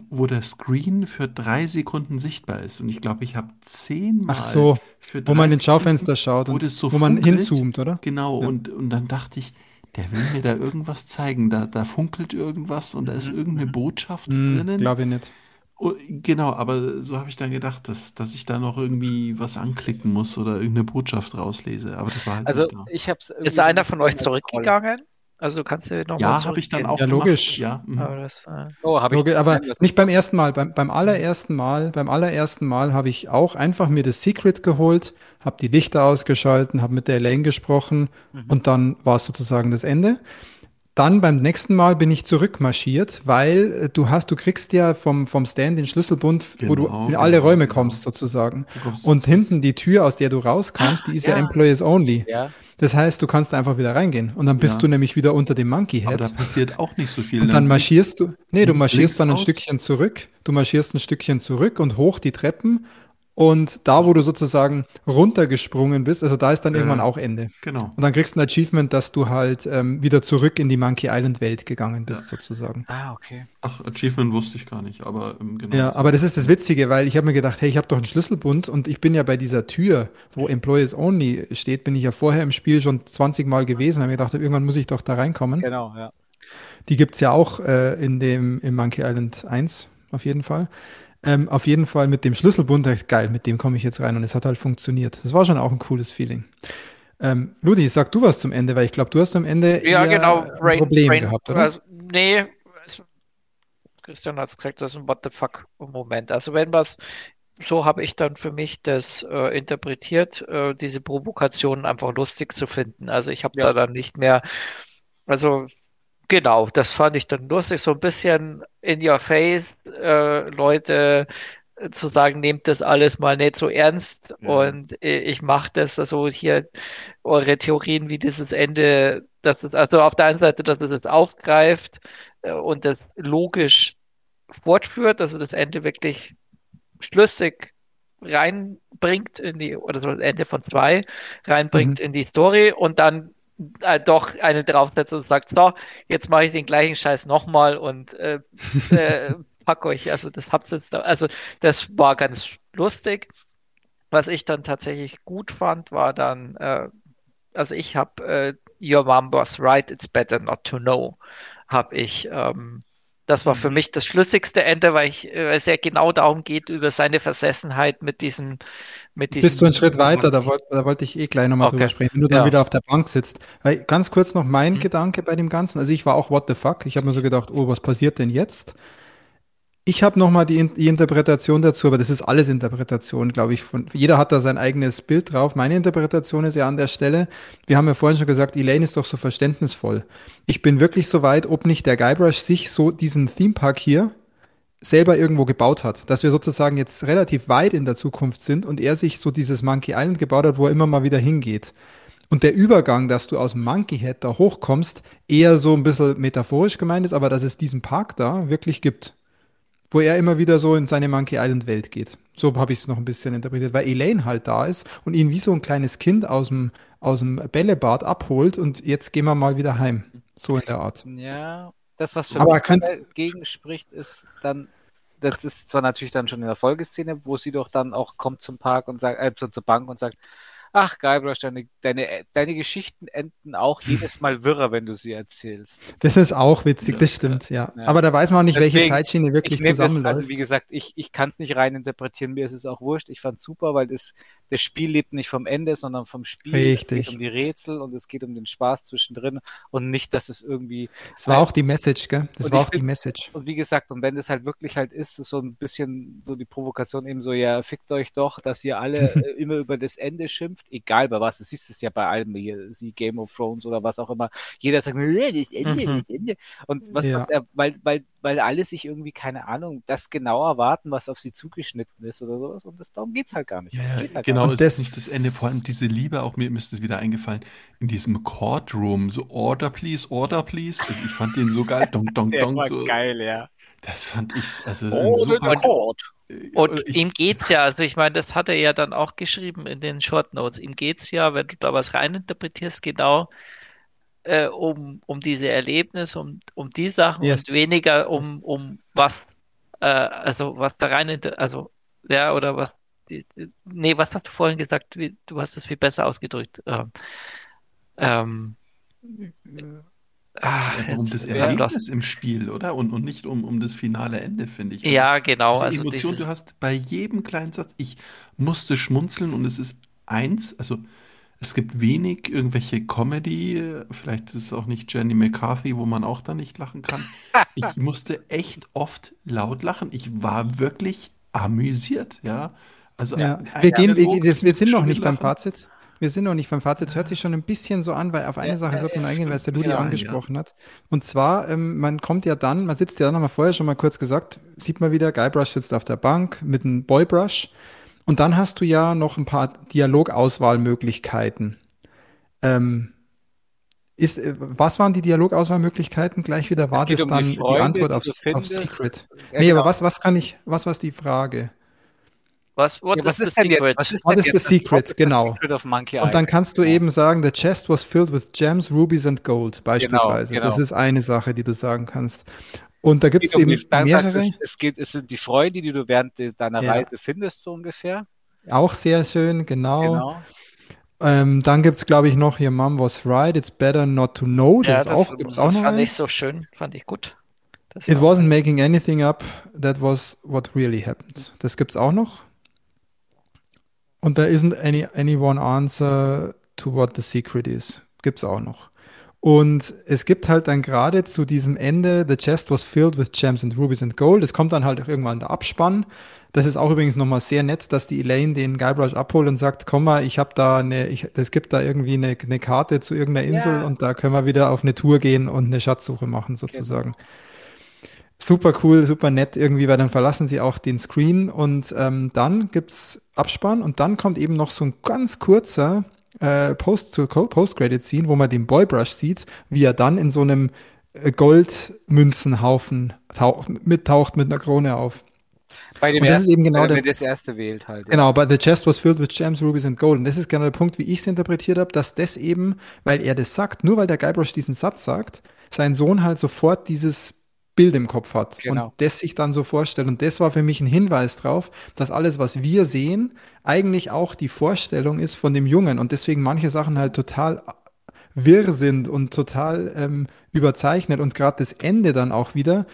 wo der Screen für drei Sekunden sichtbar ist? Und ich glaube, ich habe zehnmal Ach so, für wo man ins Sekunden, Schaufenster schaut wo und das so wo man hinzoomt, oder? Genau, Ja. und, und dann dachte ich, der will mir da irgendwas zeigen. Da, da funkelt irgendwas und da ist irgendeine Botschaft Hm, drinnen. Glaube ich nicht. Oh, genau, aber so habe ich dann gedacht, dass, dass ich da noch irgendwie was anklicken muss oder irgendeine Botschaft rauslese. Aber das war halt Also nicht da. ich habe es Ist einer von euch zurückgegangen? Also kannst du nochmal Ja, habe ich dann auch Ja, gemacht. logisch. Ja, mhm. Aber das, äh, Oh, habe ich Logisch, aber nicht beim ersten Mal. Beim, beim allerersten Mal, beim allerersten Mal habe ich auch einfach mir das Secret geholt, habe die Lichter ausgeschalten, habe mit der Elaine gesprochen Mhm. und dann war es sozusagen das Ende. Dann beim nächsten Mal bin ich zurückmarschiert, weil äh, du hast, du kriegst ja vom, vom Stand den Schlüsselbund, wo du Genau, in alle genau, Räume genau. kommst sozusagen. Du kommst Und hinten die Tür, aus der du rauskommst, die ist ja, Ja. Employees Only. Ja, Das heißt, du kannst einfach wieder reingehen und dann bist Ja. du nämlich wieder unter dem Monkey aber da Head. passiert auch nicht so viel. Und dann marschierst du, nee, du marschierst dann ein aus. Stückchen zurück, du marschierst ein Stückchen zurück und hoch die Treppen und da, wo du sozusagen runtergesprungen bist, also da ist dann Ja. irgendwann auch Ende. Genau. Und dann kriegst du ein Achievement, dass du halt ähm, wieder zurück in die Monkey Island Welt gegangen bist, sozusagen. ah, okay. Ach, Achievement wusste ich gar nicht, aber ähm, genau. Ja, aber das ist das Witzige, weil ich habe mir gedacht, hey, ich habe doch einen Schlüsselbund und ich bin ja bei dieser Tür, wo Employees Only steht, bin ich ja vorher im Spiel schon 20 Mal gewesen und habe mir gedacht, irgendwann muss ich doch da reinkommen. Genau, ja. Die gibt es ja auch äh, in dem im Monkey Island 1, auf jeden Fall. Ähm, auf jeden Fall mit dem Schlüsselbund, dachte ich, geil, mit dem komme ich jetzt rein und es hat halt funktioniert. Das war schon auch ein cooles Feeling. Ähm, Ludi, sag du was zum Ende, weil ich glaube, du hast am Ende ja, genau. ein Problem gehabt, oder? Also, nee, es, Christian hat es gesagt, das ist ein What the fuck Moment. Also wenn was, so habe ich dann für mich das äh, interpretiert, äh, diese Provokationen einfach lustig zu finden. Also ich habe Ja. da dann nicht mehr, also genau, das fand ich dann lustig, so ein bisschen in your face, äh, Leute äh, zu sagen, nehmt das alles mal nicht so ernst Ja. und äh, ich mache das, also hier eure Theorien, wie dieses Ende, dass es, also auf der einen Seite, dass es es aufgreift äh, und das logisch fortführt, also das Ende wirklich schlüssig reinbringt in die, oder das Ende von zwei reinbringt Mhm. in die Story und dann äh, doch einen draufsetzt und sagt, so, jetzt mache ich den gleichen Scheiß nochmal und äh, äh, pack euch, also das habt ihr jetzt da, also das war ganz lustig. Was ich dann tatsächlich gut fand, war dann, äh, also ich habe äh, Your Mom was right, it's better not to know, habe ich, ähm, das war für mich das schlüssigste Ende, weil ich, äh, es ja genau darum geht, über seine Versessenheit mit diesen, mit diesen. Bist du einen Schritt weiter, da wollte da wollte ich eh gleich nochmal Okay. drüber sprechen, wenn du dann Ja. wieder auf der Bank sitzt. Weil, ganz kurz noch mein Mhm. Gedanke bei dem Ganzen. Also ich war auch what the fuck. Ich habe mir so gedacht, oh, was passiert denn jetzt? Ich habe nochmal die, die Interpretation dazu, aber das ist alles Interpretation, glaube ich. Von, jeder hat da sein eigenes Bild drauf. Meine Interpretation ist ja an der Stelle, wir haben ja vorhin schon gesagt, Elaine ist doch so verständnisvoll. Ich bin wirklich so weit, ob nicht der Guybrush sich so diesen Theme-Park hier selber irgendwo gebaut hat, dass wir sozusagen jetzt relativ weit in der Zukunft sind und er sich so dieses Monkey Island gebaut hat, wo er immer mal wieder hingeht. Und der Übergang, dass du aus Monkey Head da hochkommst, eher so ein bisschen metaphorisch gemeint ist, aber dass es diesen Park da wirklich gibt, wo er immer wieder so in seine Monkey Island Welt geht. So habe ich es noch ein bisschen interpretiert, weil Elaine halt da ist und ihn wie so ein kleines Kind aus dem, aus dem Bällebad abholt und jetzt gehen wir mal wieder heim. So in der Art. Ja, das, was für Aber mich könnt- dagegen spricht, ist dann, das ist zwar natürlich dann schon in der Folgeszene, wo sie doch dann auch kommt zum Park und sagt, äh, zur, zur Bank und sagt, ach Guybrush, deine, deine, deine Geschichten enden auch jedes Mal wirrer, wenn du sie erzählst. Das ist auch witzig, das stimmt, ja. Ja. Aber da weiß man auch nicht, welche Deswegen, Zeitschiene wirklich Ich nehm das, zusammenläuft. also wie gesagt, ich, ich kann es nicht rein interpretieren, mir ist es auch wurscht. Ich fand super, weil das, das Spiel lebt nicht vom Ende, sondern vom Spiel. Richtig. Es geht um die Rätsel und es geht um den Spaß zwischendrin und nicht, dass es irgendwie Das war auch die Message, gell? Das Und war auch die find- Message. Und wie gesagt, und wenn das halt wirklich halt ist, so ein bisschen so die Provokation eben so, ja, fickt euch doch, dass ihr alle äh, immer über das Ende schimpft, egal bei was, du siehst es ja bei allem hier, sie Game of Thrones oder was auch immer, jeder sagt, "Nee, das Ende, Mhm. das Ende. Und was, Ja. was er, weil, weil, weil alle sich irgendwie, keine Ahnung, das genau erwarten, was auf sie zugeschnitten ist oder sowas, und das, darum geht's halt gar nicht. Ja, Das halt genau, gar Und ist das- nicht das Ende. Vor allem diese Liebe, auch mir ist es wieder eingefallen, in diesem Courtroom, so Order please, Order please. Also ich fand den so geil, dong, dong, nicht. Der dong. war So, geil, ja. das fand ich, also ein Oh, super. Court. Und ich, ihm geht's ja, also ich meine, das hat er ja dann auch geschrieben in den Short Notes. Ihm geht's ja, wenn du da was reininterpretierst, genau äh, um, um diese Erlebnisse, um, um die Sachen Yes. und weniger um, um was, äh, also was da rein, also ja, oder was, nee, was hast du vorhin gesagt? Wie, du hast es viel besser ausgedrückt. Ähm, ähm, ah, einfach um das lost. Erlebnis im Spiel, oder? Und, und nicht um, um das finale Ende, finde ich. Also, Ja, genau. diese Also Emotion, dieses, du hast bei jedem kleinen Satz, ich musste schmunzeln und es ist eins, also es gibt wenig irgendwelche Comedy, äh, vielleicht ist es auch nicht Jenny McCarthy, wo man auch da nicht lachen kann. Ich musste echt oft laut lachen. Ich war wirklich amüsiert, ja. Also Ja. ein Wir, gehen, wir, wir, sind noch nicht beim Lachen. Fazit. Wir sind noch nicht beim Fazit. Es hört sich schon ein bisschen so an, weil auf eine Ja, Sache ja, sollte man ja, eingehen, weil es der. Ludi Ja, angesprochen hat. Und zwar, ähm, man kommt ja dann, man sitzt ja dann, haben wir vorher schon mal kurz gesagt, sieht man wieder, Guybrush sitzt auf der Bank mit einem Boybrush. Und dann hast du ja noch ein paar Dialogauswahlmöglichkeiten. Ähm, ist, äh, was waren die Dialogauswahlmöglichkeiten? Gleich wieder war das um die dann die, Freunde, Antwort die auf, du auf findest. Secret. Ja, nee, genau. aber was, was kann ich, was war die Frage? Was, what Ja, was is ist the denn jetzt? secret? Was ist What denn is the jetzt? secret? What is the Genau. Secret of Monkey Und dann kannst du eben sagen, the chest was filled with gems, rubies and gold, beispielsweise. genau. Das ist eine Sache, die du sagen kannst. Und da gibt es um eben sagt mehrere, Es, es, geht, es sind die Freunde, die du während de- deiner Ja. Reise findest, so ungefähr. auch sehr schön, genau. Genau. Ähm, dann gibt es, glaube ich, noch hier Mom was right, it's better not to know. Das Ja, ist auch, gibt's auch das noch fand einen. ich so schön, fand ich gut. Das It wasn't making anything up, that was what really happened. Das gibt's auch noch. Und there isn't any, any one answer to what the secret is. Gibt's auch noch. Und es gibt halt dann gerade zu diesem Ende, the chest was filled with gems and rubies and gold. Es kommt dann halt auch irgendwann der Abspann. Das ist auch übrigens nochmal sehr nett, dass die Elaine den Guybrush abholt und sagt, komm mal, ich habe da eine, es gibt da irgendwie eine, eine Karte zu irgendeiner Insel Ja. und da können wir wieder auf eine Tour gehen und eine Schatzsuche machen sozusagen. Super cool, super nett irgendwie, weil dann verlassen sie auch den Screen und ähm, dann gibt's Abspann und dann kommt eben noch so ein ganz kurzer äh, Post-Credit-Scene, wo man den Boybrush sieht, wie er dann in so einem äh, Goldmünzenhaufen taucht, mittaucht mit einer Krone auf. Bei dem Und das ersten, ist eben genau der- er das erste wählt halt. ja. Genau, but the chest was filled with gems, rubies and gold. Und das ist genau der Punkt, wie ich es interpretiert habe, dass das eben, weil er das sagt, nur weil der Guybrush diesen Satz sagt, sein Sohn halt sofort dieses Bild im Kopf hat Genau. und das sich dann so vorstellt. Und das war für mich ein Hinweis drauf, dass alles, was wir sehen, eigentlich auch die Vorstellung ist von dem Jungen und deswegen manche Sachen halt total wirr sind und total ähm, überzeichnet und gerade das Ende dann auch wieder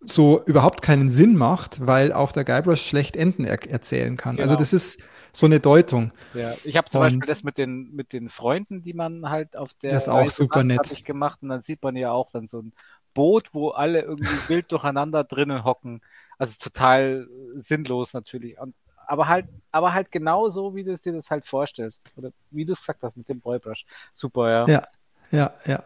so überhaupt keinen Sinn macht, weil auch der Guybrush schlecht Enden er erzählen kann. Also Genau. das ist so eine Deutung. Ja, ich habe zum Und- Beispiel das mit den, mit den Freunden, die man halt auf der Das ist auch super nett. gemacht und dann sieht man ja auch dann so ein Boot, wo alle irgendwie wild durcheinander drinnen hocken. Also total sinnlos natürlich. Und, aber halt, aber halt genau so, wie du es dir das halt vorstellst. Oder wie du es gesagt hast mit dem Boybrush. Super, ja. Ja, ja, ja.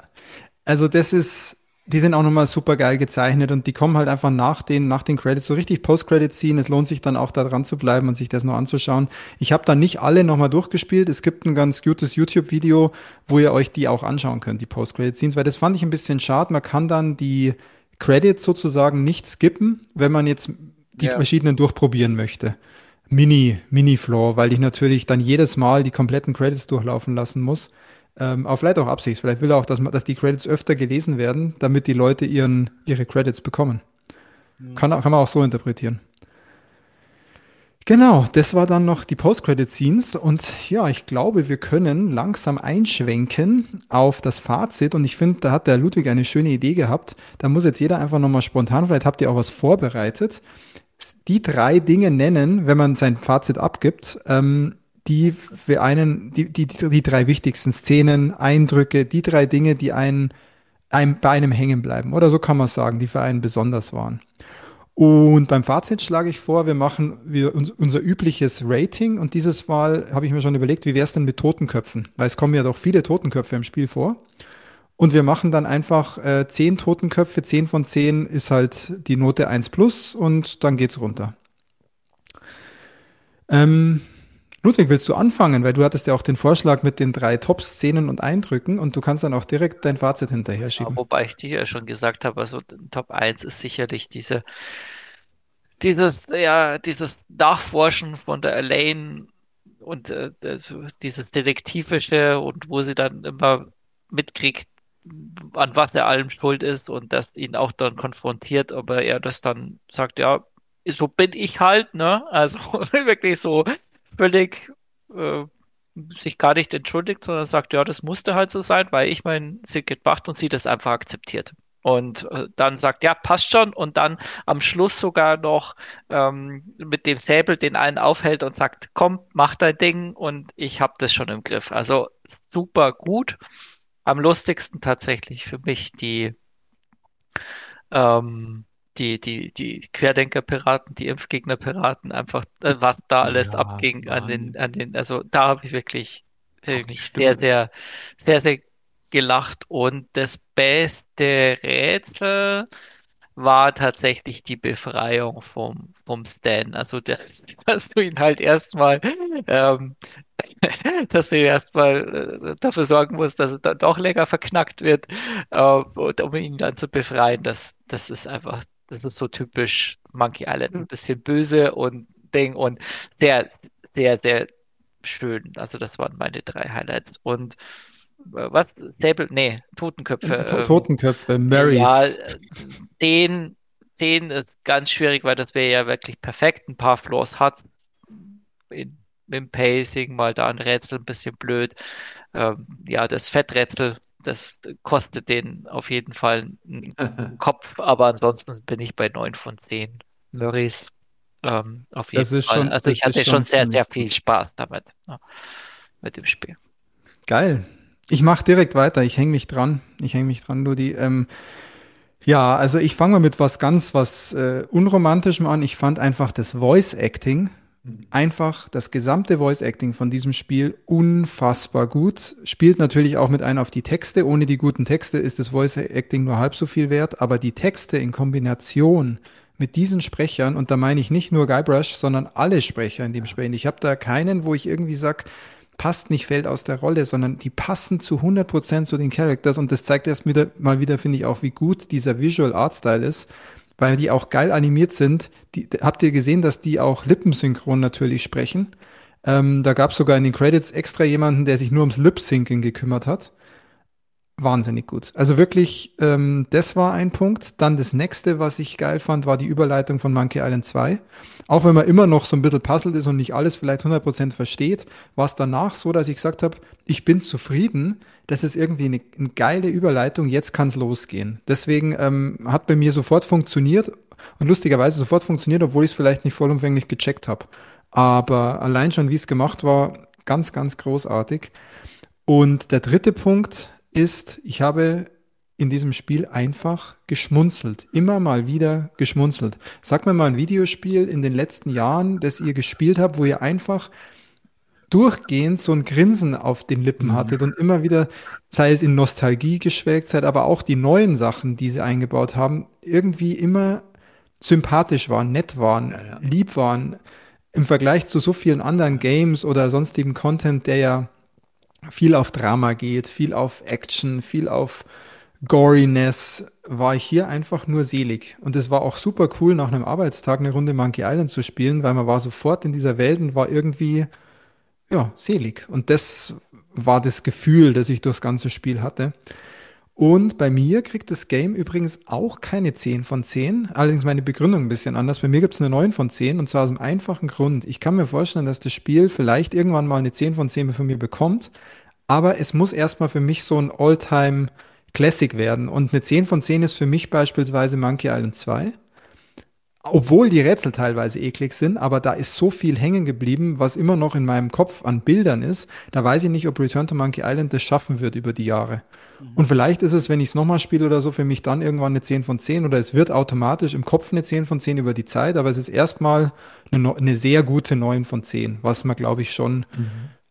Also das ist, die sind auch nochmal super geil gezeichnet und die kommen halt einfach nach den, nach den Credits so richtig Post-Credits ziehen. Es lohnt sich dann auch da dran zu bleiben und sich das noch anzuschauen. Ich habe dann nicht alle nochmal durchgespielt. Es gibt ein ganz gutes YouTube-Video, wo ihr euch die auch anschauen könnt, die Post-Credit-Scenes, weil das fand ich ein bisschen schade. Man kann dann die Credits sozusagen nicht skippen, wenn man jetzt die Ja. verschiedenen durchprobieren möchte. Mini, Mini-Floor, weil ich natürlich dann jedes Mal die kompletten Credits durchlaufen lassen muss. Ähm, aber vielleicht auch Absicht. Vielleicht will er auch, dass, dass die Credits öfter gelesen werden, damit die Leute ihren, ihre Credits bekommen. Mhm. Kann, kann man auch so interpretieren. Genau, das war dann noch die Post-Credit-Scenes und ja, ich glaube, wir können langsam einschwenken auf das Fazit und ich finde, da hat der Ludwig eine schöne Idee gehabt. Da muss jetzt jeder einfach nochmal spontan, vielleicht habt ihr auch was vorbereitet, die drei Dinge nennen, wenn man sein Fazit abgibt, ähm, die für einen, die, die, die drei wichtigsten Szenen, Eindrücke, die drei Dinge, die einen, einem, bei einem hängen bleiben. Oder so kann man sagen, die für einen besonders waren. Und beim Fazit schlage ich vor, wir machen wir unser übliches Rating und dieses Mal habe ich mir schon überlegt, wie wäre es denn mit Totenköpfen? Weil es kommen ja doch viele Totenköpfe im Spiel vor. Und wir machen dann einfach äh, 10 Totenköpfe, 10 von 10 ist halt die Note 1 plus und dann geht's runter. Ähm, Ludwig, willst du anfangen? Weil du hattest ja auch den Vorschlag mit den drei Top-Szenen und Eindrücken und du kannst dann auch direkt dein Fazit hinterher schieben. Ja, wobei ich dir ja schon gesagt habe, also Top 1 ist sicherlich diese, dieses, ja, dieses Nachforschen von der Elaine und äh, dieses Detektivische und wo sie dann immer mitkriegt, an was er allem schuld ist und das ihn auch dann konfrontiert, aber er das dann sagt, ja, so bin ich halt, ne? Also wirklich so völlig äh, sich gar nicht entschuldigt, sondern sagt, ja, das musste halt so sein, weil ich mein Secret macht und sie das einfach akzeptiert. Und äh, dann sagt, ja, passt schon. Und dann am Schluss sogar noch ähm, mit dem Säbel den einen aufhält und sagt, komm, mach dein Ding und ich habe das schon im Griff. Also super gut. Am lustigsten tatsächlich für mich die ähm, die, die, die Querdenker-Piraten, die Impfgegner-Piraten, einfach, äh, was da alles ja, abging an den, an den, also da habe ich wirklich, wirklich sehr, sehr, sehr, sehr gelacht. Und das beste Rätsel war tatsächlich die Befreiung vom, vom Stan. Also, der, dass du ihn halt erstmal, ähm, dass du ihn erstmal äh, dafür sorgen musst, dass er dann doch länger verknackt wird, äh, und um ihn dann zu befreien, das, das ist einfach das ist so typisch Monkey Island. Ein bisschen böse und Ding und sehr, sehr, sehr schön. Also das waren meine drei Highlights. Und äh, was? Stable? Nee, Totenköpfe. To ähm, Totenköpfe, Marys. Ja, den, den ist ganz schwierig, weil das wäre ja wirklich perfekt. Ein paar Floors hat in, im Pacing, mal da ein Rätsel ein bisschen blöd. Ähm, ja, das Fetträtsel das kostet den auf jeden Fall einen Kopf, aber ansonsten bin ich bei 9 von 10 Murrays. Ähm, auf jeden das ist Fall. Schon, also ich hatte schon sehr, sehr viel Spaß damit, ja, mit dem Spiel. Geil. Ich mache direkt weiter. Ich hänge mich dran. Ich hänge mich dran, Ludi. Ähm, ja, also ich fange mal mit was ganz was äh, Unromantischem an. Ich fand einfach das Voice Acting einfach das gesamte Voice Acting von diesem Spiel unfassbar gut. Spielt natürlich auch mit ein auf die Texte. Ohne die guten Texte ist das Voice Acting nur halb so viel wert, aber die Texte in Kombination mit diesen Sprechern, und da meine ich nicht nur Guybrush, sondern alle Sprecher in dem Spiel. Ich habe da keinen, wo ich irgendwie sag, passt nicht, fällt aus der Rolle, sondern die passen zu 100% zu den Characters und das zeigt erst wieder, mal wieder, finde ich, auch, wie gut dieser Visual Art Style ist weil die auch geil animiert sind. Die, habt ihr gesehen, dass die auch lippensynchron natürlich sprechen? Ähm, da gab es sogar in den Credits extra jemanden, der sich nur ums Lip-Syncing gekümmert hat. Wahnsinnig gut. Also wirklich, ähm, das war ein Punkt. Dann das nächste, was ich geil fand, war die Überleitung von Monkey Island 2. Auch wenn man immer noch so ein bisschen puzzelt ist und nicht alles vielleicht 100% versteht, war es danach so, dass ich gesagt habe, ich bin zufrieden, das ist irgendwie eine, eine geile Überleitung, jetzt kann es losgehen. Deswegen ähm, hat bei mir sofort funktioniert und lustigerweise sofort funktioniert, obwohl ich es vielleicht nicht vollumfänglich gecheckt habe. Aber allein schon, wie es gemacht war, ganz, ganz großartig. Und der dritte Punkt ist, ich habe in diesem Spiel einfach geschmunzelt. Immer mal wieder geschmunzelt. Sag mir mal ein Videospiel in den letzten Jahren, das ihr gespielt habt, wo ihr einfach durchgehend so ein Grinsen auf den Lippen mhm. hattet und immer wieder, sei es in Nostalgie geschwelgt seid, aber auch die neuen Sachen, die sie eingebaut haben, irgendwie immer sympathisch waren, nett waren, ja, ja. lieb waren, im Vergleich zu so vielen anderen Games oder sonstigen Content, der ja viel auf Drama geht, viel auf Action, viel auf Goriness war ich hier einfach nur selig. Und es war auch super cool, nach einem Arbeitstag eine Runde Monkey Island zu spielen, weil man war sofort in dieser Welt und war irgendwie, ja, selig. Und das war das Gefühl, das ich durchs ganze Spiel hatte. Und bei mir kriegt das Game übrigens auch keine 10 von 10. Allerdings meine Begründung ein bisschen anders. Bei mir gibt es eine 9 von 10 und zwar aus dem einfachen Grund. Ich kann mir vorstellen, dass das Spiel vielleicht irgendwann mal eine 10 von 10 von mir bekommt, aber es muss erstmal für mich so ein Alltime Classic werden. Und eine 10 von 10 ist für mich beispielsweise Monkey Island 2 obwohl die Rätsel teilweise eklig sind, aber da ist so viel hängen geblieben, was immer noch in meinem Kopf an Bildern ist. Da weiß ich nicht, ob Return to Monkey Island das schaffen wird über die Jahre. Mhm. Und vielleicht ist es, wenn ich es nochmal spiele oder so, für mich dann irgendwann eine 10 von 10 oder es wird automatisch im Kopf eine 10 von 10 über die Zeit, aber es ist erstmal eine, eine sehr gute 9 von 10, was man, glaube ich, schon mhm.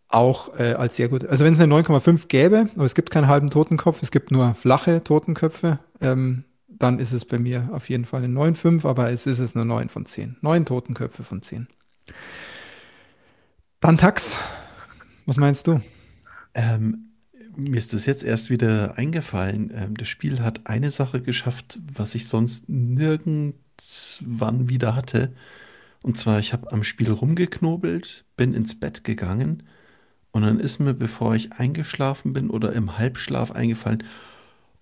auch äh, als sehr gut. Also wenn es eine 9,5 gäbe, aber es gibt keinen halben Totenkopf, es gibt nur flache Totenköpfe, ähm, dann ist es bei mir auf jeden Fall eine 9,5, aber es ist es eine 9 von 10. 9 Totenköpfe von 10. Bantax, was meinst du? Ähm, mir ist das jetzt erst wieder eingefallen. Ähm, das Spiel hat eine Sache geschafft, was ich sonst nirgendwann wieder hatte. Und zwar, ich habe am Spiel rumgeknobelt, bin ins Bett gegangen und dann ist mir, bevor ich eingeschlafen bin oder im Halbschlaf eingefallen,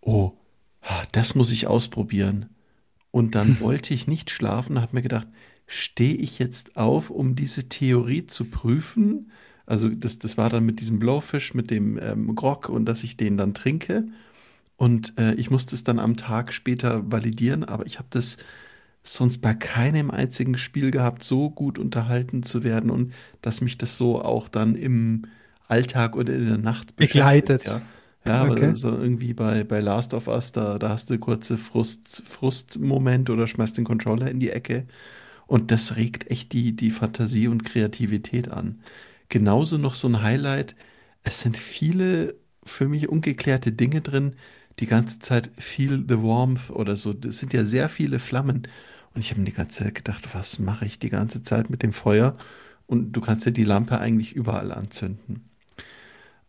oh, das muss ich ausprobieren. Und dann wollte ich nicht schlafen, habe mir gedacht, stehe ich jetzt auf, um diese Theorie zu prüfen? Also das, das war dann mit diesem Blowfish, mit dem ähm, Grog und dass ich den dann trinke. Und äh, ich musste es dann am Tag später validieren, aber ich habe das sonst bei keinem einzigen Spiel gehabt, so gut unterhalten zu werden und dass mich das so auch dann im Alltag oder in der Nacht begleitet. Ja. Ja, okay. aber so irgendwie bei, bei Last of Us, da, da hast du kurze Frust, Frustmoment oder schmeißt den Controller in die Ecke. Und das regt echt die, die Fantasie und Kreativität an. Genauso noch so ein Highlight. Es sind viele für mich ungeklärte Dinge drin. Die ganze Zeit Feel the Warmth oder so. Das sind ja sehr viele Flammen. Und ich habe mir die ganze Zeit gedacht, was mache ich die ganze Zeit mit dem Feuer? Und du kannst ja die Lampe eigentlich überall anzünden.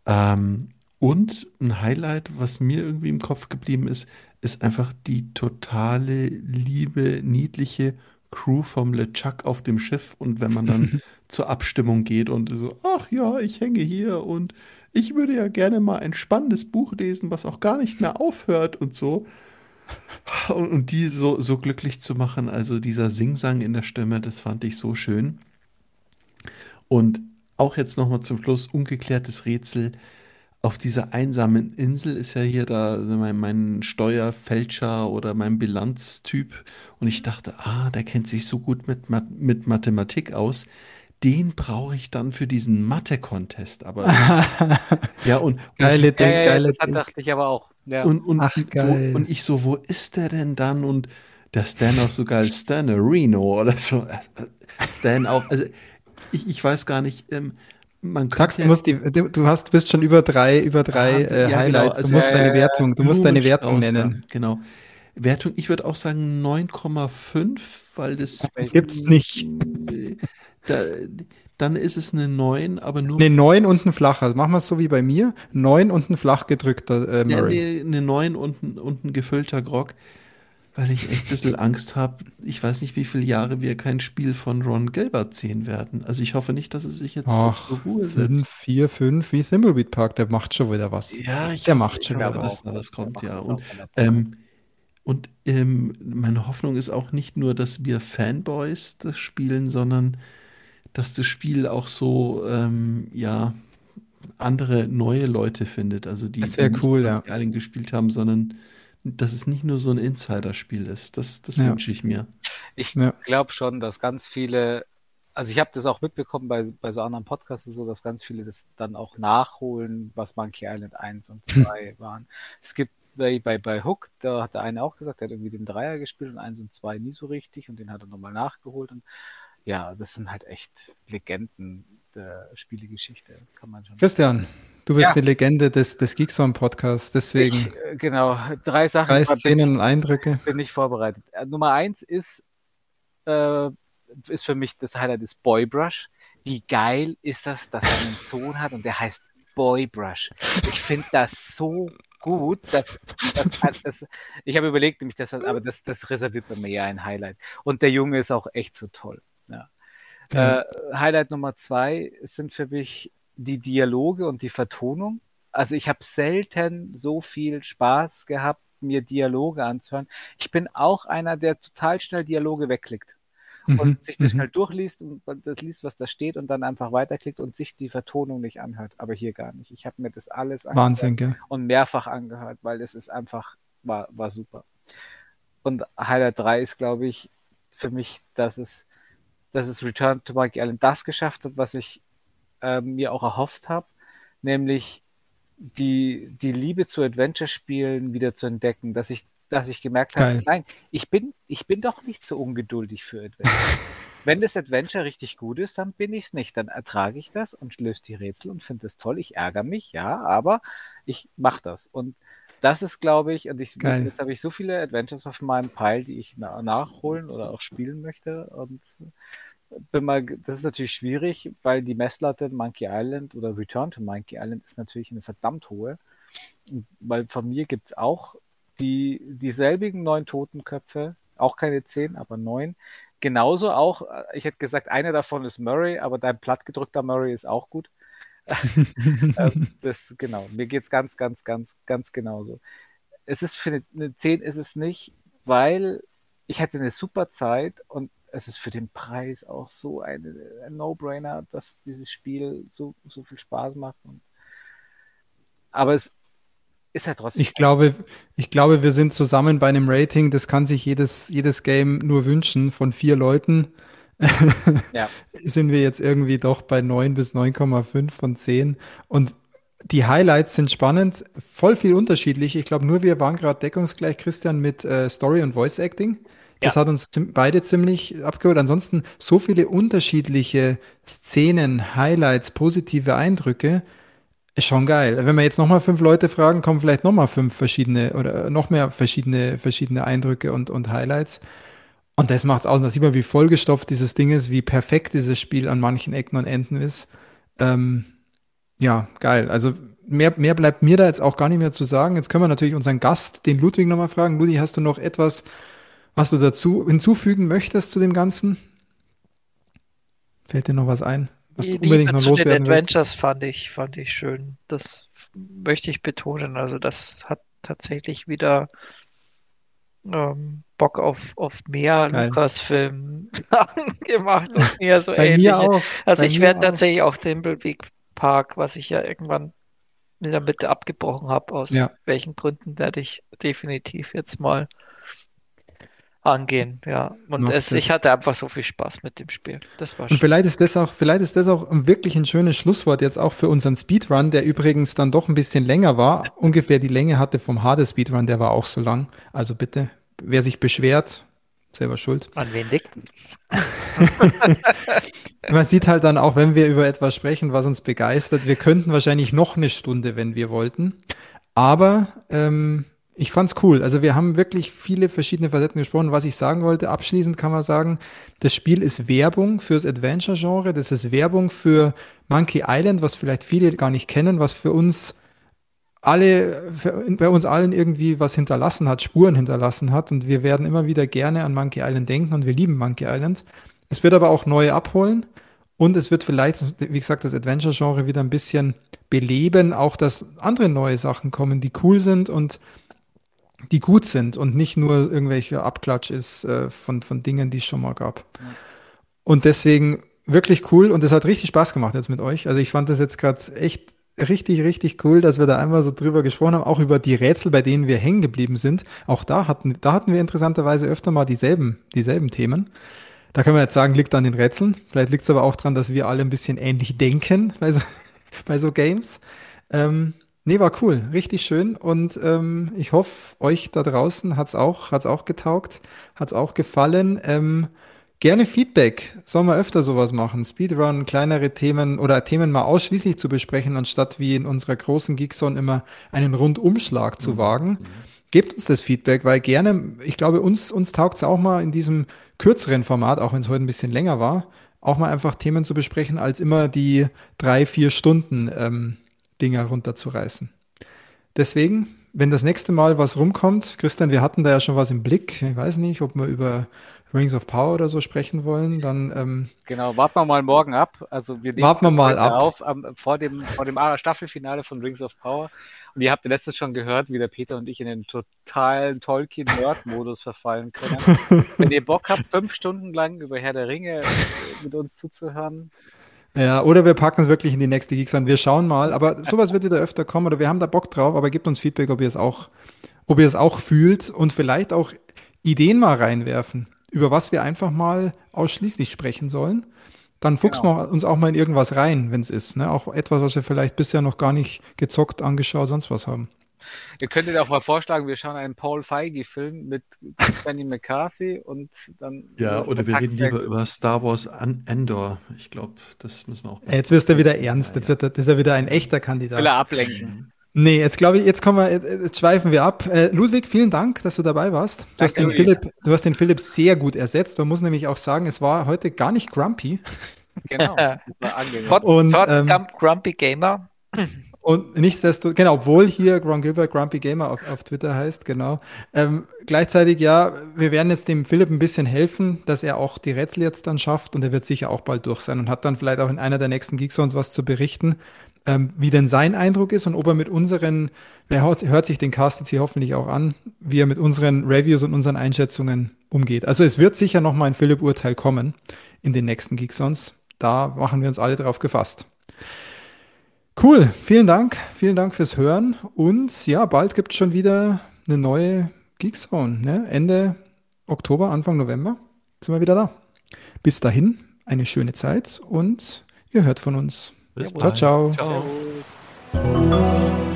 Ähm, und ein Highlight, was mir irgendwie im Kopf geblieben ist, ist einfach die totale liebe, niedliche Crew vom LeChuck auf dem Schiff. Und wenn man dann zur Abstimmung geht und so, ach ja, ich hänge hier und ich würde ja gerne mal ein spannendes Buch lesen, was auch gar nicht mehr aufhört und so. Und, und die so, so glücklich zu machen, also dieser Singsang in der Stimme, das fand ich so schön. Und auch jetzt nochmal zum Schluss, ungeklärtes Rätsel auf dieser einsamen Insel ist ja hier da mein, mein Steuerfälscher oder mein Bilanztyp. Und ich dachte, ah, der kennt sich so gut mit, mit Mathematik aus. Den brauche ich dann für diesen Mathe-Contest. Aber ja, und, geile, und, das, geile das dachte ich aber auch. Ja. Und, und, Ach, wo, und ich so, wo ist der denn dann? Und der Stan auch sogar als Stan Reno oder so. Stan auch. Also ich, ich weiß gar nicht. Ähm, man Tax, du, musst die, du, du hast, bist schon über drei, über drei äh, ja, genau. Highlights. Genau. Also, du musst deine Wertung, du musst deine Wertung nennen. Genau. Wertung, ich würde auch sagen 9,5, weil das gibt's nicht. Da, dann ist es eine 9, aber nur. Eine 9 und ein flacher. Machen wir es so wie bei mir. 9 und ein flach gedrückter äh, Murray. Ja, eine 9 und ein, und ein gefüllter Grog weil ich echt ein bisschen Angst habe. Ich weiß nicht, wie viele Jahre wir kein Spiel von Ron Gilbert sehen werden. Also ich hoffe nicht, dass es sich jetzt Ach, zur Ruhe setzt. Fünf, vier, fünf, wie Thimbleweed Park, der macht schon wieder was. Ja, ich der hoffe, macht schon wieder was. Dass das kommt, ja. Und, ähm, und ähm, meine Hoffnung ist auch nicht nur, dass wir Fanboys das spielen, sondern dass das Spiel auch so, ähm, ja, andere neue Leute findet. Also die, das die cool, ja. gespielt haben, sondern dass es nicht nur so ein Insider-Spiel ist. Das, das ja. wünsche ich mir. Ich ja. glaube schon, dass ganz viele, also ich habe das auch mitbekommen bei, bei so anderen Podcasts, so, dass ganz viele das dann auch nachholen, was Monkey Island 1 und 2 waren. Es gibt bei, bei, bei Hook, da hat der eine auch gesagt, der hat irgendwie den Dreier gespielt und 1 und 2 nie so richtig und den hat er nochmal nachgeholt. Und ja, das sind halt echt Legenden der Spielegeschichte, kann man schon Christian, sagen. Du bist ja. eine Legende des, des Geekzone-Podcasts, deswegen. Ich, äh, genau, drei Sachen. Drei Szenen und Eindrücke. Bin ich vorbereitet. Äh, Nummer eins ist, äh, ist für mich das Highlight des Boybrush. Wie geil ist das, dass er einen Sohn hat und der heißt Boybrush. Ich finde das so gut, dass, dass, dass ich habe überlegt, nämlich das, aber das, das reserviert bei mir ja ein Highlight. Und der Junge ist auch echt so toll. Ja. Ja. Äh, Highlight Nummer zwei sind für mich die Dialoge und die Vertonung. Also ich habe selten so viel Spaß gehabt, mir Dialoge anzuhören. Ich bin auch einer, der total schnell Dialoge wegklickt mhm. und sich das mhm. schnell durchliest und das liest, was da steht und dann einfach weiterklickt und sich die Vertonung nicht anhört. Aber hier gar nicht. Ich habe mir das alles Wahnsinn, gell? und mehrfach angehört, weil das ist einfach, war, war super. Und Highlight 3 ist, glaube ich, für mich, dass es, dass es Return to Monkey Island das geschafft hat, was ich äh, mir auch erhofft habe, nämlich die, die Liebe zu Adventure-Spielen wieder zu entdecken, dass ich, dass ich gemerkt Geil. habe, nein, ich bin, ich bin doch nicht so ungeduldig für Adventure. Wenn das Adventure richtig gut ist, dann bin ich es nicht. Dann ertrage ich das und löse die Rätsel und finde es toll. Ich ärgere mich, ja, aber ich mache das. Und das ist, glaube ich, und ich, jetzt habe ich so viele Adventures auf meinem Pile, die ich na nachholen oder auch spielen möchte. Und das ist natürlich schwierig, weil die Messlatte Monkey Island oder Return to Monkey Island ist natürlich eine verdammt hohe. Weil von mir gibt es auch die, dieselbigen neun Totenköpfe, auch keine zehn, aber neun. Genauso auch, ich hätte gesagt, einer davon ist Murray, aber dein plattgedrückter Murray ist auch gut. Ähm, das, genau, mir geht es ganz, ganz, ganz, ganz genauso. Es ist für eine 10 ist es nicht, weil ich hatte eine super Zeit und es ist für den Preis auch so eine, ein No-Brainer, dass dieses Spiel so, so viel Spaß macht. Und, aber es ist ja trotzdem. Ich glaube, ich glaube, wir sind zusammen bei einem Rating, das kann sich jedes, jedes Game nur wünschen von vier Leuten. ja. sind wir jetzt irgendwie doch bei 9 bis 9,5 von 10. Und die Highlights sind spannend, voll viel unterschiedlich. Ich glaube, nur wir waren gerade deckungsgleich, Christian, mit äh, Story und Voice Acting. Das ja. hat uns beide ziemlich abgeholt. Ansonsten so viele unterschiedliche Szenen, Highlights, positive Eindrücke. Ist schon geil. Wenn wir jetzt nochmal fünf Leute fragen, kommen vielleicht nochmal fünf verschiedene oder noch mehr verschiedene, verschiedene Eindrücke und, und Highlights. Und das macht es aus. da sieht man, wie vollgestopft dieses Ding ist, wie perfekt dieses Spiel an manchen Ecken und Enden ist. Ähm, ja, geil. Also mehr, mehr bleibt mir da jetzt auch gar nicht mehr zu sagen. Jetzt können wir natürlich unseren Gast, den Ludwig, nochmal fragen. Ludwig, hast du noch etwas, was du dazu hinzufügen möchtest zu dem Ganzen? Fällt dir noch was ein? Was die du unbedingt noch zu den Adventures fand ich, fand ich schön. Das möchte ich betonen. Also das hat tatsächlich wieder ähm, Bock auf, auf mehr Lukas-Film gemacht und mehr so Bei ähnliche. Mir auch. Also Bei ich werde tatsächlich auch Thimbleweed Park, was ich ja irgendwann in der Mitte abgebrochen habe, aus ja. welchen Gründen werde ich definitiv jetzt mal angehen, ja. Und es, ich hatte einfach so viel Spaß mit dem Spiel. Das war schön. Und vielleicht ist das auch, vielleicht ist das auch wirklich ein schönes Schlusswort jetzt auch für unseren Speedrun, der übrigens dann doch ein bisschen länger war. Ungefähr die Länge hatte vom Hades Speedrun, der war auch so lang. Also bitte, wer sich beschwert, selber schuld. An wen liegt? Man sieht halt dann auch, wenn wir über etwas sprechen, was uns begeistert, wir könnten wahrscheinlich noch eine Stunde, wenn wir wollten. Aber ähm, ich fand's cool. Also wir haben wirklich viele verschiedene Facetten gesprochen. Was ich sagen wollte, abschließend kann man sagen, das Spiel ist Werbung fürs Adventure-Genre. Das ist Werbung für Monkey Island, was vielleicht viele gar nicht kennen, was für uns alle, bei uns allen irgendwie was hinterlassen hat, Spuren hinterlassen hat. Und wir werden immer wieder gerne an Monkey Island denken und wir lieben Monkey Island. Es wird aber auch neue abholen. Und es wird vielleicht, wie gesagt, das Adventure-Genre wieder ein bisschen beleben, auch dass andere neue Sachen kommen, die cool sind und die gut sind und nicht nur irgendwelche Abklatsch ist äh, von, von Dingen, die es schon mal gab. Ja. Und deswegen wirklich cool und es hat richtig Spaß gemacht jetzt mit euch. Also ich fand das jetzt gerade echt richtig, richtig cool, dass wir da einmal so drüber gesprochen haben, auch über die Rätsel, bei denen wir hängen geblieben sind. Auch da hatten, da hatten wir interessanterweise öfter mal dieselben, dieselben Themen. Da können wir jetzt sagen, liegt an den Rätseln. Vielleicht liegt es aber auch daran, dass wir alle ein bisschen ähnlich denken bei so, bei so Games. Ähm, Nee, war cool, richtig schön. Und ähm, ich hoffe, euch da draußen hat's auch, hat's auch getaugt, hat's auch gefallen. Ähm, gerne Feedback. Sollen wir öfter sowas machen? Speedrun, kleinere Themen oder Themen mal ausschließlich zu besprechen, anstatt wie in unserer großen Geekzone immer einen Rundumschlag zu mhm. wagen. Mhm. Gebt uns das Feedback, weil gerne, ich glaube, uns, uns taugt es auch mal in diesem kürzeren Format, auch wenn es heute ein bisschen länger war, auch mal einfach Themen zu besprechen, als immer die drei, vier Stunden ähm, Dinger runterzureißen. Deswegen wenn das nächste Mal was rumkommt, Christian, wir hatten da ja schon was im Blick. Ich weiß nicht, ob wir über Rings of Power oder so sprechen wollen, dann ähm, genau, warten wir mal morgen ab. Also wir warten wir mal ab. auf am, vor dem vor dem Staffelfinale von Rings of Power. Und ihr habt ja letztes schon gehört, wie der Peter und ich in den totalen Tolkien-Nerd-Modus verfallen können. Wenn ihr Bock habt, fünf Stunden lang über Herr der Ringe mit uns zuzuhören, ja, oder wir packen es wirklich in die nächste Geeks an. Wir schauen mal. Aber sowas wird wieder öfter kommen oder wir haben da Bock drauf, aber gebt uns Feedback, ob ihr es auch, ob ihr es auch fühlt und vielleicht auch Ideen mal reinwerfen, über was wir einfach mal ausschließlich sprechen sollen. Dann fuchsen genau. wir uns auch mal in irgendwas rein, wenn es ist. Ne? Auch etwas, was wir vielleicht bisher noch gar nicht gezockt, angeschaut, sonst was haben. Ihr könntet auch mal vorschlagen, wir schauen einen Paul Feige-Film mit Danny McCarthy und dann. Ja, oder wir reden lieber über Star Wars Endor. Ich glaube, das müssen wir auch. Jetzt wirst du wieder ernst. Jetzt wird, ist er wieder ein echter Kandidat. Will er ablenken. Nee, jetzt glaube ich, jetzt kommen wir, jetzt schweifen wir ab. Äh, Ludwig, vielen Dank, dass du dabei warst. Du hast, den Philipp, du hast den Philipp sehr gut ersetzt. Man muss nämlich auch sagen, es war heute gar nicht grumpy. Genau, das war angenehm. Und, ähm, Grumpy Gamer. Und nichtsdestotrotz, genau, obwohl hier Ron Gilbert Grumpy Gamer auf, auf Twitter heißt, genau. Ähm, gleichzeitig, ja, wir werden jetzt dem Philipp ein bisschen helfen, dass er auch die Rätsel jetzt dann schafft und er wird sicher auch bald durch sein und hat dann vielleicht auch in einer der nächsten Geekzones was zu berichten, ähm, wie denn sein Eindruck ist und ob er mit unseren, er hört, hört sich den Cast jetzt hier hoffentlich auch an, wie er mit unseren Reviews und unseren Einschätzungen umgeht. Also es wird sicher noch mal ein Philipp-Urteil kommen in den nächsten Geekzones. Da machen wir uns alle drauf gefasst. Cool, vielen Dank. Vielen Dank fürs Hören. Und ja, bald gibt es schon wieder eine neue Geekzone. Ne? Ende Oktober, Anfang November sind wir wieder da. Bis dahin, eine schöne Zeit und ihr hört von uns. Bis ciao, ciao. ciao.